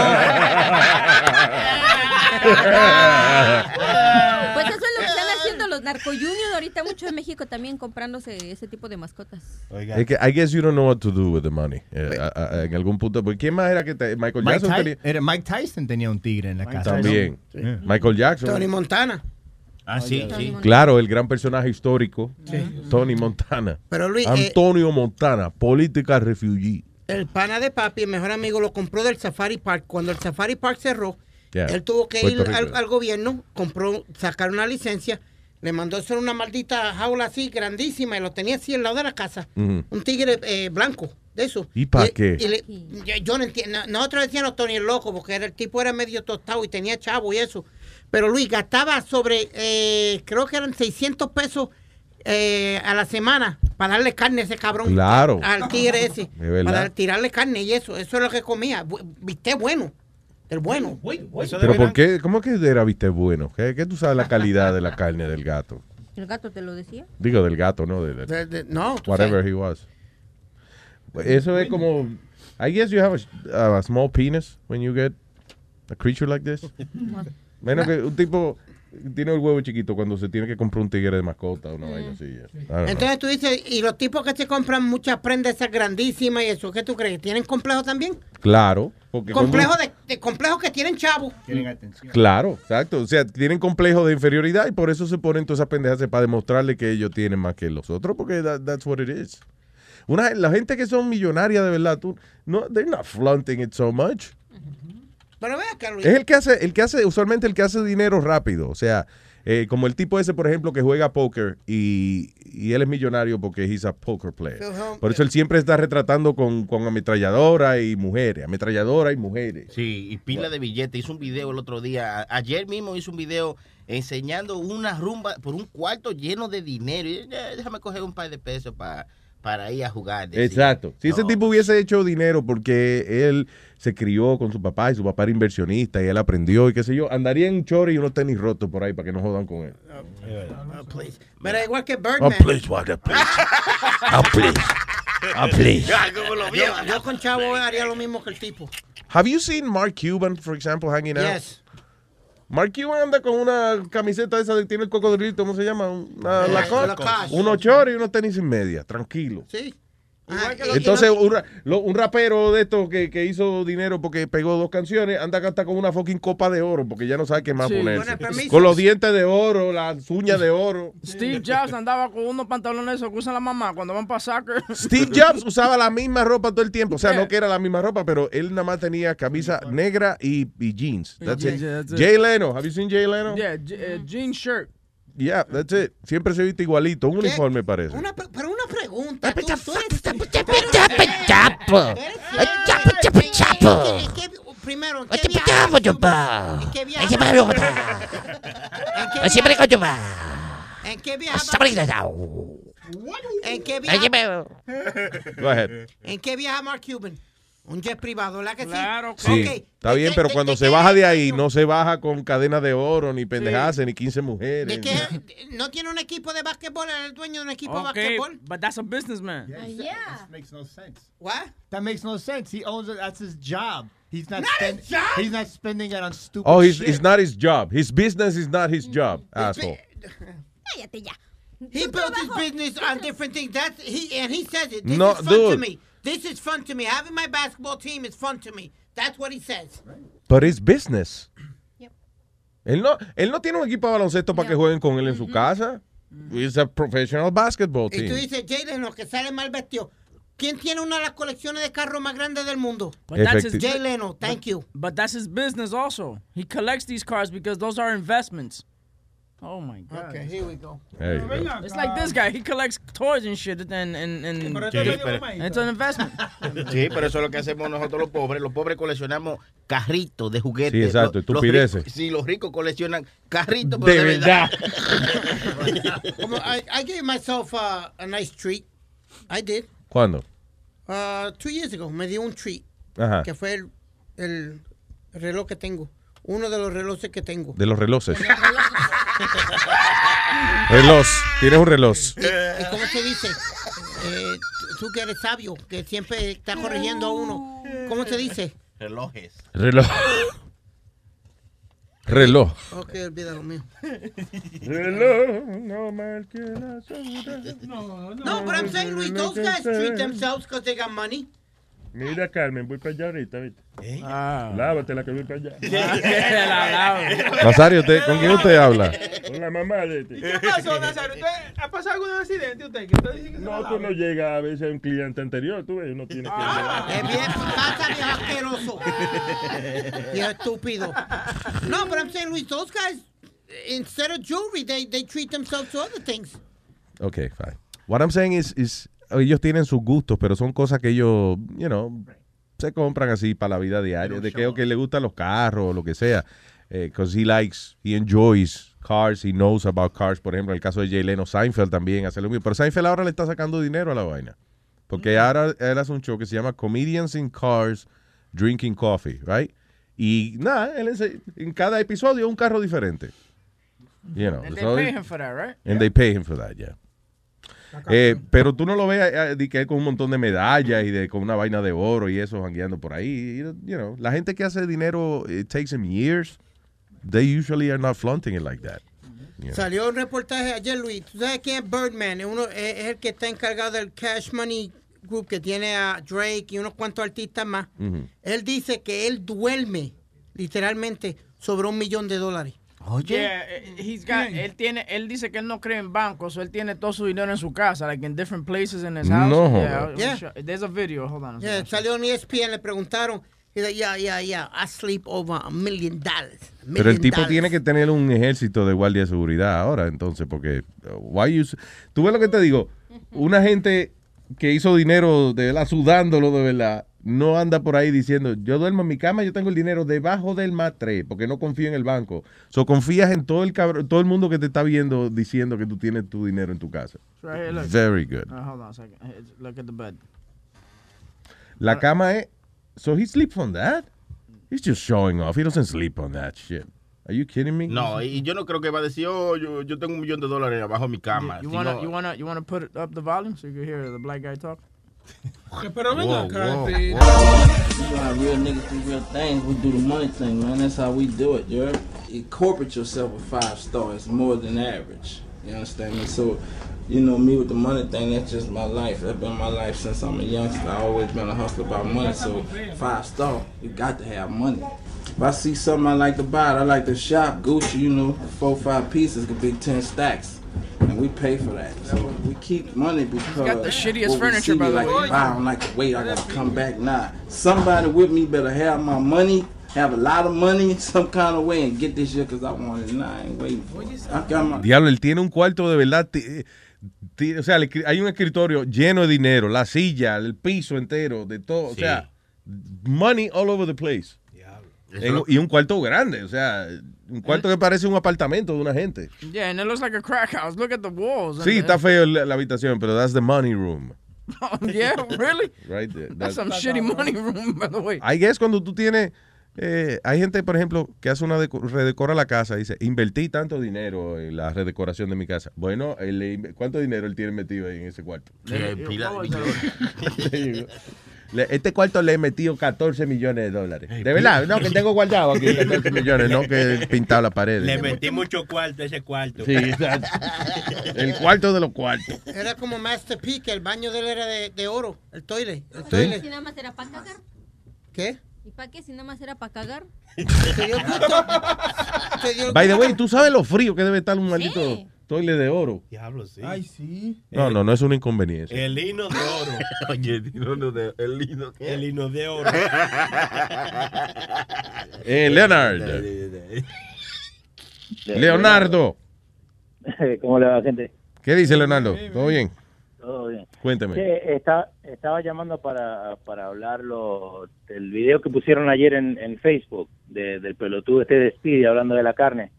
Pues eso es lo que están haciendo los narcoyunios ahorita mucho en México también comprándose ese tipo de mascotas. Es que I guess you don't know what to do with the money. Eh, a- a- en algún punto. porque ¿Quién más era que te- Michael Mike, Jackson Ty- tenía? era Mike Tyson tenía un tigre en la casa. También. Michael Jackson. Tony Montana. Ah, sí, sí. Claro, el gran personaje histórico. Sí. Tony Montana. Pero, Luis, eh, Antonio Montana, política refugee. El pana de papi, el mejor amigo, lo compró del Safari Park. Cuando el Safari Park cerró, Yeah. Él tuvo que Puerto ir al, al gobierno, compró, sacar una licencia, le mandó hacer una maldita jaula así grandísima y lo tenía así al lado de la casa. Un tigre eh, blanco, de eso. ¿Y pa' qué? y le- yo, yo no entiendo. Nosotros decíamos Tony el loco porque era, el tipo era medio tostado y tenía chavo y eso. Pero Luis gastaba sobre, eh, creo que eran 600 pesos eh, a la semana para darle carne a ese cabrón. Claro. Al tigre ese. Verdad. Para tirarle carne y eso. Eso es lo que comía. Viste bueno. El bueno. Pero ¿por qué? ¿Cómo que era viste bueno? ¿Qué, qué tú sabes la calidad de la carne del gato? ¿El gato te lo decía? Digo, del gato, ¿no? De, de- De- de- no, whatever sabes. he was. Eso es como... I guess you have a, a small penis when you get a creature like this. Menos que un tipo tiene el huevo chiquito cuando se tiene que comprar un tigre de mascota o una vaina así. Know. Entonces tú dices, y los tipos que se compran muchas prendas esas grandísimas y eso, ¿qué tú crees? ¿Tienen complejo también? Claro. Porque cuando- Complejo de, de complejos que tienen chavos. Tienen atención. Claro, exacto. O sea, tienen complejo de inferioridad y por eso se ponen todas esas pendejas para demostrarle que ellos tienen más que los otros, porque that- that's what it is. Una, la gente que son millonarias de verdad, tú, no, they're not flaunting it so much. Pero vea. Es el que hace, el que hace, usualmente el que hace dinero rápido. O sea, eh, como el tipo ese, por ejemplo, que juega póker y, y él es millonario porque he's a poker player. Por eso él siempre está retratando con, con ametralladora y mujeres, ametralladora y mujeres. Sí, y pila de billetes. Hizo un video el otro día. Ayer mismo hizo un video enseñando una rumba por un cuarto lleno de dinero. Y, "Eh, déjame coger un par de pesos pa- para ir a jugar. Exacto. Si ese tipo hubiese hecho dinero porque él se crió con su papá y su papá era inversionista y él aprendió y qué sé yo, andaría en chori y unos tenis rotos por ahí para que no jodan con él. Oh, please. Pero igual que Oh, Birdman. please, Walter, please. Oh, please. Oh, please. Yo, yo con chavo haría lo mismo que el tipo. Have you seen Mark Cuban, for example, hanging out? Yes. Mark Cuban anda con una camiseta esa de tiene el cocodrilo, ¿cómo se llama? Una Lacoste. Lacoste. Unos y unos tenis sin media, tranquilo. Sí. Entonces, un, ra- lo- un rapero de estos que, que hizo dinero porque pegó dos canciones, anda hasta con una fucking copa de oro porque ya no sabe qué más Sí. ponerse. Con los dientes de oro, las uñas de oro. Steve Jobs andaba con unos pantalones esos que usan la mamá cuando van para soccer. Steve Jobs usaba la misma ropa todo el tiempo. O sea, no que era la misma ropa, pero él nada más tenía camisa negra y, y jeans. That's it. Yeah, that's it. Jay Leno. Have you seen Jay Leno? Yeah, eh, jean shirt. Yeah, that's it. Siempre se viste igualito. Un uniforme parece. Una, pe- pero una pregunta. tú- tú eres- ¿En qué- Primero, ¿en qué viaje? ¿En qué viaje? ¿En qué viaja? ¿En qué viaja? Go ahead. ¿En qué viaja Mark Cuban? Un jet privado, ¿verdad que sí? Claro, Sí, está bien, pero cuando se baja de ahí, no se baja con cadena de oro, ni pendejadas, ni 15 mujeres. ¿De qué? ¿No tiene un equipo de básquetbol? ¿Es el dueño de un equipo de básquetbol? but that's a businessman. yeah. That makes no sense. What? That makes no sense. He owns it. That's his job. He's not, spend, He's not spending it on stupid Oh, he's, shit. it's not his job. His business is not his job, asshole. Cállate ya. He built his business on different things. That's he and he says it. This No, is fun to dude. me. This is fun to me. Having my basketball team is fun to me. That's what he says. But it's business. Él no, él no tiene un equipo de baloncesto para que jueguen con él en su casa. It's a professional basketball Y tú team. dices, Jalen, los que sale mal vestido. ¿Quién tiene una de las colecciones de carros más grandes del mundo? But that's his Jay Leno, thank you. But that's his business also. He collects these cars because those are investments. Oh my god. Okay, here we go. There you go. It's like this guy. He collects toys and shit and and and, Pero and mamadito. it's an investment. Sí, pero eso es lo que hacemos nosotros los pobres. Los pobres coleccionamos carritos de juguetes. Sí, exacto, Los- los estupideces. ricos- Sí, los ricos coleccionan carritos, pero De de, verdad. Como, I, I gave myself uh, a nice treat. I did. ¿Cuándo? Uh, two years ago me dio un treat. Ajá. Que fue el, el reloj que tengo. Uno de los relojes que tengo. De los relojes. Reloj. Tienes un reloj. ¿Y, y cómo se dice? Eh, tú que eres sabio, que siempre está corrigiendo a uno. ¿Cómo se dice? Relojes. Reloj. Reloj. Ok, olvida lo mío. Reloj, no más que las horas. No, but I'm saying, Luis, those guys treat themselves because they got money. Mira, Carmen, voy para allá ahorita, ¿viste? Ah. Lávatela que voy para allá. La. Nazario, ¿usted- ¿con quién usted habla? Con la mamá de este. ¿Qué pasó, Nazario? ¿Usted ha pasado algún accidente usted? ¿Qué usted dice que No, la tú no llegas a veces a un cliente anterior, tú ves, uno tiene que... Es bien, pasa viejo asqueroso. Viejo estúpido. No, but I'm saying, Luis, those guys, instead of jewelry, they, they treat themselves to other things. Ok, fine. What I'm saying is, is ellos tienen sus gustos, pero son cosas que ellos, you know, se compran así para la vida diaria. De que, que le gustan los carros o lo que sea. Because he likes, he enjoys cars, he knows about cars. Por ejemplo, en el caso de Jay Leno, Seinfeld también hace lo mismo. Pero Seinfeld ahora le está sacando dinero a la vaina. Porque ahora él hace un show que se llama Comedians in Cars Drinking Coffee, right? Y nada, él ense- en cada episodio un carro diferente. You know, And they so- pay him for that, right? And they pay him for that, yeah. Eh, pero tú no lo ves eh, de que con un montón de medallas y de con una vaina de oro y eso jangueando por ahí. You know, la gente que hace dinero, it takes them years. They usually are not flaunting it like that. Salió un reportaje ayer, Luis. ¿Tú sabes quién es Birdman? Es, uno, es, el que está encargado del Cash Money Group que tiene a Drake y unos cuantos artistas más. Él dice que él duerme literalmente sobre un millón de dólares. Yeah, eh, he's got, él tiene, él dice que él no cree en bancos, so él tiene todo su dinero en su casa, like in different places in his house. No yeah, Yeah. There's a video. Hold on. a Yeah, second. salió en ESPN, le preguntaron. He's like, yeah, yeah, yeah, I sleep over a million dollars. a Pero el tipo dollars. tiene que tener un ejército de guardia de seguridad ahora, entonces, porque uh, why you, tú ves lo que te digo, una gente que hizo dinero de verdad, sudándolo de verdad, no anda por ahí diciendo, yo duermo en mi cama, yo tengo el dinero debajo del matre, porque no confío en el banco. So confías en todo el cabro- todo el mundo que te está viendo diciendo que tú tienes tu dinero en tu casa. It's right here, look. Very good. Uh, hold on a second. Look at the bed. La cama es, so he sleeps on that? He's just showing off. He doesn't sleep on that shit. Are you kidding me? No, y yo no creo que va a decir, oh, yo, yo tengo un millón de dólares abajo de mi cama. You Si wanna, no- you wanna, you wanna put up the volume so you can hear the black guy talk? Pero venga Whoa, acá, whoa, whoa. You know how real niggas do real things. We do the money thing, man. That's how we do it, you heard? Incorporate yourself with five stars, more than average. You understand me? So, you know, me with the money thing, that's just my life. That's been my life since I'm a youngster. I always been a hustler about money. So, five star, you got to have money. If I see something I like to buy, I like to shop. Gucci, you know, four, five pieces could be 10 stacks. And we pay for that. So we keep money because got the shittiest what we furniture, see, by we the like way. to buy. I don't like to wait. I gotta come back now. Somebody with me better have my money, have a lot of money some kind of way, and get this shit because I want it now. I ain't waiting for it. I got my Diablo, él tiene un cuarto de verdad. o sea, hay un escritorio lleno de dinero, la silla, el piso entero, de todo. O sea, money all over the place. En- y un cuarto grande, o sea, un cuarto que parece un apartamento de una gente. Yeah, and it looks like a crack house. Look at the walls. Sí, está feo la, la habitación, pero that's the money room. yeah, really? Right there. That's That's- some shitty money room, by the way. I guess cuando tú tienes, eh, hay gente, por ejemplo, que hace una deco- redecora la casa, dice, invertí tanto dinero en la redecoración de mi casa. Bueno, ¿cuánto dinero él tiene metido ahí en ese cuarto? Sí, hay pila Este cuarto le he metido 14 millones de dólares. De verdad, no, que tengo guardado aquí 14 millones, no que he pintado la pared. Le metí mucho cuarto a ese cuarto. Sí, exacto. El cuarto de los cuartos. Era como Master P, que el baño de él era de, de oro, el toile. El Sí. toile. Si nada más era para cagar. ¿Qué? ¿Y para qué? Si nada más era para cagar. Se dio el gusto. Se dio el By the way, ¿tú sabes lo frío que debe estar un maldito Sí. Toile de oro? Diablo, sí. Ay, sí. No, no, no es una inconveniencia. El hino de oro. Oye, el hino de, el hino ¿qué? El hino de oro. Eh, Leonard. Leonardo. ¿Cómo le va, gente? ¿Qué dice Leonardo? ¿Todo bien? Todo bien. Cuéntame. Está- estaba llamando para, para hablar lo- del video que pusieron ayer en, en Facebook de- del pelotudo este de Speedy hablando de la carne.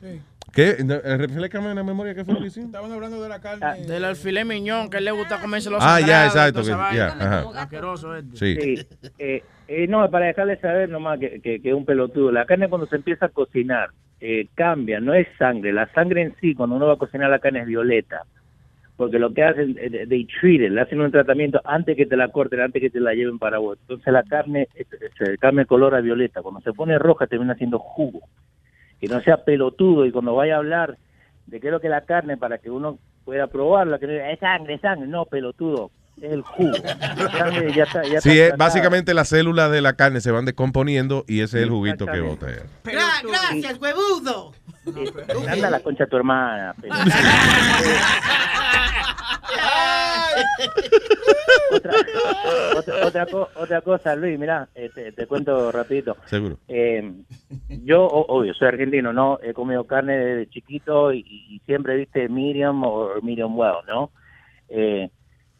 Sí. ¿Qué? Eh, Reflécame en la memoria qué fue lo que hicimos. Estaban hablando de la carne. Del alfiler miñón, que a él le gusta comerse los Ah, ya, exacto, que- ya, ajá. Asqueroso este. Sí. Eh, eh, no, para dejarle saber nomás que, que, que es un pelotudo. La carne cuando se empieza a cocinar eh, cambia, no es sangre. La sangre en sí, cuando uno va a cocinar la carne es violeta. Porque lo que hacen, they treat it, le hacen un tratamiento antes que te la corten, antes que te la lleven para vos. Entonces la carne se cambia el color a violeta. Cuando se pone roja termina siendo jugo. Que no sea pelotudo y cuando vaya a hablar de qué es lo que es la carne para que uno pueda probarla, que no diga, es sangre, es sangre. No, pelotudo. es el jugo. Carne ya está, ya Sí, está básicamente las células de la carne se van descomponiendo y ese es el juguito que bota. gracias, huevudo. Anda la concha de tu hermana. otra, otra, otra co- otra cosa, Luis, mira, te, te cuento rapidito. Seguro. Eh, yo, obvio, soy argentino, ¿no? He comido carne desde chiquito y, y siempre, viste, medium o medium well, ¿no? Eh,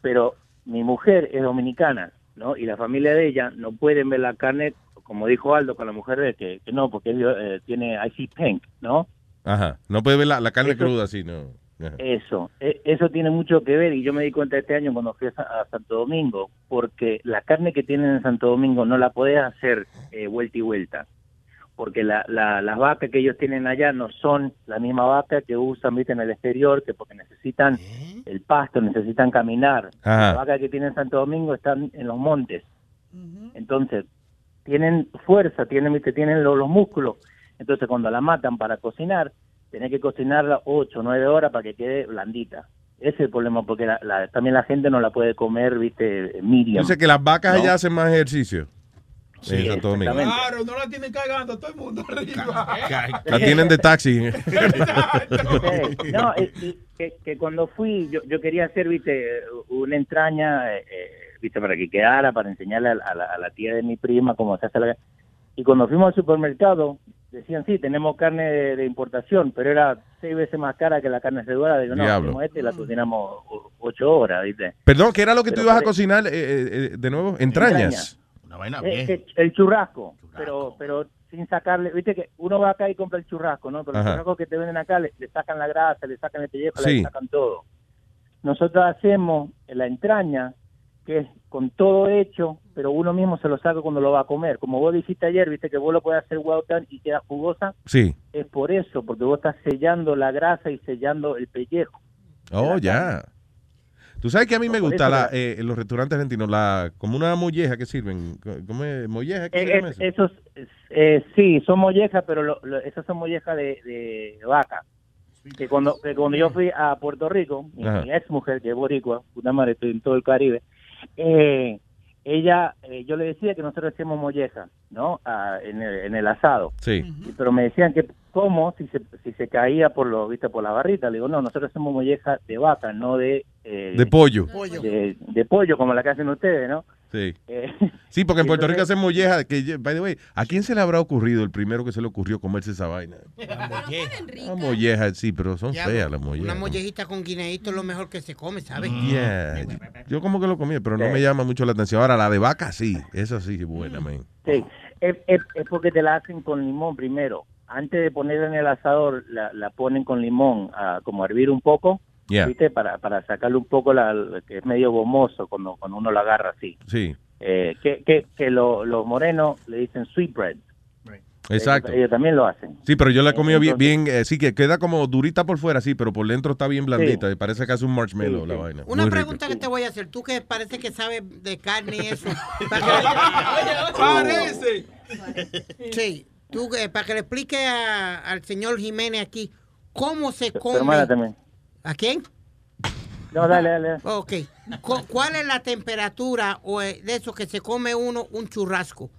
pero mi mujer es dominicana, ¿no? Y la familia de ella no pueden ver la carne, como dijo Aldo con la mujer de que, que no, porque él, eh, tiene I see pink, ¿no? Ajá. No puede ver la, la carne Eso- cruda así, no. Ajá. Eso, e- eso tiene mucho que ver y yo me di cuenta este año cuando fui a, Sa- a Santo Domingo, porque la carne que tienen en Santo Domingo no la podés hacer eh, vuelta y vuelta, porque la, la- las vacas que ellos tienen allá no son la misma vaca que usan ¿viste? en el exterior, que porque necesitan el pasto, necesitan caminar. Ajá. Las vacas que tienen en Santo Domingo están en los montes, entonces tienen fuerza, tienen, ¿viste? tienen lo- los músculos, entonces cuando la matan para cocinar, tenés que cocinarla 8 o 9 horas para que quede blandita. Ese es el problema, porque la- la- también la gente no la puede comer, viste, medium. Yo sé que las vacas ¿no? allá hacen más ejercicio. Sí. Claro, no la tienen cargando a todo el mundo arriba. La tienen de taxi. Sí, no, y que, que cuando fui, yo, yo quería hacer, viste, una entraña, eh, eh, viste, para que quedara, para enseñarle a, la- a la, a la tía de mi prima cómo se hace la... Y cuando fuimos al supermercado, decían, sí, tenemos carne de, de importación, pero era seis veces más cara que la carne regular. Digo, no, hacemos este y la cocinamos ocho horas, viste. Perdón, ¿qué era lo que tú Pero ibas a cocinar eh, eh, eh, de nuevo? Entrañas. Una vaina Eh, que el churrasco, pero pero sin sacarle, viste que uno va acá y compra el churrasco, ¿no? Pero Ajá. el churrasco que te venden acá le, le sacan la grasa, le sacan el pellejo, Sí. le sacan todo. Nosotros hacemos la entraña, que es con todo hecho, pero uno mismo se lo saca cuando lo va a comer. Como vos dijiste ayer, viste que vos lo puedes hacer done y queda jugosa, Sí. es por eso, porque vos estás sellando la grasa y sellando el pellejo. Oh, ya. Tú sabes que a mí me gusta la, eh, en los restaurantes argentinos, la, como una molleja que sirven. ¿Cómo es? ¿Molleja? ¿Qué se Eh, es- eso? esos, eh, sí, son mollejas, pero lo- lo- esas son mollejas de, de vaca. Que cuando, que cuando yo fui a Puerto Rico, Ajá. mi ex mujer, que es boricua, puta madre, estoy en todo el Caribe, eh, ella, eh, yo le decía que nosotros hacíamos mollejas, ¿no? Ah, en, el, en el asado. Sí. Pero me decían que, ¿cómo? Si se, si se caía por lo, viste, por la barrita. Le digo, no, nosotros hacemos mollejas de vaca, no de... eh, De pollo. De, de pollo, como la que hacen ustedes, ¿no? Sí. Eh, Sí, porque en Puerto Rico hacen molleja. Que, by the way, ¿a quién se le habrá ocurrido el primero que se le ocurrió comerse esa vaina? Una molleja, sí, pero son Ya, feas las Una mollejas. mollejita con guineíto es lo mejor que se come, ¿sabes? Yeah. Yo como que lo comí, pero no me llama mucho la atención. Ahora, la de vaca, sí. Esa sí es buena, man. Sí, es, es- es porque te la hacen con limón primero. Antes de ponerla en el asador, la, la ponen con limón, ah, como a hervir un poco, Yeah. ¿viste? Para, para sacarle un poco la, que es medio gomoso cuando, cuando uno lo agarra así. Sí, Eh, que que, que lo- los morenos le dicen sweet bread. exacto. Ellos, ellos también lo hacen. Sí, pero yo la he comido bien, Entonces- bien, eh, sí, que queda como durita por fuera, sí, pero por dentro está bien blandita. y parece que hace un marshmallow Sí, la sí. vaina. Una Muy rica. pregunta que te voy a hacer, tú que parece que sabes de carne y eso. Parece. Sí, tú eh, para que le explique a- al señor Jiménez aquí cómo se come. ¿A quién? No, dale, dale. Ok. Cu- ¿Cuál es la temperatura o eh, de eso que se come uno un churrasco?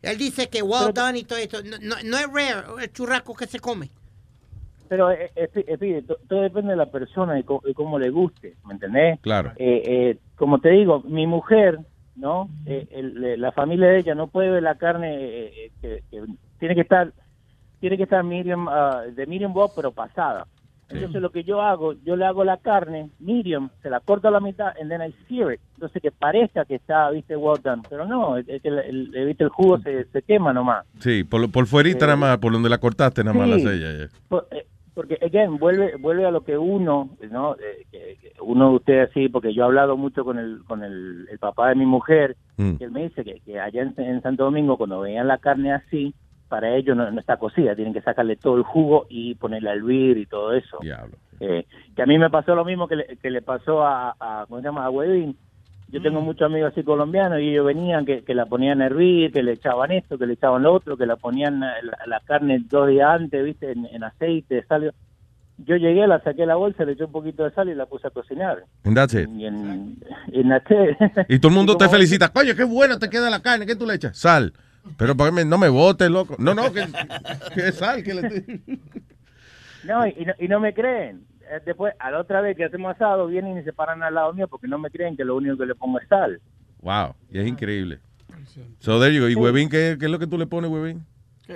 Él dice que well done y todo esto. No, no- no es rare el churrasco que se come. Pero, eh, eh, eh, todo depende de la persona y, cómo le guste, ¿me entendés? Claro. Eh, eh, como te digo, mi mujer, ¿no? El- la familia de ella no puede ver la carne, eh, eh, que, que tiene que estar, tiene que estar medium, ah, de medium well, pero pasada. Entonces lo que yo hago, yo le hago la carne medium, se la corto a la mitad, and then I sear it. Entonces que parezca que está, viste, well done, pero no, es es que el, el- el- viste, el jugo se, se quema nomás. Sí, por, por fuerita Eh, nada más, por donde la cortaste nada más sí. la sella. ya. Por- eh, porque, again, vuelve, vuelve a lo que uno, ¿no? Eh, que- que uno de ustedes así, porque yo he hablado mucho con el, con el, el papá de mi mujer, Mm. que él me dice que, que allá en, en Santo Domingo, cuando veían la carne así, para ellos no, no está cocida, tienen que sacarle todo el jugo y ponerla a hervir y todo eso. Diablo. Eh, que a mí me pasó lo mismo que le, que le pasó a, a, ¿cómo se llama? A Wedin. Yo tengo muchos amigos así colombianos y ellos venían que, que la ponían a hervir, que le echaban esto, que le echaban lo otro, que la ponían la, la carne dos días antes, viste, en, en aceite, sal. yo llegué, la saqué de la bolsa, le eché un poquito de sal y la puse a cocinar. And that's it. Y en, y en todo el mundo Y te felicita. Coño, qué buena te queda la carne. ¿Qué tú le echas? Sal. Pero para que me- no me botes, loco. No, no, que, que es sal. Que le... No, y, y no, y no me creen. Eh, Después, a la otra vez que hacemos asado, vienen y se paran al lado mío porque no me creen que lo único que le pongo es sal. Wow, y es increíble. So there you go. ¿Y huevín qué, qué es lo que tú le pones, huevín?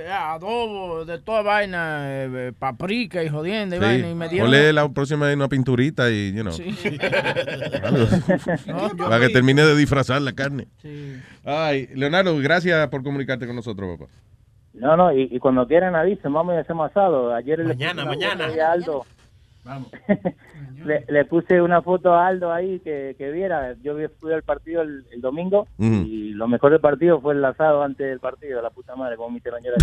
Ah, adobo, de toda vaina, eh, eh, paprika y jodienda y vaina. Y me dieron. La próxima vez una pinturita y, you know. Sí. No, Para que termine de disfrazar la carne. Sí. Ay, Leonardo, gracias por comunicarte con nosotros, papá. No, no, y, y cuando quieran avisen, vamos y hacemos asado. Ayer Mañana, mañana. foto Aldo. le, le puse una foto a Aldo ahí que, que viera. Yo vi- fui al partido el, el domingo y lo mejor del partido fue el asado antes del partido. La puta madre, como mi terañera.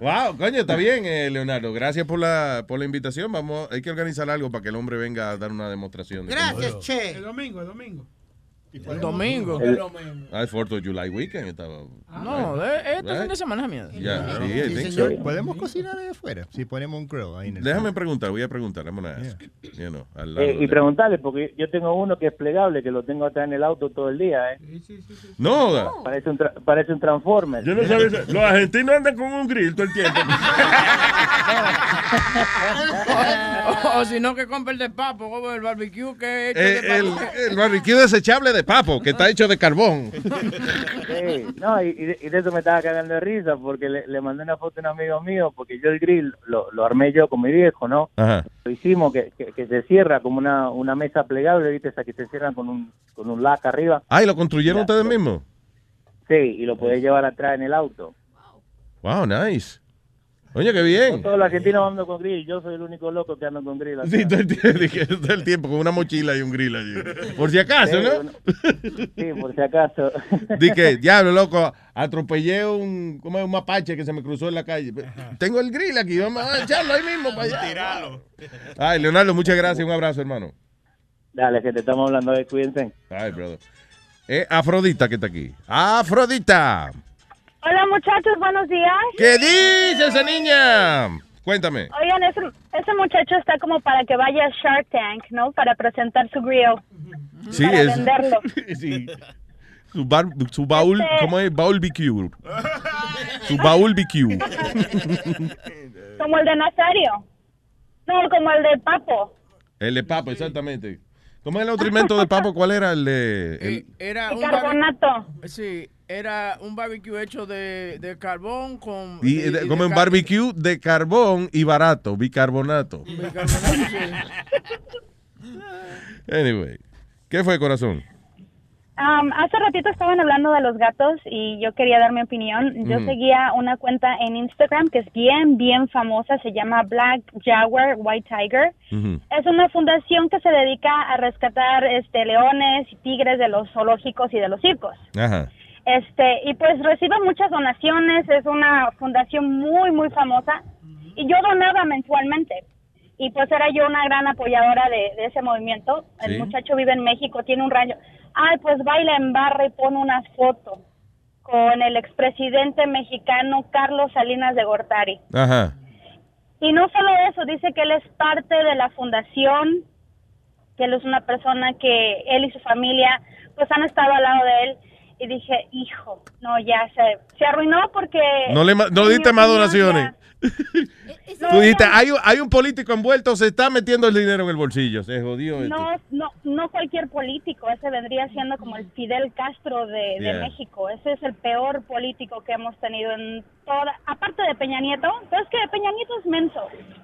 Wow, coño, está bien, eh, Leonardo. Gracias por la, por la invitación. Vamos, hay que organizar algo para que el hombre venga a dar una demostración. de cómo- Gracias, Che. El domingo, el domingo. El domingo. El- Ah, el 4 of July weekend estaba. No, de- este Right? fin de semana es mierda. Ya, sí, I Sí, think señor. so. Podemos cocinar ahí afuera si ponemos un grill ahí en el Déjame preguntar, voy a preguntar. I'm gonna ask. You know, al lado Eh, y de- preguntarle, porque yo tengo uno que es plegable, que lo tengo atrás en el auto todo el día. ¿eh? No, da. Parece un, tra- parece un Transformer. Yo no sabía. Los argentinos andan con un grill todo el tiempo. o, o si no, que compre el de papo, como el barbecue que he hecho Eh, de el, papo. el barbecue desechable de papo, que está hecho de carbón. Sí, no, y, y de, eso me estaba cagando de risa porque le, le mandé una foto a un amigo mío porque yo el grill lo, lo armé yo con mi viejo, ¿no? Ajá. Lo hicimos que, que, que se cierra como una, una mesa plegable, ¿viste? Esa que se cierran con un, con un laca arriba. Ah, ¿y lo construyeron ustedes mismos? Sí, y lo podés llevar atrás en el auto. Wow, nice. Oye, qué bien. todos los argentinos andan con grill, yo soy el único loco que anda con grill. Sí, todo el, tie- dije, todo el tiempo con una mochila y un grill allí. Por si acaso, Sí, ¿no? Sí, por si acaso. Dije, diablo, loco, atropellé un, ¿cómo es? un mapache que se me cruzó en la calle. Tengo el grill aquí, vamos a echarlo ahí mismo para allá. Tiralo. Ay, Leonardo, muchas gracias. Un abrazo, hermano. Dale, que te estamos hablando de cuídense. Ay, brother. Eh, Afrodita que está aquí. Afrodita. Hola muchachos, buenos días. ¿Qué dice esa niña? Cuéntame. Oigan, ese, ese muchacho está como para que vaya a Shark Tank, ¿no? Para presentar su grill. Sí, para es. venderlo. sí. Su, bar- su baúl, Este- ¿cómo es? Baúl BQ. Su baúl BQ. Como el de Nazario. No, como el de Papo. El de papo, exactamente. ¿Cómo es el otro invento de papo? ¿Cuál era el de...? el- Era un Bicarbonato. Sí, era un barbecue hecho de, de carbón con... y, de- de- y como de en car- barbecue de carbón y barato, bicarbonato. bicarbonato, sí. Anyway, ¿qué fue, corazón? Um, hace ratito estaban hablando de los gatos y yo quería dar mi opinión. Yo Mm. seguía una cuenta en Instagram que es bien, bien famosa. Se llama Black Jaguar White Tiger. Es una fundación que se dedica a rescatar este leones y tigres de los zoológicos y de los circos. Ajá. Este, y pues recibe muchas donaciones, es una fundación muy, muy famosa. Y yo donaba mensualmente. Y pues era yo una gran apoyadora de, de ese movimiento. El Sí. muchacho vive en México, tiene un rayo. Ay, pues baila en barra y pone unas fotos con el expresidente mexicano Carlos Salinas de Gortari. Ajá. Y no solo eso, dice que él es parte de la fundación, que él es una persona que él y su familia pues han estado al lado de él. Y dije, hijo, no, ya se, se arruinó porque... No le no diste más donaciones. Tú dijiste, hay, un- hay un político envuelto, se está metiendo el dinero en el bolsillo. Se jodió esto. No, no, no cualquier político, ese vendría siendo como el Fidel Castro de. México. Ese es el peor político que hemos tenido en toda, aparte de Peña Nieto, pero es que Peña Nieto es menso,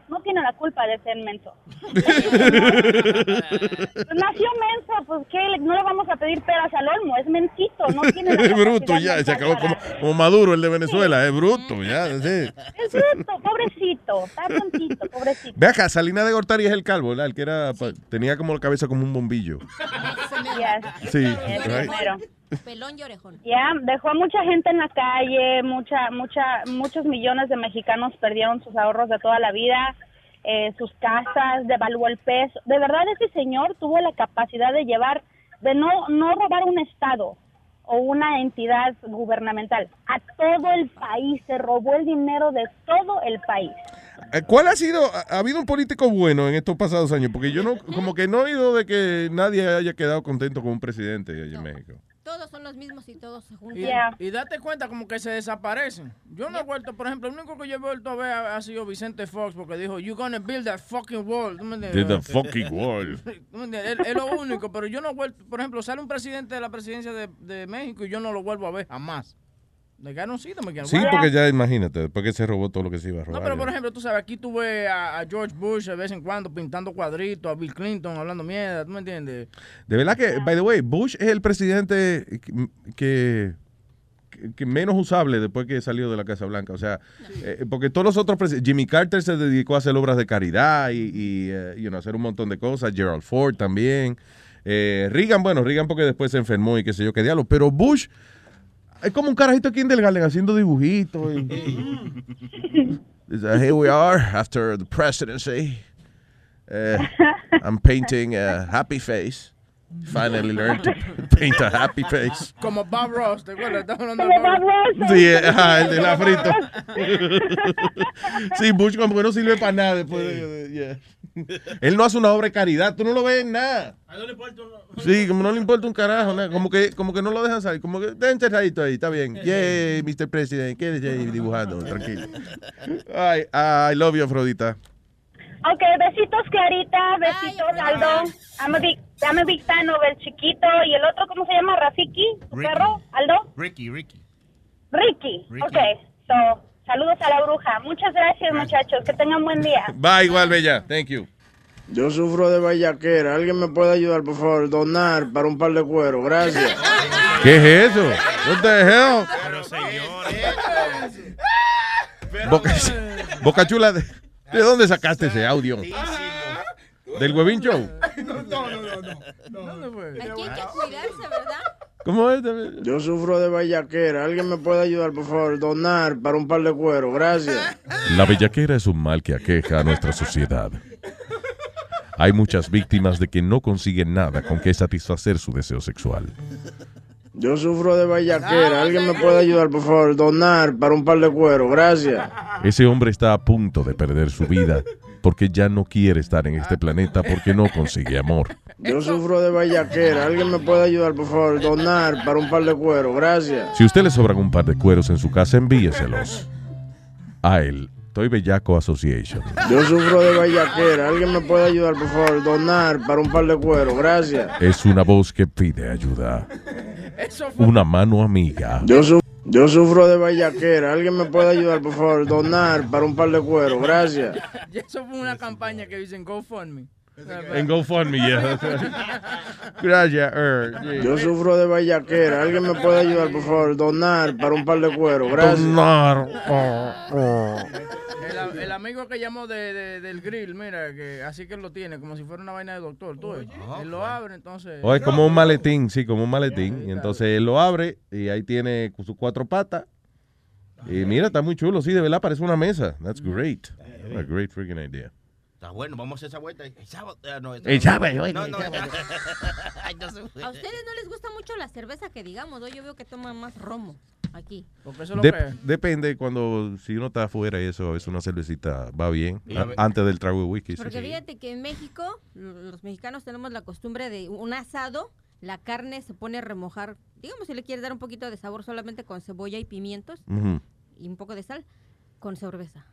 no tiene la culpa de ser menso. Pues nació menso, pues que no le vamos a pedir peras al olmo, es mensito, no tiene la Es bruto ya, se acabó como, como Maduro, el de Venezuela. Es bruto ya. sí. Es bruto, pobrecito, está tontito, pobrecito. Ve acá, Salina de Gortari es el calvo, ¿verdad? El que era, tenía como la cabeza como un bombillo. Yes. Sí, right. Pelón y orejón. Ya, dejó a mucha gente en la calle, mucha, mucha, muchos millones de mexicanos perdieron sus ahorros de toda la vida, eh, sus casas, devaluó el peso. De verdad, ese señor tuvo la capacidad de llevar, de no, no robar un estado. O una entidad gubernamental. A todo el país se robó el dinero de todo el país. Eh, ¿Cuál ha sido, ha ha habido un político bueno en estos pasados años? Porque yo no, como que no he oído de que nadie haya quedado contento con un presidente allá en México. Todos son los mismos y todos se Y, juntan. y date cuenta como que se desaparecen. Yo no he vuelto, por ejemplo, el único que yo he vuelto a ver ha, ha sido Vicente Fox porque dijo, you're gonna build that fucking wall. Build the fucking wall. Es, es lo único, pero yo no he vuelto, por ejemplo, sale un presidente de la presidencia de, de México y yo no lo vuelvo a ver jamás. De que no sí, me quedo. Sí, porque ya imagínate, después que se robó todo lo que se iba a robar. No, pero por ejemplo, tú sabes, aquí tú ves a, a George Bush de vez en cuando pintando cuadritos, a Bill Clinton hablando mierda, ¿tú me entiendes? De verdad que, by the way, Bush es el presidente que, que, que menos usable después que salió de la Casa Blanca. O sea, eh, porque todos los otros presidentes, Jimmy Carter se dedicó a hacer obras de caridad y, y eh, you know, hacer un montón de cosas. Gerald Ford también. Eh, Reagan, bueno, Reagan porque después se enfermó y qué sé yo qué diablo. Pero Bush es como un carajito aquí en Del Garden haciendo dibujitos. y- uh, here we are after the presidency. Uh, I'm painting a happy face. Finally learned to paint a happy face. Como Bob Ross, ¿te acuerdas? Como de Bob Ross. Sí, ajá, el de la frito. Sí, Bush como que no sirve para nada después de- de- yeah. Él no hace una obra de caridad, tú no lo ves en nada. Sí, como no le importa un carajo, nada. Como que, como que no lo dejan salir, como que está encerradito ahí, está bien. Yay, Mr. President, quédese ahí dibujando, tranquilo. Ay, I love you, Afrodita. Ok, besitos Clarita, besitos Aldo. I'm a big, I'm a big fan of el chiquito y el otro, ¿cómo se llama? Rafiki, tu Ricky. perro, Aldo. Ricky, Ricky. Ricky. Ricky. Ok, so, saludos a la bruja. Muchas gracias, muchachos. Que tengan buen día. Bye, igual, Bella. Thank you. Yo sufro de vallaquera. ¿Alguien me puede ayudar, por favor? Donar para un par de cuero. Gracias. ¿Qué es eso? What the hell? Boca, Boca Chula, ¿de, de dónde sacaste ese audio? ¿Del Huevín Show? No, no, no, no. Aquí hay que cuidarse, ¿verdad? ¿Cómo es? Yo sufro de vallaquera. ¿Alguien me puede ayudar, por favor? Donar para un par de cuero. Gracias. La bellaquera es un mal que aqueja a nuestra sociedad. Hay muchas víctimas de que no consiguen nada con que satisfacer su deseo sexual. Yo sufro de vallaquera. ¿Alguien me puede ayudar, por favor? Donar para un par de cuero. Gracias. Ese hombre está a punto de perder su vida porque ya no quiere estar en este planeta porque no consigue amor. Yo sufro de vallaquera. ¿Alguien me puede ayudar, por favor? Donar para un par de cuero. Gracias. Si usted le sobran un par de cueros en su casa, envíeselos a él. Toy Bellaco Association. Yo sufro de vallaquera. ¿Alguien me puede ayudar, por favor? Donar para un par de cuero. Gracias. Es una voz que pide ayuda. Una mano amiga. Yo, su- yo sufro de vallaquera. ¿Alguien me puede ayudar, por favor? Donar para un par de cuero. Gracias. Y eso fue una campaña que dicen GoFundMe. En GoFundMe, yeah. Gracias, er, yeah. Yo sufro de vallaquera. ¿Alguien me puede ayudar, por favor? Donar para un par de cuero. Gracias. Donar. El, el amigo que llamó de, de- del grill, mira, que así que él lo tiene, como si fuera una vaina de doctor. Tú, él lo abre, entonces. O es como un maletín, sí, como un maletín. Y entonces él lo abre y ahí tiene sus cuatro patas. Y mira, está muy chulo, sí, de verdad parece una mesa. That's great. A great freaking idea. Está bueno, vamos a hacer esa vuelta. El sábado. ah, no, El sábado, No, no. A ustedes no les gusta mucho la cerveza que digamos, ¿no? Yo veo que toman más romo aquí. Dep- depende cuando, si uno está afuera y eso, es una cervecita, va bien. Antes del trago de whisky. sí. Porque fíjate que en México, los mexicanos tenemos la costumbre de un asado, la carne se pone a remojar, digamos si le quieres dar un poquito de sabor solamente con cebolla y pimientos y un poco de sal, con cerveza.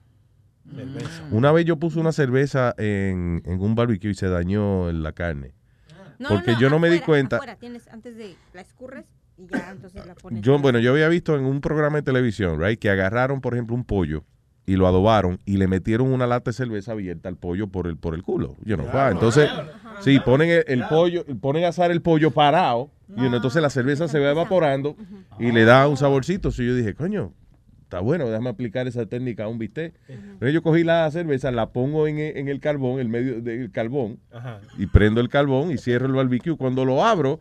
Una vez yo puse una cerveza en, en un barbecue y se dañó la carne. No, Porque yo no me di cuenta. afuera, tienes, antes de la escurres y ya entonces la pones. Yo, bueno, yo había visto en un programa de televisión, right, que agarraron, por ejemplo, un pollo y lo adobaron y le metieron una lata de cerveza abierta al pollo por el por el culo. Know, va. Entonces, sí, ponen el, el pollo, ponen a asar el pollo parado y entonces la cerveza se va evaporando y le da un saborcito. So yo dije, coño, está bueno, déjame aplicar esa técnica a un bistec. Entonces yo cogí la cerveza, la pongo en, e- en el carbón, el medio del carbón, Ajá. y prendo el carbón y cierro el barbecue. Cuando lo abro,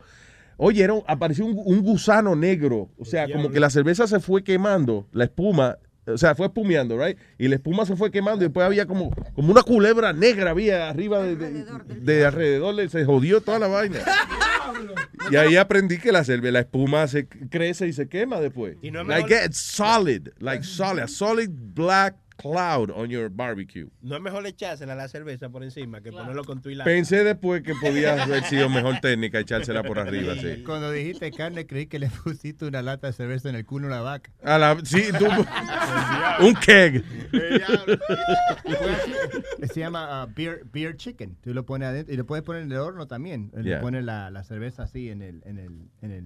oye, apareció un, un gusano negro. O sea, como que la cerveza se fue quemando, la espuma, o sea, fue espumeando, right? Y la espuma se fue quemando y después había como, como una culebra negra había arriba de, de- de alrededor, le- se jodió toda la vaina. Y ahí aprendí que la cerveza, la espuma se crece y se quema después. Y no es like it's solid, like solid, a solid black cloud on your barbecue. No es mejor echársela a la cerveza por encima que ponerlo con tu hilado. Pensé después que podía haber sido mejor técnica echársela por arriba, sí. Cuando dijiste carne, creí que le pusiste una lata de cerveza en el culo a una vaca. A la, sí, tú, un keg. Se llama uh, beer, beer chicken. Tú lo pones adentro y lo puedes poner en el horno también. Le pones la, la cerveza así en el, en el, en el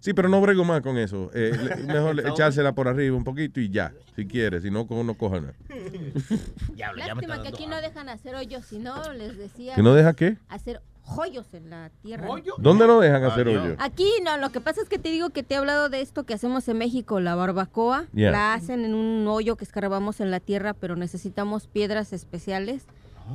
Sí, pero no brego más con eso. Eh, le- mejor echársela por arriba un poquito y ya, si quieres. Si no, no coja nada. Lástima que aquí no dejan hacer hoyos, si no les decía. ¿Que no deja qué? Hacer hoyos en la tierra. ¿Dónde no dejan hacer hoyo? Aquí no, lo que pasa es que te digo que te he hablado de esto que hacemos en México, la barbacoa. Yeah. La hacen en un hoyo que escarbamos en la tierra, pero necesitamos piedras especiales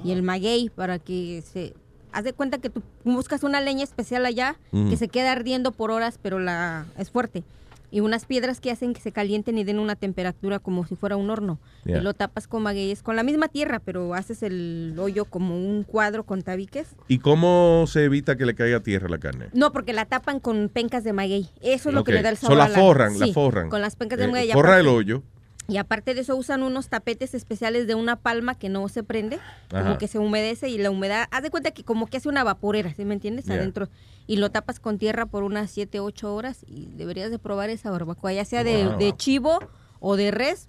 y el maguey para que se... Haz de cuenta que tú buscas una leña especial allá Mm. que se queda ardiendo por horas, pero la es fuerte. Y unas piedras que hacen que se calienten y den una temperatura como si fuera un horno. Yeah. Y lo tapas con magueyes, con la misma tierra, pero haces el hoyo como un cuadro con tabiques. ¿Y cómo se evita que le caiga tierra a la carne? No, porque la tapan con pencas de maguey. Eso es lo que le da el So, sabor. la a forran, la Sí, forran. Con las pencas de Eh, maguey. forra el hoyo. Y aparte de eso usan unos tapetes especiales de una palma que no se prende, Ajá. como que se humedece y la humedad, haz de cuenta que como que hace una vaporera, ¿sí me entiendes? Yeah. Adentro. Y lo tapas con tierra por unas 7, 8 horas y deberías de probar esa barbacoa, ya sea de, Wow. de chivo o de res.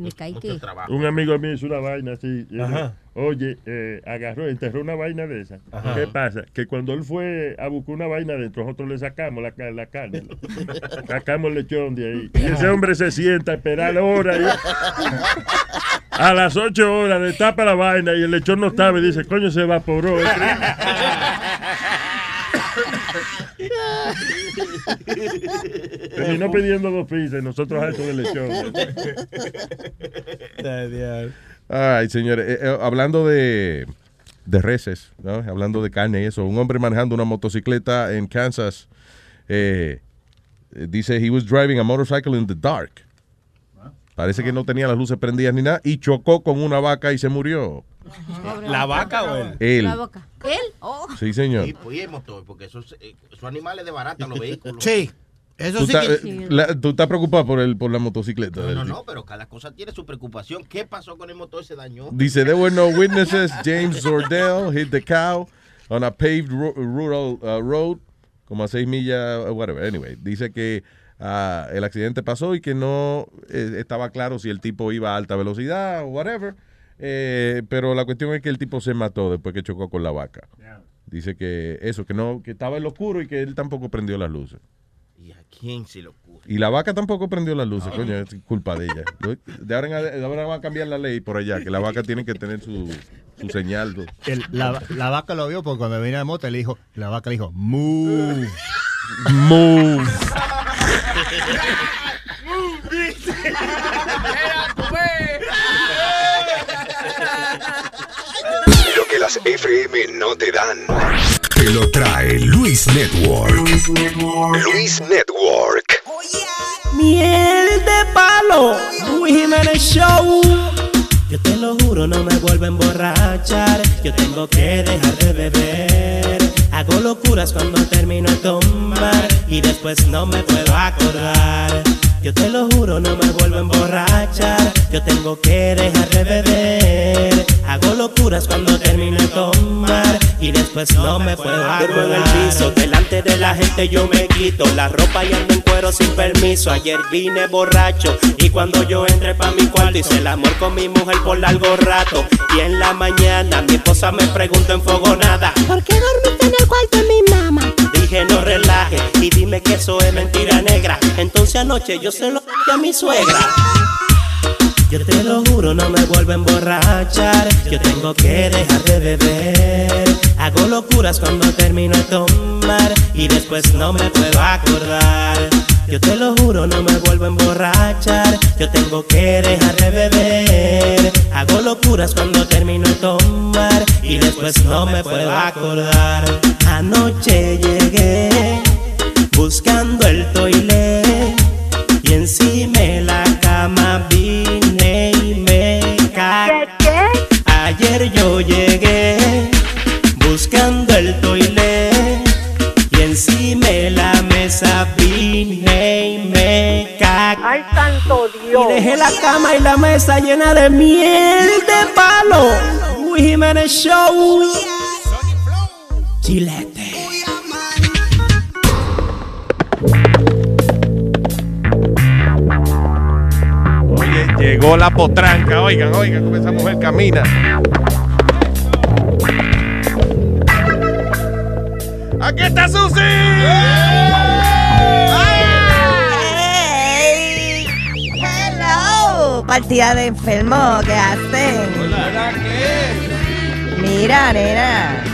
Me cae que... Un amigo mío hizo una vaina así. Ajá. Oye, eh, agarró, enterró una vaina de esa. Ajá. ¿Qué pasa? Que cuando él fue a buscar una vaina dentro, nosotros le sacamos la, la carne. sacamos el lechón de ahí. Y ese hombre se sienta a esperar horas. y- a las ocho horas le tapa la vaina y el lechón no estaba y dice, coño, se evaporó. Terminó pidiendo dos pizzas y nosotros alto del lechón. Ay, señores, eh, eh, hablando de, de reses, ¿no? hablando de carne y eso, un hombre manejando una motocicleta en Kansas eh, dice he was driving a motorcycle in the dark. Parece que no tenía las luces prendidas ni nada y chocó con una vaca y se murió. ¿La vaca o él? Él. La boca. ¿Él? Oh. Sí, señor. Y, pues, y el motor, porque esos, eh, esos animales desbaratan los vehículos. Sí, ¿Tú, estás, eh, la- tú estás preocupado por, el, por la motocicleta. No, no, pero cada cosa tiene su preocupación. ¿Qué pasó con el motor? Se dañó. Dice, there were no witnesses. James Zordell hit the cow on a paved ru- rural uh, road, como a seis millas, uh, whatever. Anyway, dice que ah, el accidente pasó y que no eh, estaba claro si el tipo iba a alta velocidad o whatever. Eh, pero la cuestión es que el tipo se mató después que chocó con la vaca. Dice que eso, que no, que estaba en lo oscuro y que él tampoco prendió las luces. ¿Y a quién se le ocurre? Y la vaca tampoco prendió las luces, coño, es culpa de ella. De ahora, en ade- de ahora va a cambiar la ley por allá, que la vaca tiene que tener su, su señal. El- la, la vaca lo vio porque cuando venía la moto le dijo, la vaca le dijo, move. Move. Lo que las FM no te dan. Te lo trae Luis Network. Luis Network. Miel de palo, Luis Jiménez Show. Yo te lo juro, no me vuelvo a emborrachar. Yo tengo que dejar de beber. Hago locuras cuando termino de tomar y después no me puedo acordar. Yo te lo juro, no me vuelvo a emborrachar. Yo tengo que dejar de beber. Hago locuras cuando termino de tomar y después no me puedo acordar. en el piso, delante de la gente yo me quito la ropa y ando en cuero sin permiso. Ayer vine borracho y cuando yo entré pa' mi cuarto hice el amor con mi mujer por largo rato. Y en la mañana mi esposa me preguntó enfogonada. ¿Por qué dormiste en el cuarto de mi mamá? Dije no relaje y dime que eso es mentira negra. Entonces anoche yo se lo dije a mi suegra. Yo te lo juro, no me vuelvo a emborrachar. Yo tengo que dejar de beber. Hago locuras cuando termino de tomar y después no me puedo acordar. Yo te lo juro, no me vuelvo a emborrachar. Yo tengo que dejar de beber. Hago locuras cuando termino de tomar y después no me puedo acordar. Anoche llegué buscando el toilet y encima de la cama vine y me cagué. Ayer yo llegué buscando santo Dios. Y dejé la cama y la mesa llena de miel de palo. Luis Jiménez Show. Chilete. Oye, llegó la potranca. Oigan, oigan cómo esa mujer camina. ¡Aquí está Susi! Partida de enfermo, ¿qué hacen? Mira, nena.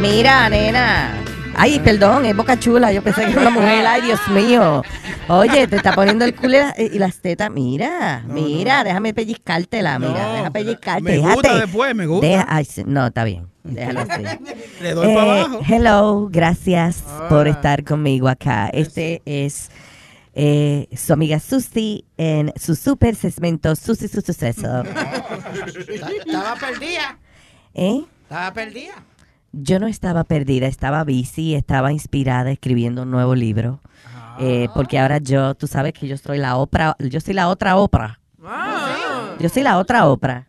Mira, nena. Ay, perdón, es boca chula. Yo pensé que era una mujer. Ay, Dios mío. Oye, te está poniendo el culo y la- y las tetas. Mira, mira, déjame pellizcártela. Mira, deja pellizcarte. me gusta déjate. después, me gusta. Deja- ay, sí, no, está bien. Déjalo así. Le doy Eh, para abajo. Hello, gracias por estar conmigo acá. Este es eh, su amiga Susi en su super segmento Susi su suceso. Estaba perdida. ¿Eh? Estaba perdida. Yo no estaba perdida, estaba busy, estaba inspirada escribiendo un nuevo libro. Eh, porque ahora yo, tú sabes que yo soy la Oprah, yo soy la otra Oprah. Yo soy la otra Oprah.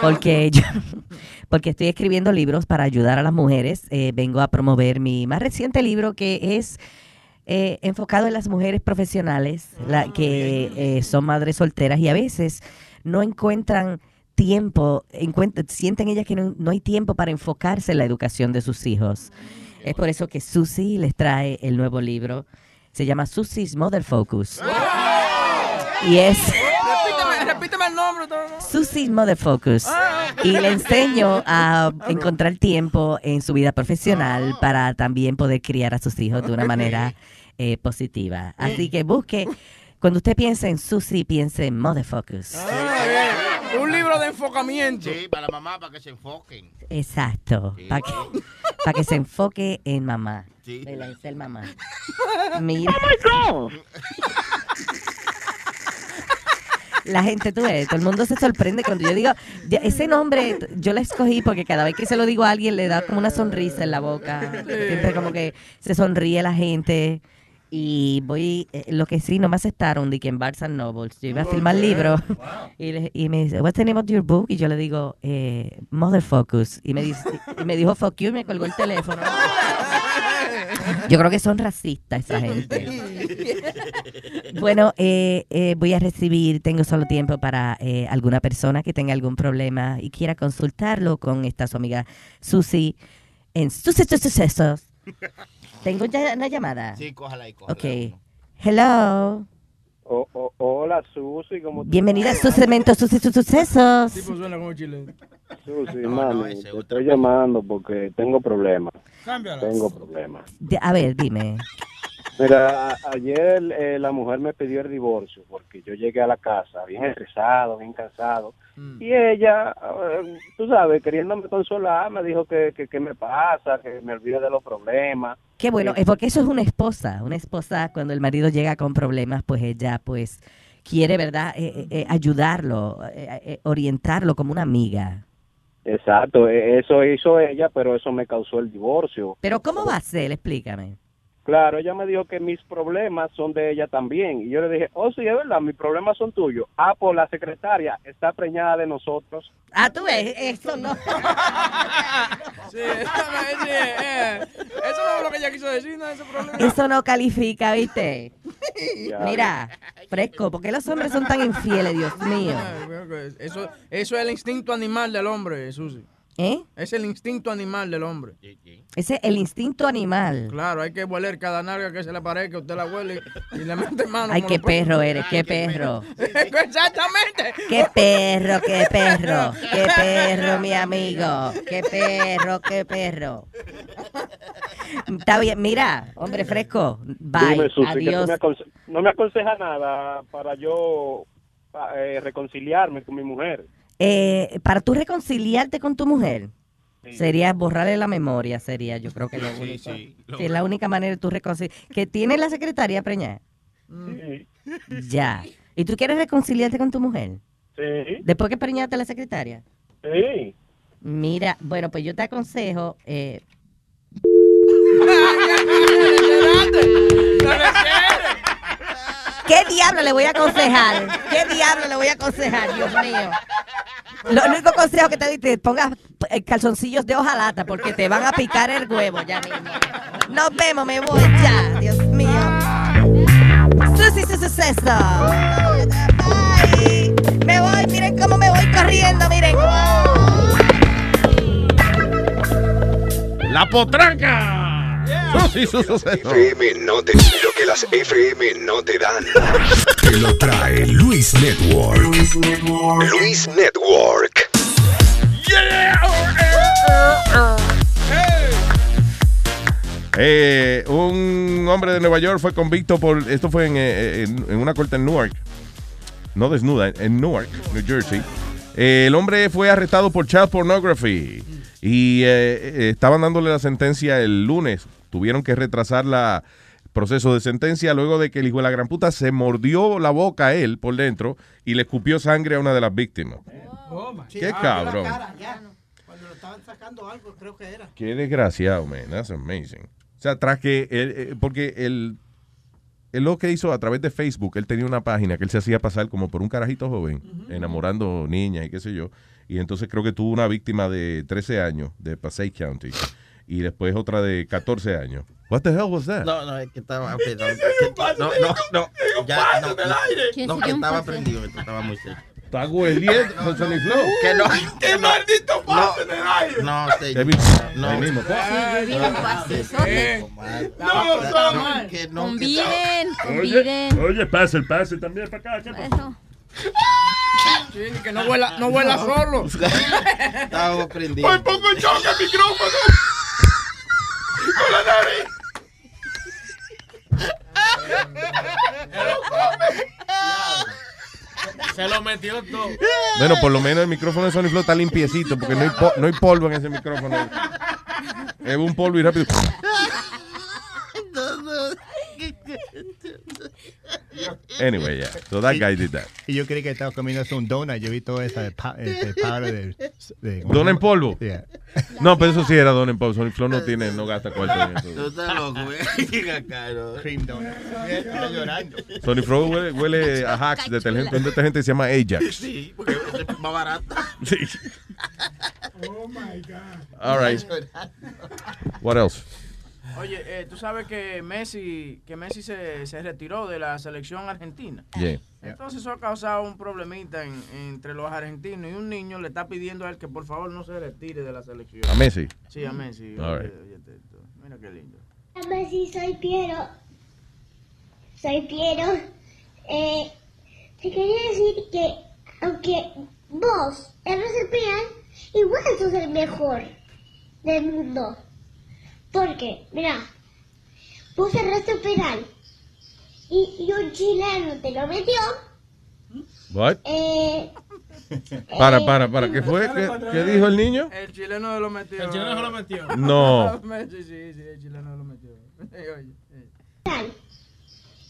Porque yo, porque estoy escribiendo libros para ayudar a las mujeres. Eh, vengo a promover mi más reciente libro que es eh, enfocado en las mujeres profesionales la, que eh, son madres solteras y a veces no encuentran tiempo, encuent- sienten ellas que no, no hay tiempo para enfocarse en la educación de sus hijos. Es por eso que Susi les trae el nuevo libro. Se llama Susie's Mother Focus. Y es Repíteme, repíteme el nombre. todo, ¿no? Susie's Mother Focus. Y le enseño a encontrar tiempo en su vida profesional para también poder criar a sus hijos de una manera eh, positiva. Así que busque, cuando usted piense en Susie, piense en Mother Focus. Ah, bien. Un libro de enfocamiento. Sí, para la mamá, para que se enfoquen. Exacto. Para que, para que se enfoque en mamá. Sí. En la- en ser mamá. Mira. La gente, tú ves, todo el mundo se sorprende cuando yo digo, ese nombre yo la escogí porque cada vez que se lo digo a alguien le da como una sonrisa en la boca. Siempre como que se sonríe la gente. Y voy, eh, lo que sí, no me aceptaron de que en Barnes and Nobles. Yo iba a filmar libros y, le- y me dice, what's the name of your book? Y yo le digo, eh, Mother Focus. Y me, dice, y me dijo, fuck you, y me colgó el teléfono. Yo creo que son racistas esa gente. Bueno, eh, eh, voy a recibir, tengo solo tiempo para eh, alguna persona que tenga algún problema y quiera consultarlo con esta su amiga Susi en Sucesos Sucesos. Tengo ya una llamada. Sí, cójala ahí, cójala. Ok. Hello. O- o- hola, Susi, ¿cómo Bienvenida a su segmento Susi Sus Sucesos. Tipo suena como chileno. Susi, mami, te estoy llamando porque tengo problemas. Tengo problemas. De- a ver, dime. Mira, a- ayer eh, la mujer me pidió el divorcio porque yo llegué a la casa bien estresado, bien cansado. Y ella, eh, tú sabes, queriéndome consolar, me dijo que, que, que me pasa, que me olvide de los problemas. Qué bueno, es porque eso es una esposa. Una esposa, cuando el marido llega con problemas, pues ella, pues, quiere, ¿verdad?, Eh, eh, eh, ayudarlo, eh, eh, orientarlo como una amiga. Exacto, e- eso hizo ella, pero eso me causó el divorcio. Pero ¿cómo va a ser? Explícame. Claro, ella me dijo que mis problemas son de ella también. Y yo le dije, oh, sí, es verdad, mis problemas son tuyos. Ah, pues la secretaria está preñada de nosotros. Ah, tú ves, eso no. Sí, eso no, sí, eh, eso no es lo que ella quiso decir, no ese problema. Eso no califica, ¿viste? Mira, fresco, ¿por qué los hombres son tan infieles, Dios mío? Eso, eso es el instinto animal del hombre, Susi. ¿Eh? Es el instinto animal del hombre. Ese es el instinto animal. Claro, hay que hueler cada nalga que se le parezca, usted la huele y le mete mano. Ay, qué perro eres, qué perro. Exactamente. Qué perro, qué perro, qué perro, mi amigo. Qué perro, qué perro. Está bien, mira, hombre fresco. Bye, Dime, Susi, adiós. me no me aconseja nada para yo eh, reconciliarme con mi mujer. Eh, para tú reconciliarte con tu mujer, sería borrarle la memoria, sería yo creo que lo único. sí, Sí, es la única manera de tú reconciliar. ¿Que tiene la secretaria preñada? Sí. Ya. ¿Y tú quieres reconciliarte con tu mujer? Sí. Después que preñaste a la secretaria. Sí. Mira, bueno, pues yo te aconsejo. Eh, Dale, diablo le voy a aconsejar? ¿Qué diablo le voy a aconsejar? Dios mío. Lo único consejo que te doy, te pongas eh, calzoncillos de hojalata porque te van a picar el huevo ya mismo. Nos vemos, me voy ya. Dios mío. Susi, su suceso. Bye. Me voy, miren cómo me voy corriendo, miren. La potranca. Suceso. FM no te lo que las FM no te dan. Te lo trae Luis Network. Luis Network. Eh, un hombre de Nueva York fue convicto por. Esto fue en, eh, en- en una corte en Newark. No desnuda, en Newark, New Jersey. Eh, el hombre fue arrestado por child pornography. Y eh, eh, estaban dándole la sentencia el lunes. Tuvieron que retrasar la proceso de sentencia luego de que el hijo de la gran puta se mordió la boca a él por dentro y le escupió sangre a una de las víctimas. Qué Ah, cabrón. cara. Cuando lo estaban sacando algo, creo que era. Qué desgraciado, man. That's amazing. O sea, tras que él, eh, porque él, él lo que hizo a través de Facebook, él tenía una página que él se hacía pasar como por un carajito joven, enamorando niñas y qué sé yo. Y entonces creo que tuvo una víctima de 13 años de Passaic County y después otra de 14 años. What the hell was that? No, no, es que estaba. perdón, que- No, no, no. Ya, no, ¿Quién no, se que estaba prendido, esto estaba muy serio. Está hueliendo con Sony Flow. Que no. ¡Qué maldito pase en el aire! No, señor. No. ahí mismo. Sí, yo vi un pasesote. No, son. Que no, Conviden, Oye, conviden. oye, pase el pase también para acá. ¿qué pasa? Eso. Sí, que no vuela, no vuela solo. Estaba prendido. Hoy pongo en choque el micrófono. Con la nariz. Se lo metió todo. Bueno, por lo menos el micrófono de Sony Flow está limpiecito porque no hay, po- no hay polvo en ese micrófono. Es un polvo y rápido. Anyway, yeah. So that guy did that. Y yo creí que estaba comiéndose un donut. Yo vi todo esa de, pa, de powder de, de- ¿Don en polvo? Yeah. No, pero eso sí era Don en polvo. Sony Flow no tiene, no gasta cuarto en Tú eso. estás loco. Cream donut. Está llorando. Sony Flow huele, huele a hacks, detergente, un detergente que se llama Ajax. Sí, porque es más barato. Sí. Oh my God. All right. What else? Oye, eh, tú sabes que Messi, que Messi se, se retiró de la selección argentina. Yeah. Entonces eso ha causado un problemita en- entre los argentinos y un niño le está pidiendo a él que por favor no se retire de la selección. ¿A Messi? Sí, a Messi. All right. oye, esto. Mira qué lindo. Messi, soy Piero. Soy Piero. Eh, te quería decir que, aunque vos eres el penal, igual sos el mejor del mundo. Porque, mira, vos cerraste un penal y, y un chileno te lo metió. What? Eh, Para, para, para. ¿Qué fue? ¿Qué, qué dijo el niño? El chileno lo metió. El chileno lo metió. No. Messi, sí, sí, el chileno lo metió. Eh.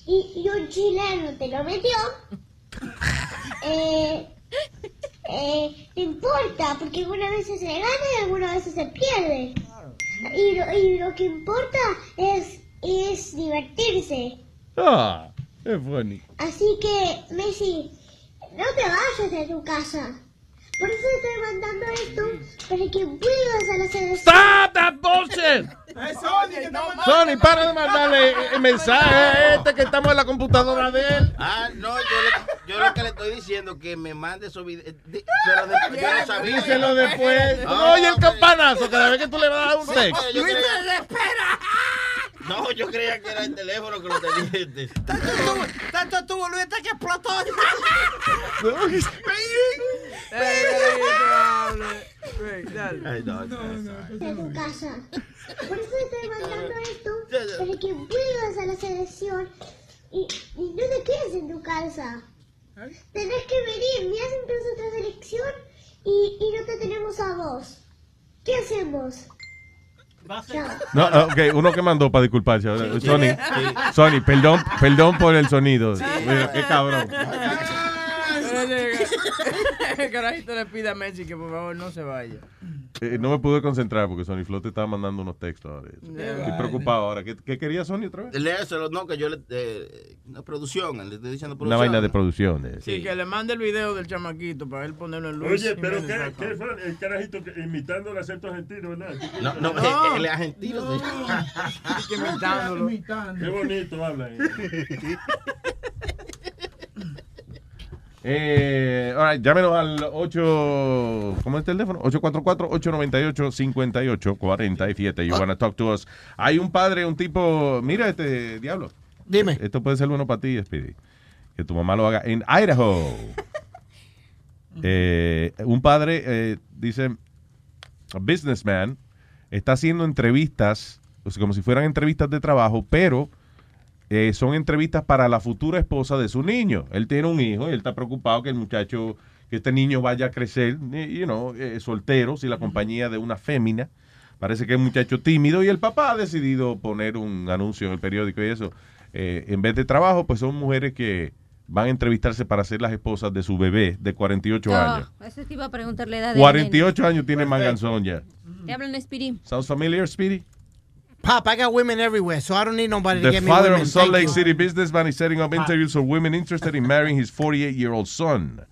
y, y un chileno te lo metió. Eh, eh, no importa, porque algunas veces se gana y algunas veces se pierde. Y lo, y lo que importa es, es divertirse. Ah, es funny. Así que, Messi, no te vayas de tu casa. Por eso estoy mandando esto, para que vuelvas a la selección. Stop that bullshit! Sony para de mandarle el mensaje a este que estamos en la computadora de él. Ah, no, yo, le- yo lo que le estoy diciendo que me mande esos videos. de- Pero después yo sabía. Díselo después. Oye, el campanazo cada vez que tú le vas a dar un Sí, texto. yo creía- No, yo creía que era el teléfono que lo tenía. Tanto estuvo Luis hasta que explotó. Ay, no, no, de tu casa. Por eso te estoy mandando esto, para que vuelvas a la selección y, y no te quedes en tu casa. Tenés que venir, mira siempre es otra selección y, y no te tenemos a vos. ¿Qué hacemos? No, ok, uno que mandó para disculparse. ahora. Sony, Sony, perdón, perdón por el sonido. Qué cabrón. El carajito le pide a Messi que por favor no se vaya. Eh, no me pude concentrar porque Sony Flow te estaba mandando unos textos ahora. Estoy preocupado ahora. ¿Qué, qué quería Sony otra vez? Léeselo, no, que yo le. Eh, una producción, le estoy diciendo producción. Una vaina de producción. eh. Sí, que le mande el video del chamaquito para él ponerlo en luz. Oye, pero ¿qué, qué fue el carajito que- imitando el acento argentino, verdad? No, no, No. el, el argentino. que imitándolo. Qué bonito habla. eh. All right, llámenos al 8, ¿cómo es el teléfono? 844-898-5847. You wanna talk to us. Hay un padre, un tipo, mira este diablo. Dime. Esto puede ser bueno para ti, Speedy. Que tu mamá lo haga en Idaho. Eh, un padre eh, dice, a businessman, está haciendo entrevistas, o sea, como si fueran entrevistas de trabajo, pero eh, son entrevistas para la futura esposa de su niño. Él tiene un hijo y él está preocupado que el muchacho, que este niño vaya a crecer, eh, you know, eh, soltero, sin la compañía de una fémina. Parece que es un muchacho tímido y el papá ha decidido poner un anuncio en el periódico y eso. Eh, en vez de trabajo, pues son mujeres que van a entrevistarse para ser las esposas de su bebé de 48 años. Oh, eso te iba a preguntar la edad de 48 años tiene Manganzón ya. Te hablan Speedy. ¿Sounds familiar, Speedy? Pop, I got women everywhere, so I don't need nobody to The get me father women. of Salt Thank Lake you. City businessman is setting up interviews for women interested in marrying his 48-year-old son.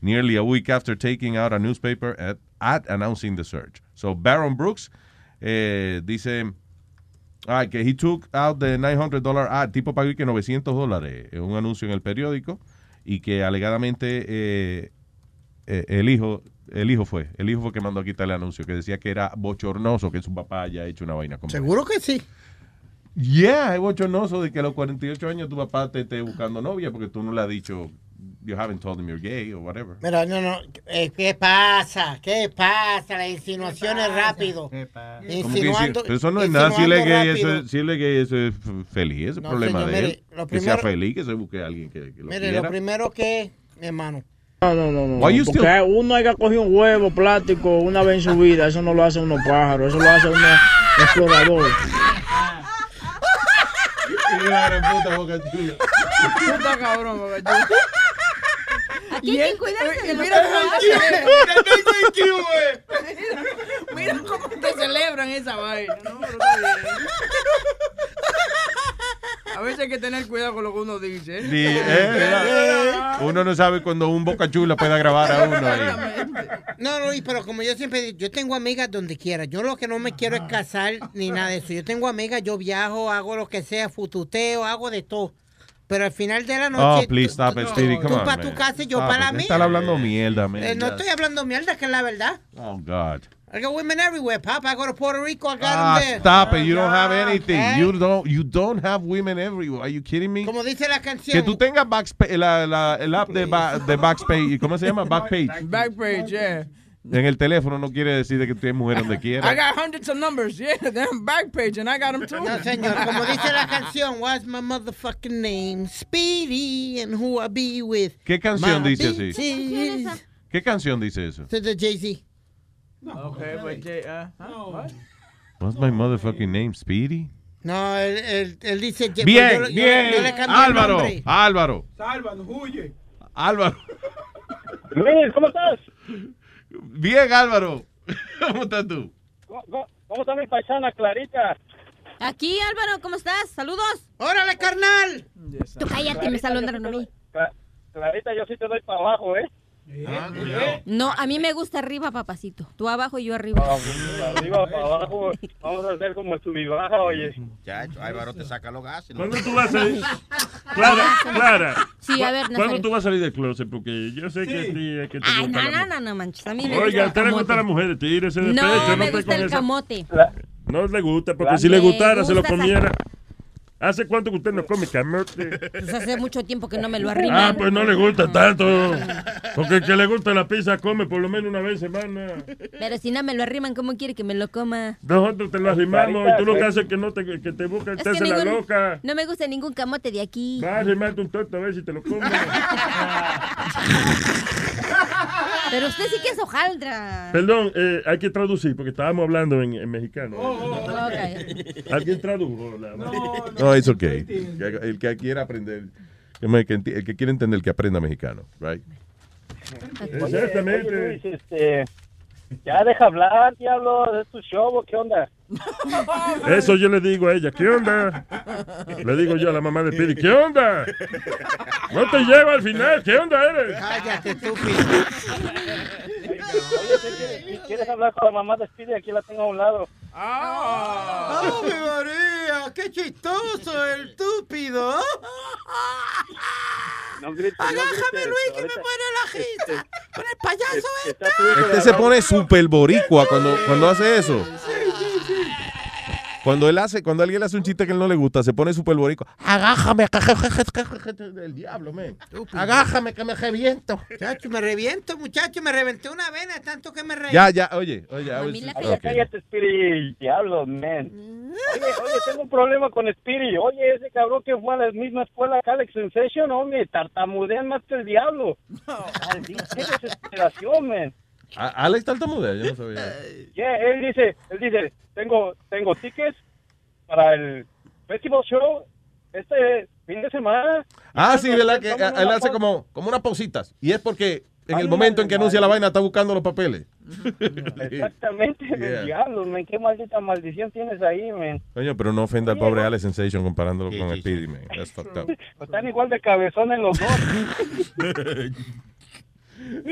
Nearly a week after taking out a newspaper at, at announcing the search. So Baron Brooks eh, dice ah, que he took out the 900 dollar ad. Tipo pagó que 900 dólares en un anuncio en el periódico y que alegadamente eh, eh, el hijo el hijo fue el hijo fue que mandó a quitar el anuncio que decía que era bochornoso que su papá haya hecho una vaina como Seguro que sí. Yeah, es bochornoso de que a los 48 años tu papá te esté buscando novia porque tú no le has dicho, you haven't told him you're gay or whatever. Mira, no, no. eh, ¿Qué pasa? ¿Qué pasa? Las insinuaciones rápido. ¿Cómo que Insinuando. sí? Pero eso no es nada. Si él es gay, eso rápido. es, si él es gay, eso es feliz. Ese es el No, problema señor, de mire, él. lo que sea feliz, que se busque a alguien que, que lo Mire, quiera. lo primero que, mi hermano. No, no, no, no. Porque still- uno haya cogido un huevo plástico una vez en su vida, eso no lo hace uno pájaro, eso lo hace uno explorador. Puta cabrón, Boca Aquí hay que cuidarse de los mira Mira, mira cómo te celebran esa vaina. No, pero está bien. A veces hay que tener cuidado con lo que uno dice. ¿eh? Sí, eh. Uno no sabe cuando un boca chula pueda grabar a uno ahí. No, no, y pero como yo siempre digo, yo tengo amigas donde quiera. Yo lo que no me quiero es casar ni nada de eso. Yo tengo amigas, yo viajo, hago lo que sea, fututeo, hago de todo. Pero al final de la Oh, noche. please stop it, Speedy. Come tú para tu casa y yo para la mía. Están hablando mierda, man. Eh, no estoy hablando mierda, que es la verdad. Oh, God. I got women everywhere, Pop. I go to Puerto Rico, I got Ah, them there. stop it. You don't have anything. Eh. You don't, you don't have women everywhere. Are you kidding me? Como dice la canción. Que tú tengas la, la- el app de, ba- de Backpage, ¿cómo se llama? Backpage. Backpage, yeah. En el teléfono no quiere decir de que tienes mujer donde I quiera. got hundreds of numbers, yeah. Damn Backpage, and I got them too. No, señor, como dice la canción, what's my motherfucking name? Speedy, and who I be with. ¿Qué canción My dice así? bitches. ¿Qué canción dice eso? Is de Jay-Z. Okay, but Jay, uh, huh? What? What's my motherfucking name? Speedy. No, él, él, él dice... pues Bien, yo lo- yo- bien. yo le Álvaro. Álvaro, Salva, no huye. Álvaro. Luis, ¿cómo estás? Bien, Álvaro. ¿Cómo estás tú? ¿Cómo, cómo está mi paisana Clarita? Aquí, Álvaro, ¿cómo estás? Saludos. ¡Órale, carnal! Tú cállate, me saludaron a mí. Clarita, yo sí te doy para abajo, ¿eh? No, a mí me gusta arriba, papacito. Tú abajo y yo arriba. Para arriba, para abajo, vamos a hacer como subibaja, oye. Chacho, Álvaro te saca los gases. ¿Cuándo tú vas a ir? Clara, Clara. Sí, a ver, ¿Cuándo Nazario. tú vas a salir del closet? Porque yo sé que a ti es que te Ay, gusta no, no, no, no manches. A mí me Oiga, a gusta el le gusta la camote. mujer, tírese de No, pecho, no me gusta el esa- camote. No le gusta, porque si le gustara, se lo comiera. ¿Hace cuánto que usted no come camote? Pues hace mucho tiempo que no me lo arriman. Ah, pues no le gusta tanto. Porque el que le gusta la pizza come por lo menos una vez semana. Pero si no me lo arriman, ¿cómo quiere que me lo coma? Nosotros te lo arrimamos y tú lo que haces es que no te, que te busca, Es te hace la loca. no me gusta ningún camote de aquí. Va a arrimarte un torto a ver si te lo comes. Pero usted sí que es hojaldra. Perdón, eh, hay que traducir porque estábamos hablando en, en mexicano. Ok. ¿Alguien tradujo? La- No, it's okay. El que quiera aprender, el que quiera entender, que aprenda mexicano, right? Exactamente. oye, Luis, este, Ya deja hablar, diablo, es tu show, ¿qué onda? Eso yo le digo a ella, ¿qué onda? Le digo yo a la mamá de Speedy, ¿qué onda? No te lleva al final, ¿qué onda eres? Cállate, estúpido. Oye, si quieres, si quieres hablar con la mamá de Speedy, aquí la tengo a un lado. ¡Ave María! ¡Qué chistoso, el estúpido! No grites, no Agájame, grites, Luis, que me muere la jita. Con el payaso hijo Este de se pone super boricua cuando, cuando hace eso. Cuando él hace, cuando alguien le hace un chiste que él no le gusta, se pone super boricua. Agájame, el diablo, man. Agájame que me reviento. Muchacho, me reviento, muchacho, me reventé una vena, tanto que me reí. Ya, ya, oye, oye, Oye, ok. cállate, Speedy, diablo, man. Oye, oye, tengo un problema con Speedy. Oye, ese cabrón que fue a la misma escuela que Alex Sensation, hombre, tartamudean más que el diablo. Qué desesperación, man. A- Alex tartamudea, yo no sabía. Yeah, él dice, él dice, tengo, tengo tickets para el festival show este fin de semana. Ah, sí, ¿verdad? Que él hace como, como unas positas. Y es porque en el momento en que anuncia la vaina está buscando los papeles. Exactamente, Yeah. el diablo, man. Qué maldita maldición tienes ahí, man. Coño, pero no ofenda al pobre Alex Sensation comparándolo con Speedy, man. That's fucked up. Están igual de cabezones los dos.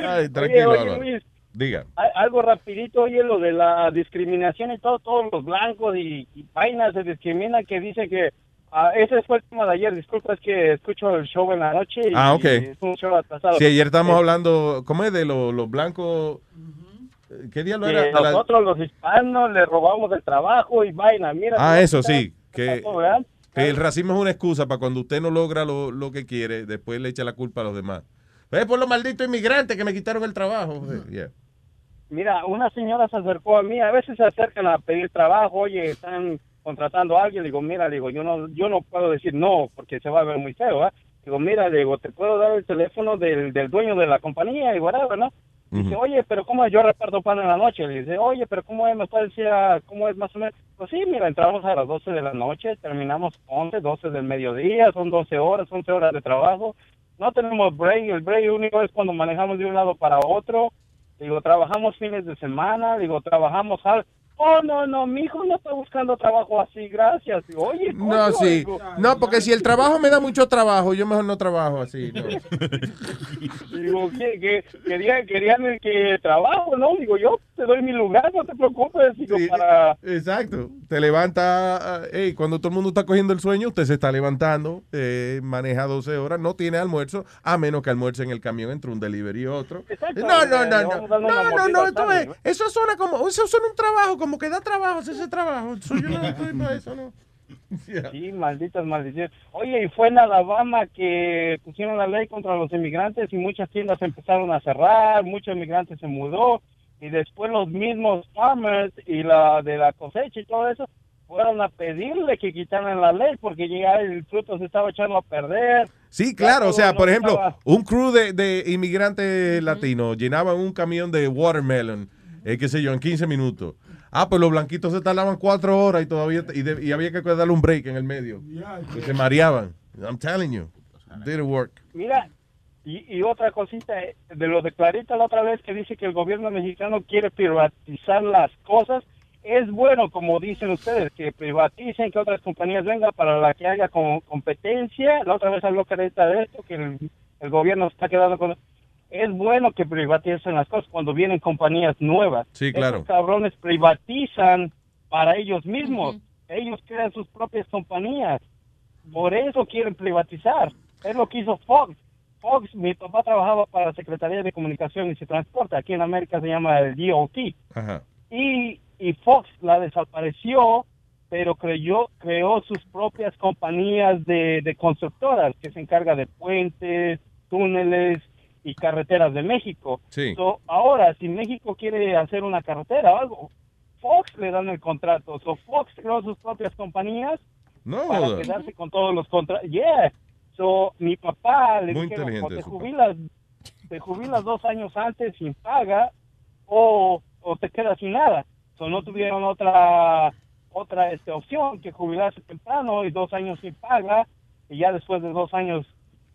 Ay, tranquilo, oye, Álvaro. Luis, Diga. algo rapidito, oye, lo de la discriminación y todo, todos los blancos y, y vainas se discriminan que dice que ah, ese fue el tema de ayer, disculpa, es que escucho el show en la noche y, Ah, ok. y es un show atrasado. Sí, ayer estamos Eh, hablando, ¿cómo es? De los, blancos. ¿Qué día lo que era? La- nosotros los hispanos le robamos el trabajo y vaina, mira. Ah, eso sí. Que el racismo es una excusa para cuando usted no logra lo, lo que quiere, después le echa la culpa a los demás. Es por los malditos inmigrantes que me quitaron el trabajo. Yeah. Mira, una señora se acercó a mí, a veces se acercan a pedir trabajo, oye, están contratando a alguien, le digo, mira, digo, yo no, yo no puedo decir no, porque se va a ver muy feo, ¿ah? Digo, mira, digo, te puedo dar el teléfono del, del dueño de la compañía y whatever, ¿no? Dice, oye, pero ¿cómo es? Yo reparto pan en la noche. Le dice, oye, pero ¿cómo es? ¿Me puede decir ah, cómo es más o menos? Pues sí, mira, entramos a las 12 de la noche, terminamos 11, 12 del mediodía, son 12 horas, 11 horas de trabajo. No tenemos break, el break único es cuando manejamos de un lado para otro. Digo, trabajamos fines de semana, digo, trabajamos al... Oh, no, no, mi hijo no está buscando trabajo así, gracias. Digo, oye, No, sí. digo, No, porque si el trabajo me da mucho trabajo, yo mejor no trabajo así. no. Digo, que, que, quería, querían el que trabajo, ¿no? Digo, yo te doy mi lugar, no te preocupes. Digo, para... Exacto. Te levanta, ah, ey, cuando todo el mundo está cogiendo el sueño, usted se está levantando, eh, maneja 12 horas, no tiene almuerzo, a menos que almuerce en el camión entre un delivery y otro. Exacto, No, no, no, no. No, no, no, esto es- eso suena como, eso suena un trabajo, como que da trabajo ese trabajo. Yo no estoy para eso, ¿no? Sí, malditas maldiciones. Oye, y fue en Alabama que pusieron la ley contra los inmigrantes y muchas tiendas empezaron a cerrar, muchos inmigrantes se mudó y después los mismos farmers y la de la cosecha y todo eso fueron a pedirle que quitaran la ley porque ya el fruto se estaba echando a perder. Sí, claro, o sea, no por ejemplo, estaba- un crew de, de inmigrantes latinos llenaban un camión de watermelon, eh, qué sé yo, en 15 minutos. Ah, pues los blanquitos se tardaban cuatro horas y todavía y, de- y había que darle un break en el medio. Y se mareaban. I'm telling you, didn't work. Mira, y, y otra cosita eh, de lo de Clarita la otra vez que dice que el gobierno mexicano quiere privatizar las cosas. Es bueno, como dicen ustedes, que privaticen, que otras compañías vengan para la que haya como competencia. La otra vez habló Clarita de esto, que el, el gobierno está quedando con... Es bueno que privaticen las cosas cuando vienen compañías nuevas. Sí, claro. Esos cabrones privatizan para ellos mismos. Ellos crean sus propias compañías. Por eso quieren privatizar. Es lo que hizo Fox. Fox, mi papá trabajaba para la Secretaría de Comunicaciones y Transporte. Aquí en América se llama el DOT. Ajá. Y, y Fox la desapareció, pero creyó, creó sus propias compañías de, de constructoras que se encarga de puentes, túneles y carreteras de México. Sí. So, ahora, si México quiere hacer una carretera o algo, Fox le dan el contrato. So, Fox creó sus propias compañías No, para quedarse con todos los contratos. Yeah. So, mi papá le Muy dijeron, o te jubilas, te jubilas dos años antes sin paga o, o te quedas sin nada. So, no tuvieron otra otra este, opción que jubilarse temprano y dos años sin paga y ya después de dos años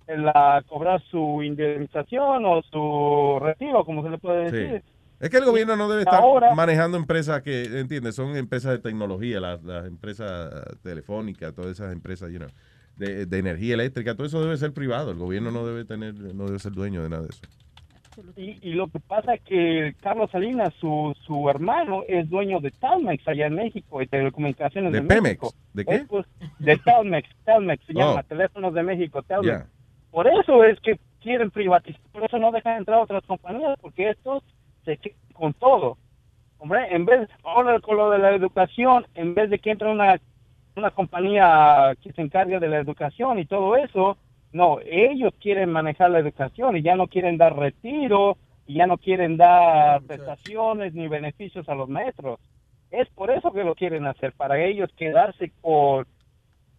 eh, la cobrar su indemnización o su retiro, como se le puede Sí. decir. Es que el gobierno no debe estar Ahora- manejando empresas que, ¿entiendes? Son empresas de tecnología, las, las empresas telefónicas, todas esas empresas, you know, de, de energía eléctrica, todo eso debe ser privado. El gobierno no debe tener, no debe ser dueño de nada de eso. Y, y lo que pasa es que Carlos Salinas, su, su hermano, es dueño de Telmex allá en México, de telecomunicaciones ¿De de, Pemex? México. ¿De qué? Es, pues, de Telmex, Telmex se Oh. llama, Teléfonos de México, Telmex. Ya. Por eso es que quieren privatizar, por eso no dejan entrar otras compañías, porque estos se quedan con todo. Hombre, en vez, ahora con lo de la educación, en vez de que entre una, una compañía que se encargue de la educación y todo eso, no, ellos quieren manejar la educación y ya no quieren dar retiro y ya no quieren dar prestaciones ni beneficios a los maestros. Es por eso que lo quieren hacer, para ellos quedarse con,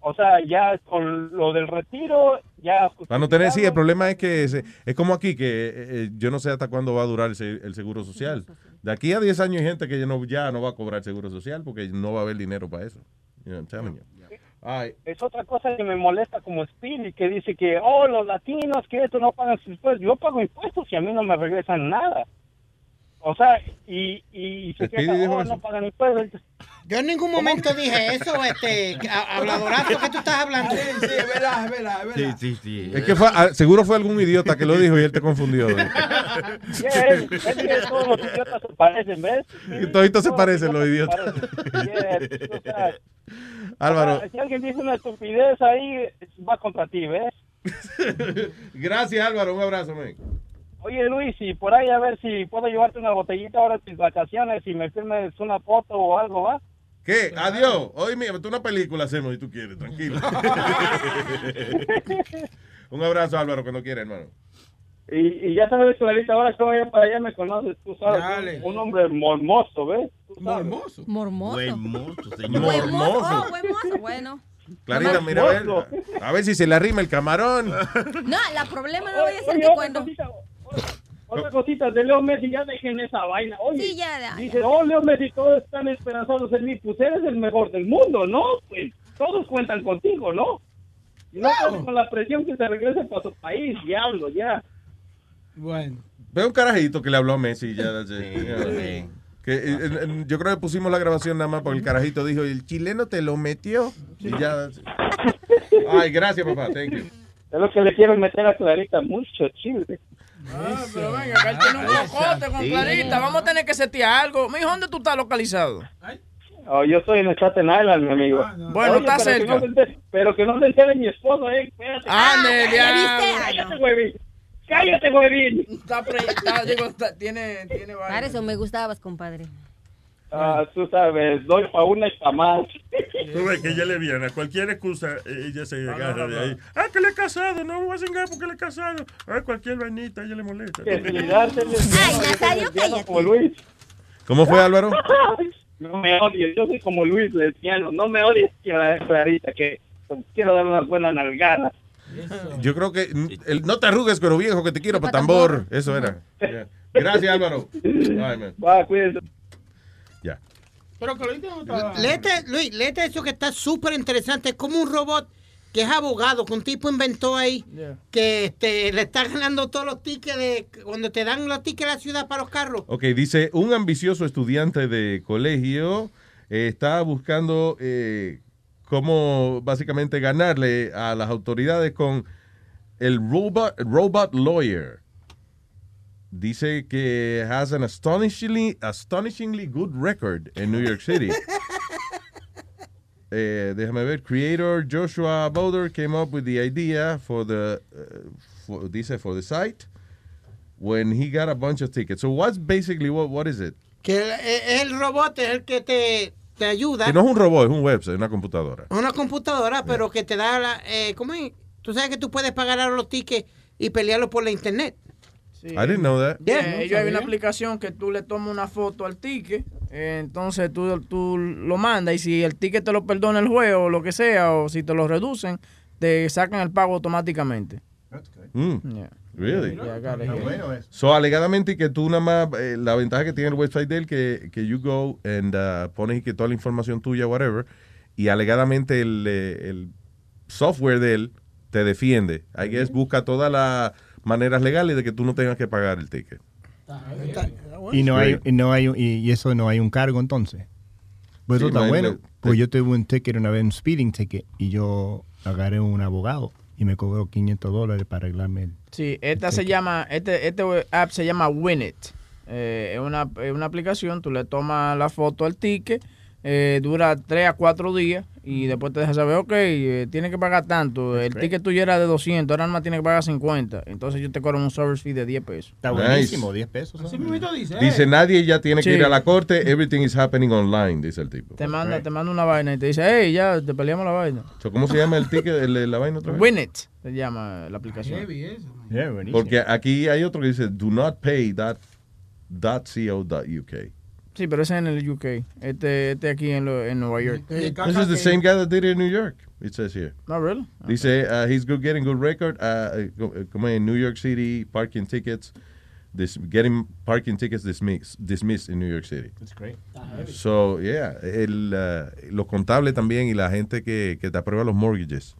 o sea, ya con lo del retiro, ya Para no tener, sí, el problema es que se- es como aquí, que eh, eh, yo no sé hasta cuándo va a durar el, se- el seguro social. De aquí a 10 años hay gente que ya no, ya no va a cobrar seguro social porque no va a haber dinero para eso. You know I'm telling you. Ay, es otra cosa que me molesta como Speedy, que dice que, oh, los latinos, que esto no pagan sus impuestos. Yo pago impuestos y a mí no me regresan nada. O sea, y, y se dijo oh, no pagan impuestos. Yo en ningún momento dije eso, este, habladorazo que tú estás hablando. Sí, sí, es verdad, es verdad, es verdad. sí, sí. Es que fue, ah, seguro fue algún idiota que lo dijo y él te confundió. ¿eh? Yeah, él- él dice, todos los idiotas se parecen, ¿ves? Y toditos se parecen los idiotas. Yeah, o sea, Álvaro. o sea, si alguien dice una estupidez ahí, va contra ti, ¿ves? Gracias, Álvaro. Un abrazo, man. Oye, Luis, y por ahí a ver si puedo llevarte una botellita ahora en tus vacaciones y me firmes una foto o algo, ¿va? ¿Qué? Adiós. Hoy mira, tú una película hacemos si tú quieres, tranquilo. Un abrazo, Álvaro, cuando quieras, hermano. Y, y ya sabes, Clarita, ahora que vaya para allá me conoces, tú sabes, Dale. un hombre mormoso, ¿ves? Mormoso. Mormoso. Hermoso, señor. Mormoso. Oh, bueno. Clarita, mira, a ver, a ver si se le arrima el camarón. No, la problema no vaya a ser Oye, que otra cuando... cosita, Otra cosita de Leo Messi, ya dejen esa vaina. Oye, Sí, ya, ya, dice, oh, Leo Messi, todos están esperanzados en mí. Pues eres el mejor del mundo, ¿no? Pues todos cuentan contigo, ¿no? Y no con la presión que se regrese para tu país, diablo, ya. Bueno. Ve un carajito que le habló a Messi. Ya, ya, ya. Que, eh, eh, yo creo que pusimos la grabación nada más porque el carajito dijo, el chileno te lo metió. Y ya. Ay, gracias, papá. Thank you. Es lo que le quiero meter a Clarita, mucho chile. Ah, pero venga, que él tiene un cocote con Sí. Clarita. Vamos a tener que setear algo. Mijo, ¿dónde tú estás localizado? Oh, yo estoy en Staten Island, mi amigo. Bueno, está pero cerca. Que no se entere- pero que no se entere mi esposo, eh. Espérate. Ande, Ah, diablo. Cállate, güey. Cállate, güey. Está, pre- está- digo, está- tiene, tiene vaina. Para eso me gustabas, compadre. Ah, tú sabes, doy para una y para más. Tú ves que ella le viene a cualquier excusa, ella se agarra de ahí. Ah, que le he casado, no me voy a cingar porque le he casado. Ah, cualquier vainita, ella le molesta. Que si darte el Ay, Nazario, cállate. como Luis. ¿Cómo fue, Álvaro? No me odies, yo soy como Luis lesbiano. No me odies, Clarita, que quiero dar unas buenas nalgadas. Yo creo que el, no te arrugues, pero viejo, que te quiero para tambor. Eso era. Gracias, Álvaro. Man. Va, cuídense. Pero Clarita no está... Léete, Luis, léete eso que está súper interesante. Es como un robot que es abogado, que un tipo inventó ahí, Yeah. que este, le está ganando todos los tickets de cuando te dan los tickets a la ciudad para los carros. Ok, dice, un ambicioso estudiante de colegio eh, está buscando eh, cómo básicamente ganarle a las autoridades con el robot, robot lawyer. Dice que has an astonishingly, astonishingly good record en New York City. Eh, déjame ver, creator Joshua Bowder came up with the idea for the, uh, for, dice, for the site when he got a bunch of tickets. So what's basically, what, what is it? Que el, el- el robot es el que te, te ayuda. Que no es un robot, es un website, una computadora. Es una computadora, pero que te da la... Eh, ¿Cómo es? Tú sabes que tú puedes pagar los tickets y pelearlos por la internet. Sí. I didn't know that. Yeah, no ellos hay una aplicación que tú le tomas una foto al ticket, eh, entonces tú, tú lo mandas y si el ticket te lo perdona el juego o lo que sea, o si te lo reducen, te sacan el pago automáticamente. Mm. Yeah. Really? Yeah, it here. So, alegadamente que tú nada más, eh, la ventaja que tiene el website de él, que, que you go and uh, pones que toda la información tuya, whatever, y alegadamente el, eh, el software de él te defiende. I guess busca todas las maneras legales de que tú no tengas que pagar el ticket. Y no hay, y no hay, y, y eso no hay un cargo entonces. Pues eso Sí, está bueno. Pues yo tuve un ticket una vez, un speeding ticket, y yo agarré un abogado y me cobró 500 dólares para arreglarme el... Sí, esta se llama, este, este app se llama Winit. Eh, es, una, es una aplicación, tú le tomas la foto al ticket, eh, dura 3 a 4 días y después te deja saber, ok, eh, tienes que pagar tanto. El ticket tuyo era de 200, ahora más tienes que pagar 50. Entonces yo te cobro un service fee de 10 pesos. Está Nice. buenísimo, 10 pesos. Dice, nadie ya tiene que ir a la corte, everything is happening online, dice el tipo. Te manda, te manda una vaina y te dice, hey, ya, te peleamos la vaina. So, ¿Cómo se llama el ticket, el- la vaina otra vez? Winit se llama la aplicación. Porque aquí hay otro que dice, do not pay that, dot co dot uk. Sí, pero ese es en el UK. Este, este aquí en, lo- en Nueva York. This is the same guy that did it in New York, it says here. No, really? Dice, uh, he's good getting good record, uh, uh, como en New York City, parking tickets, this, getting parking tickets dismissed, dismissed in New York City. That's great. So, yeah, el, uh, los contables también y la gente que, que te aprueba los mortgages,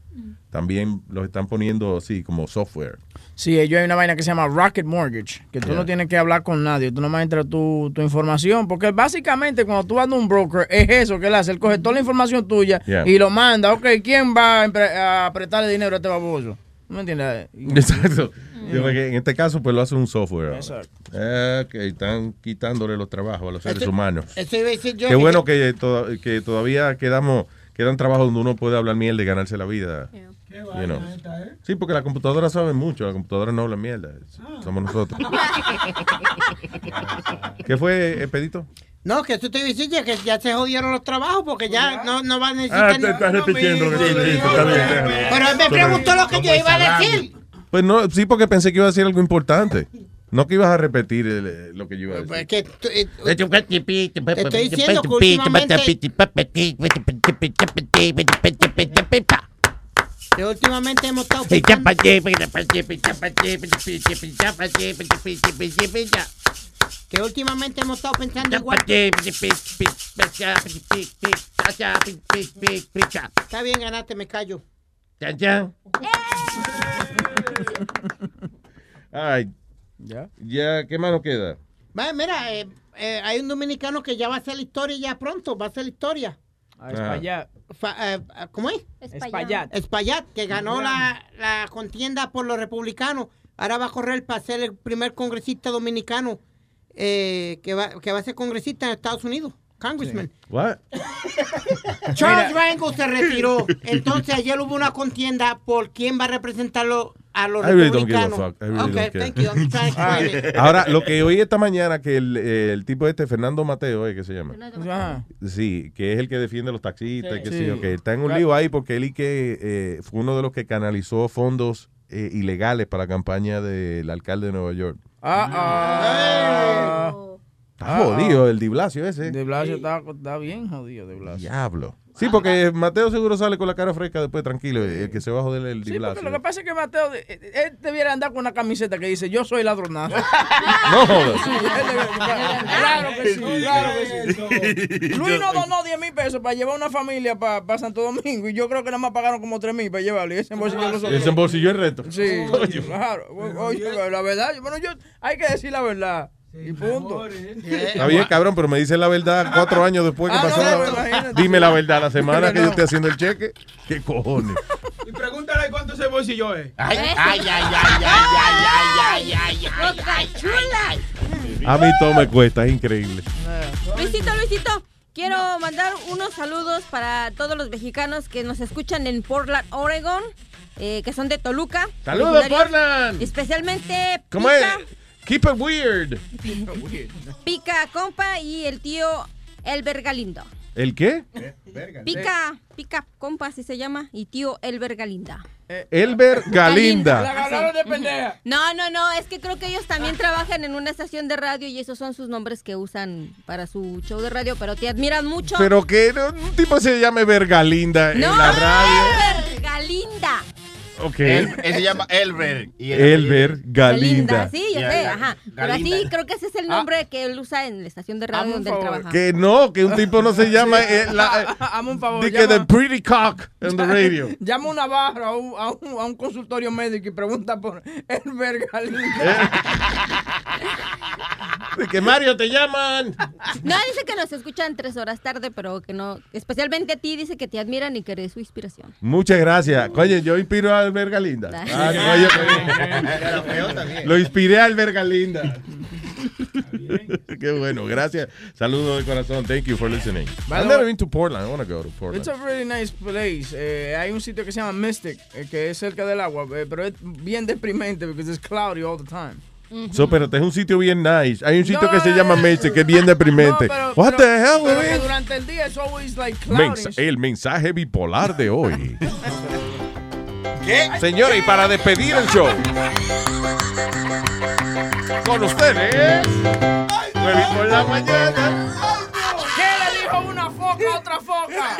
también los están poniendo así como software. Sí, ellos hay una vaina que se llama Rocket Mortgage, que tú Yeah. no tienes que hablar con nadie, tú nomás entras tu, tu información, porque básicamente cuando tú vas a un broker, es eso que él hace, él coge toda la información tuya Yeah. y lo manda, ok, ¿quién va a, empre- a prestarle dinero a este baboso? ¿No me entiendes? Exacto. Yo creo que en este caso, pues lo hace un software. Exacto. Eh, que están quitándole los trabajos a los seres Eso- humanos. Eso iba a decir yo. Qué que- bueno que, to- que todavía quedamos, quedan trabajos donde uno puede hablar mierda y ganarse la vida. You know. Sí, porque la computadora sabe mucho, la computadora no habla mierda, somos nosotros. ¿Qué fue, eh, Pedito? No, que tú te dices que ya se jodieron los trabajos porque ya no, no van a Ah, necesitar. te estás repitiendo que dijiste. Está bien. Pero él me preguntó lo que yo iba a decir. Pues no, sí, porque pensé que iba a decir algo importante. No que ibas a repetir el- lo que yo iba a decir. Pues que eh, estoy diciendo que últimamente, que últimamente hemos estado pensando, que últimamente hemos estado pensando igual. Está bien, ganaste, me callo. Ay, ¿Ya? ya, ¿qué más nos queda? Mira, eh, eh, hay un dominicano que ya va a hacer la historia ya pronto, va a hacer la historia. Ah, Espaillat. Eh, ¿Cómo es? Espaillat. Espaillat, que ganó la, la contienda por los republicanos. Ahora va a correr para ser el primer congresista dominicano eh, que, va, que va a ser congresista en Estados Unidos. Congressman. What? Charles Rangel se retiró. Entonces ayer hubo una contienda por quién va a representarlo a los I really don't give a republicanos. fuck. I really okay, don't care. thank you. I'm trying to explain it. Ahora, lo que oí esta mañana, que el, eh, el tipo este, Fernando Mateo, ¿eh? que se llama? Ajá. Sí, que es el que defiende a los taxistas, Sí. que Sí. sí, ok. Está en un lío ahí porque él y que eh, fue uno de los que canalizó fondos eh, ilegales para la campaña del alcalde de Nueva York. Ah, ah. Está jodido el Di Blasio ese. Blasio está, está bien jodido, de Blasio. Diablo. Sí, porque Mateo seguro sale con la cara fresca después, tranquilo. El que se va a joder el Di Sí, porque Blasio. lo que pasa es que Mateo, eh, eh, él debiera andar con una camiseta que dice, yo soy ladronazo. No jodas. Sí, claro que sí, claro que sí. Luis no donó 10 mil pesos para llevar una familia para Santo Domingo y yo creo que nada más pagaron como 3 mil para llevarlo y ese embolsilló nosotros. Ese embolsilló el reto. Sí, claro. Oye, la verdad, bueno, yo, hay que decir la verdad. Y punto. Está bien, cabrón, pero me dice la verdad cuatro años después que Ah, pasó. no, la-. Dime la verdad, la semana que yo esté haciendo el cheque. ¿Qué cojones? Y pregúntale cuánto ese bolsillo es. Ay, ay, ay, ay, ay, ay, ay, ay, ay, ay, chula! A mí todo me cuesta, es increíble. Luisito, Luisito, quiero mandar unos saludos para todos los mexicanos que nos escuchan en Portland, Oregon, eh, que son de Toluca. ¡Saludos, Portland! Especialmente ¿Cómo es? Keep it weird. Pica Compa y el tío Elber Galindo. ¿El qué? Pica, Pica Compa, así se llama, y tío Elber Galinda. Elber Galinda. agarraron de pendeja. No, no, no, es que creo que ellos también trabajan en una estación de radio y esos son sus nombres que usan para su show de radio, pero te admiran mucho. Pero que un tipo se llame Vergalinda en no, la radio. Elber Galinda. Ok. Él, él se llama Elber. y el Elber Galinda. Sí, yo Ya, sé, ajá. Pero Galinda. así creo que ese es el nombre que él usa en la estación de radio donde él trabaja. Que no, que un tipo no se llama. eh, la, Hazme un favor. que the pretty cock in the radio. Llama a una barra a un, a, un, a un consultorio médico y pregunta por el Galinda. De que Mario te llaman. No, dice que nos escuchan tres horas tarde, pero que no, especialmente a ti, dice que te admiran y que eres su inspiración. Muchas gracias. Oye, yo inspiro a Alberga Linda. Ah, no, yo- Lo inspiré a Alberga Linda. Qué bueno, gracias. Saludos de corazón. Thank you for listening. By I've never been to Portland. I want to go to Portland. It's a really nice place. Eh, hay un sitio que se llama Mystic, eh, que es cerca del agua, eh, pero es bien deprimente porque es cloudy all the time. So, pero es un sitio bien nice. Hay un sitio No, que se llama Macy que es bien deprimente. No, pero- What pero- the hell, pero durante el día es always like cloudy. Mensa- el mensaje bipolar de hoy. ¿Qué? Señores, y para despedir el show, con ustedes, nueve por la mañana. ¿Qué le dijo una foca a otra foca?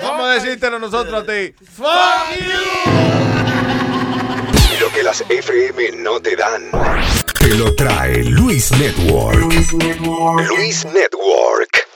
Vamos a decírtelo nosotros a ti. Lo que las FM no te dan. Te lo trae Luis Network. Luis Network.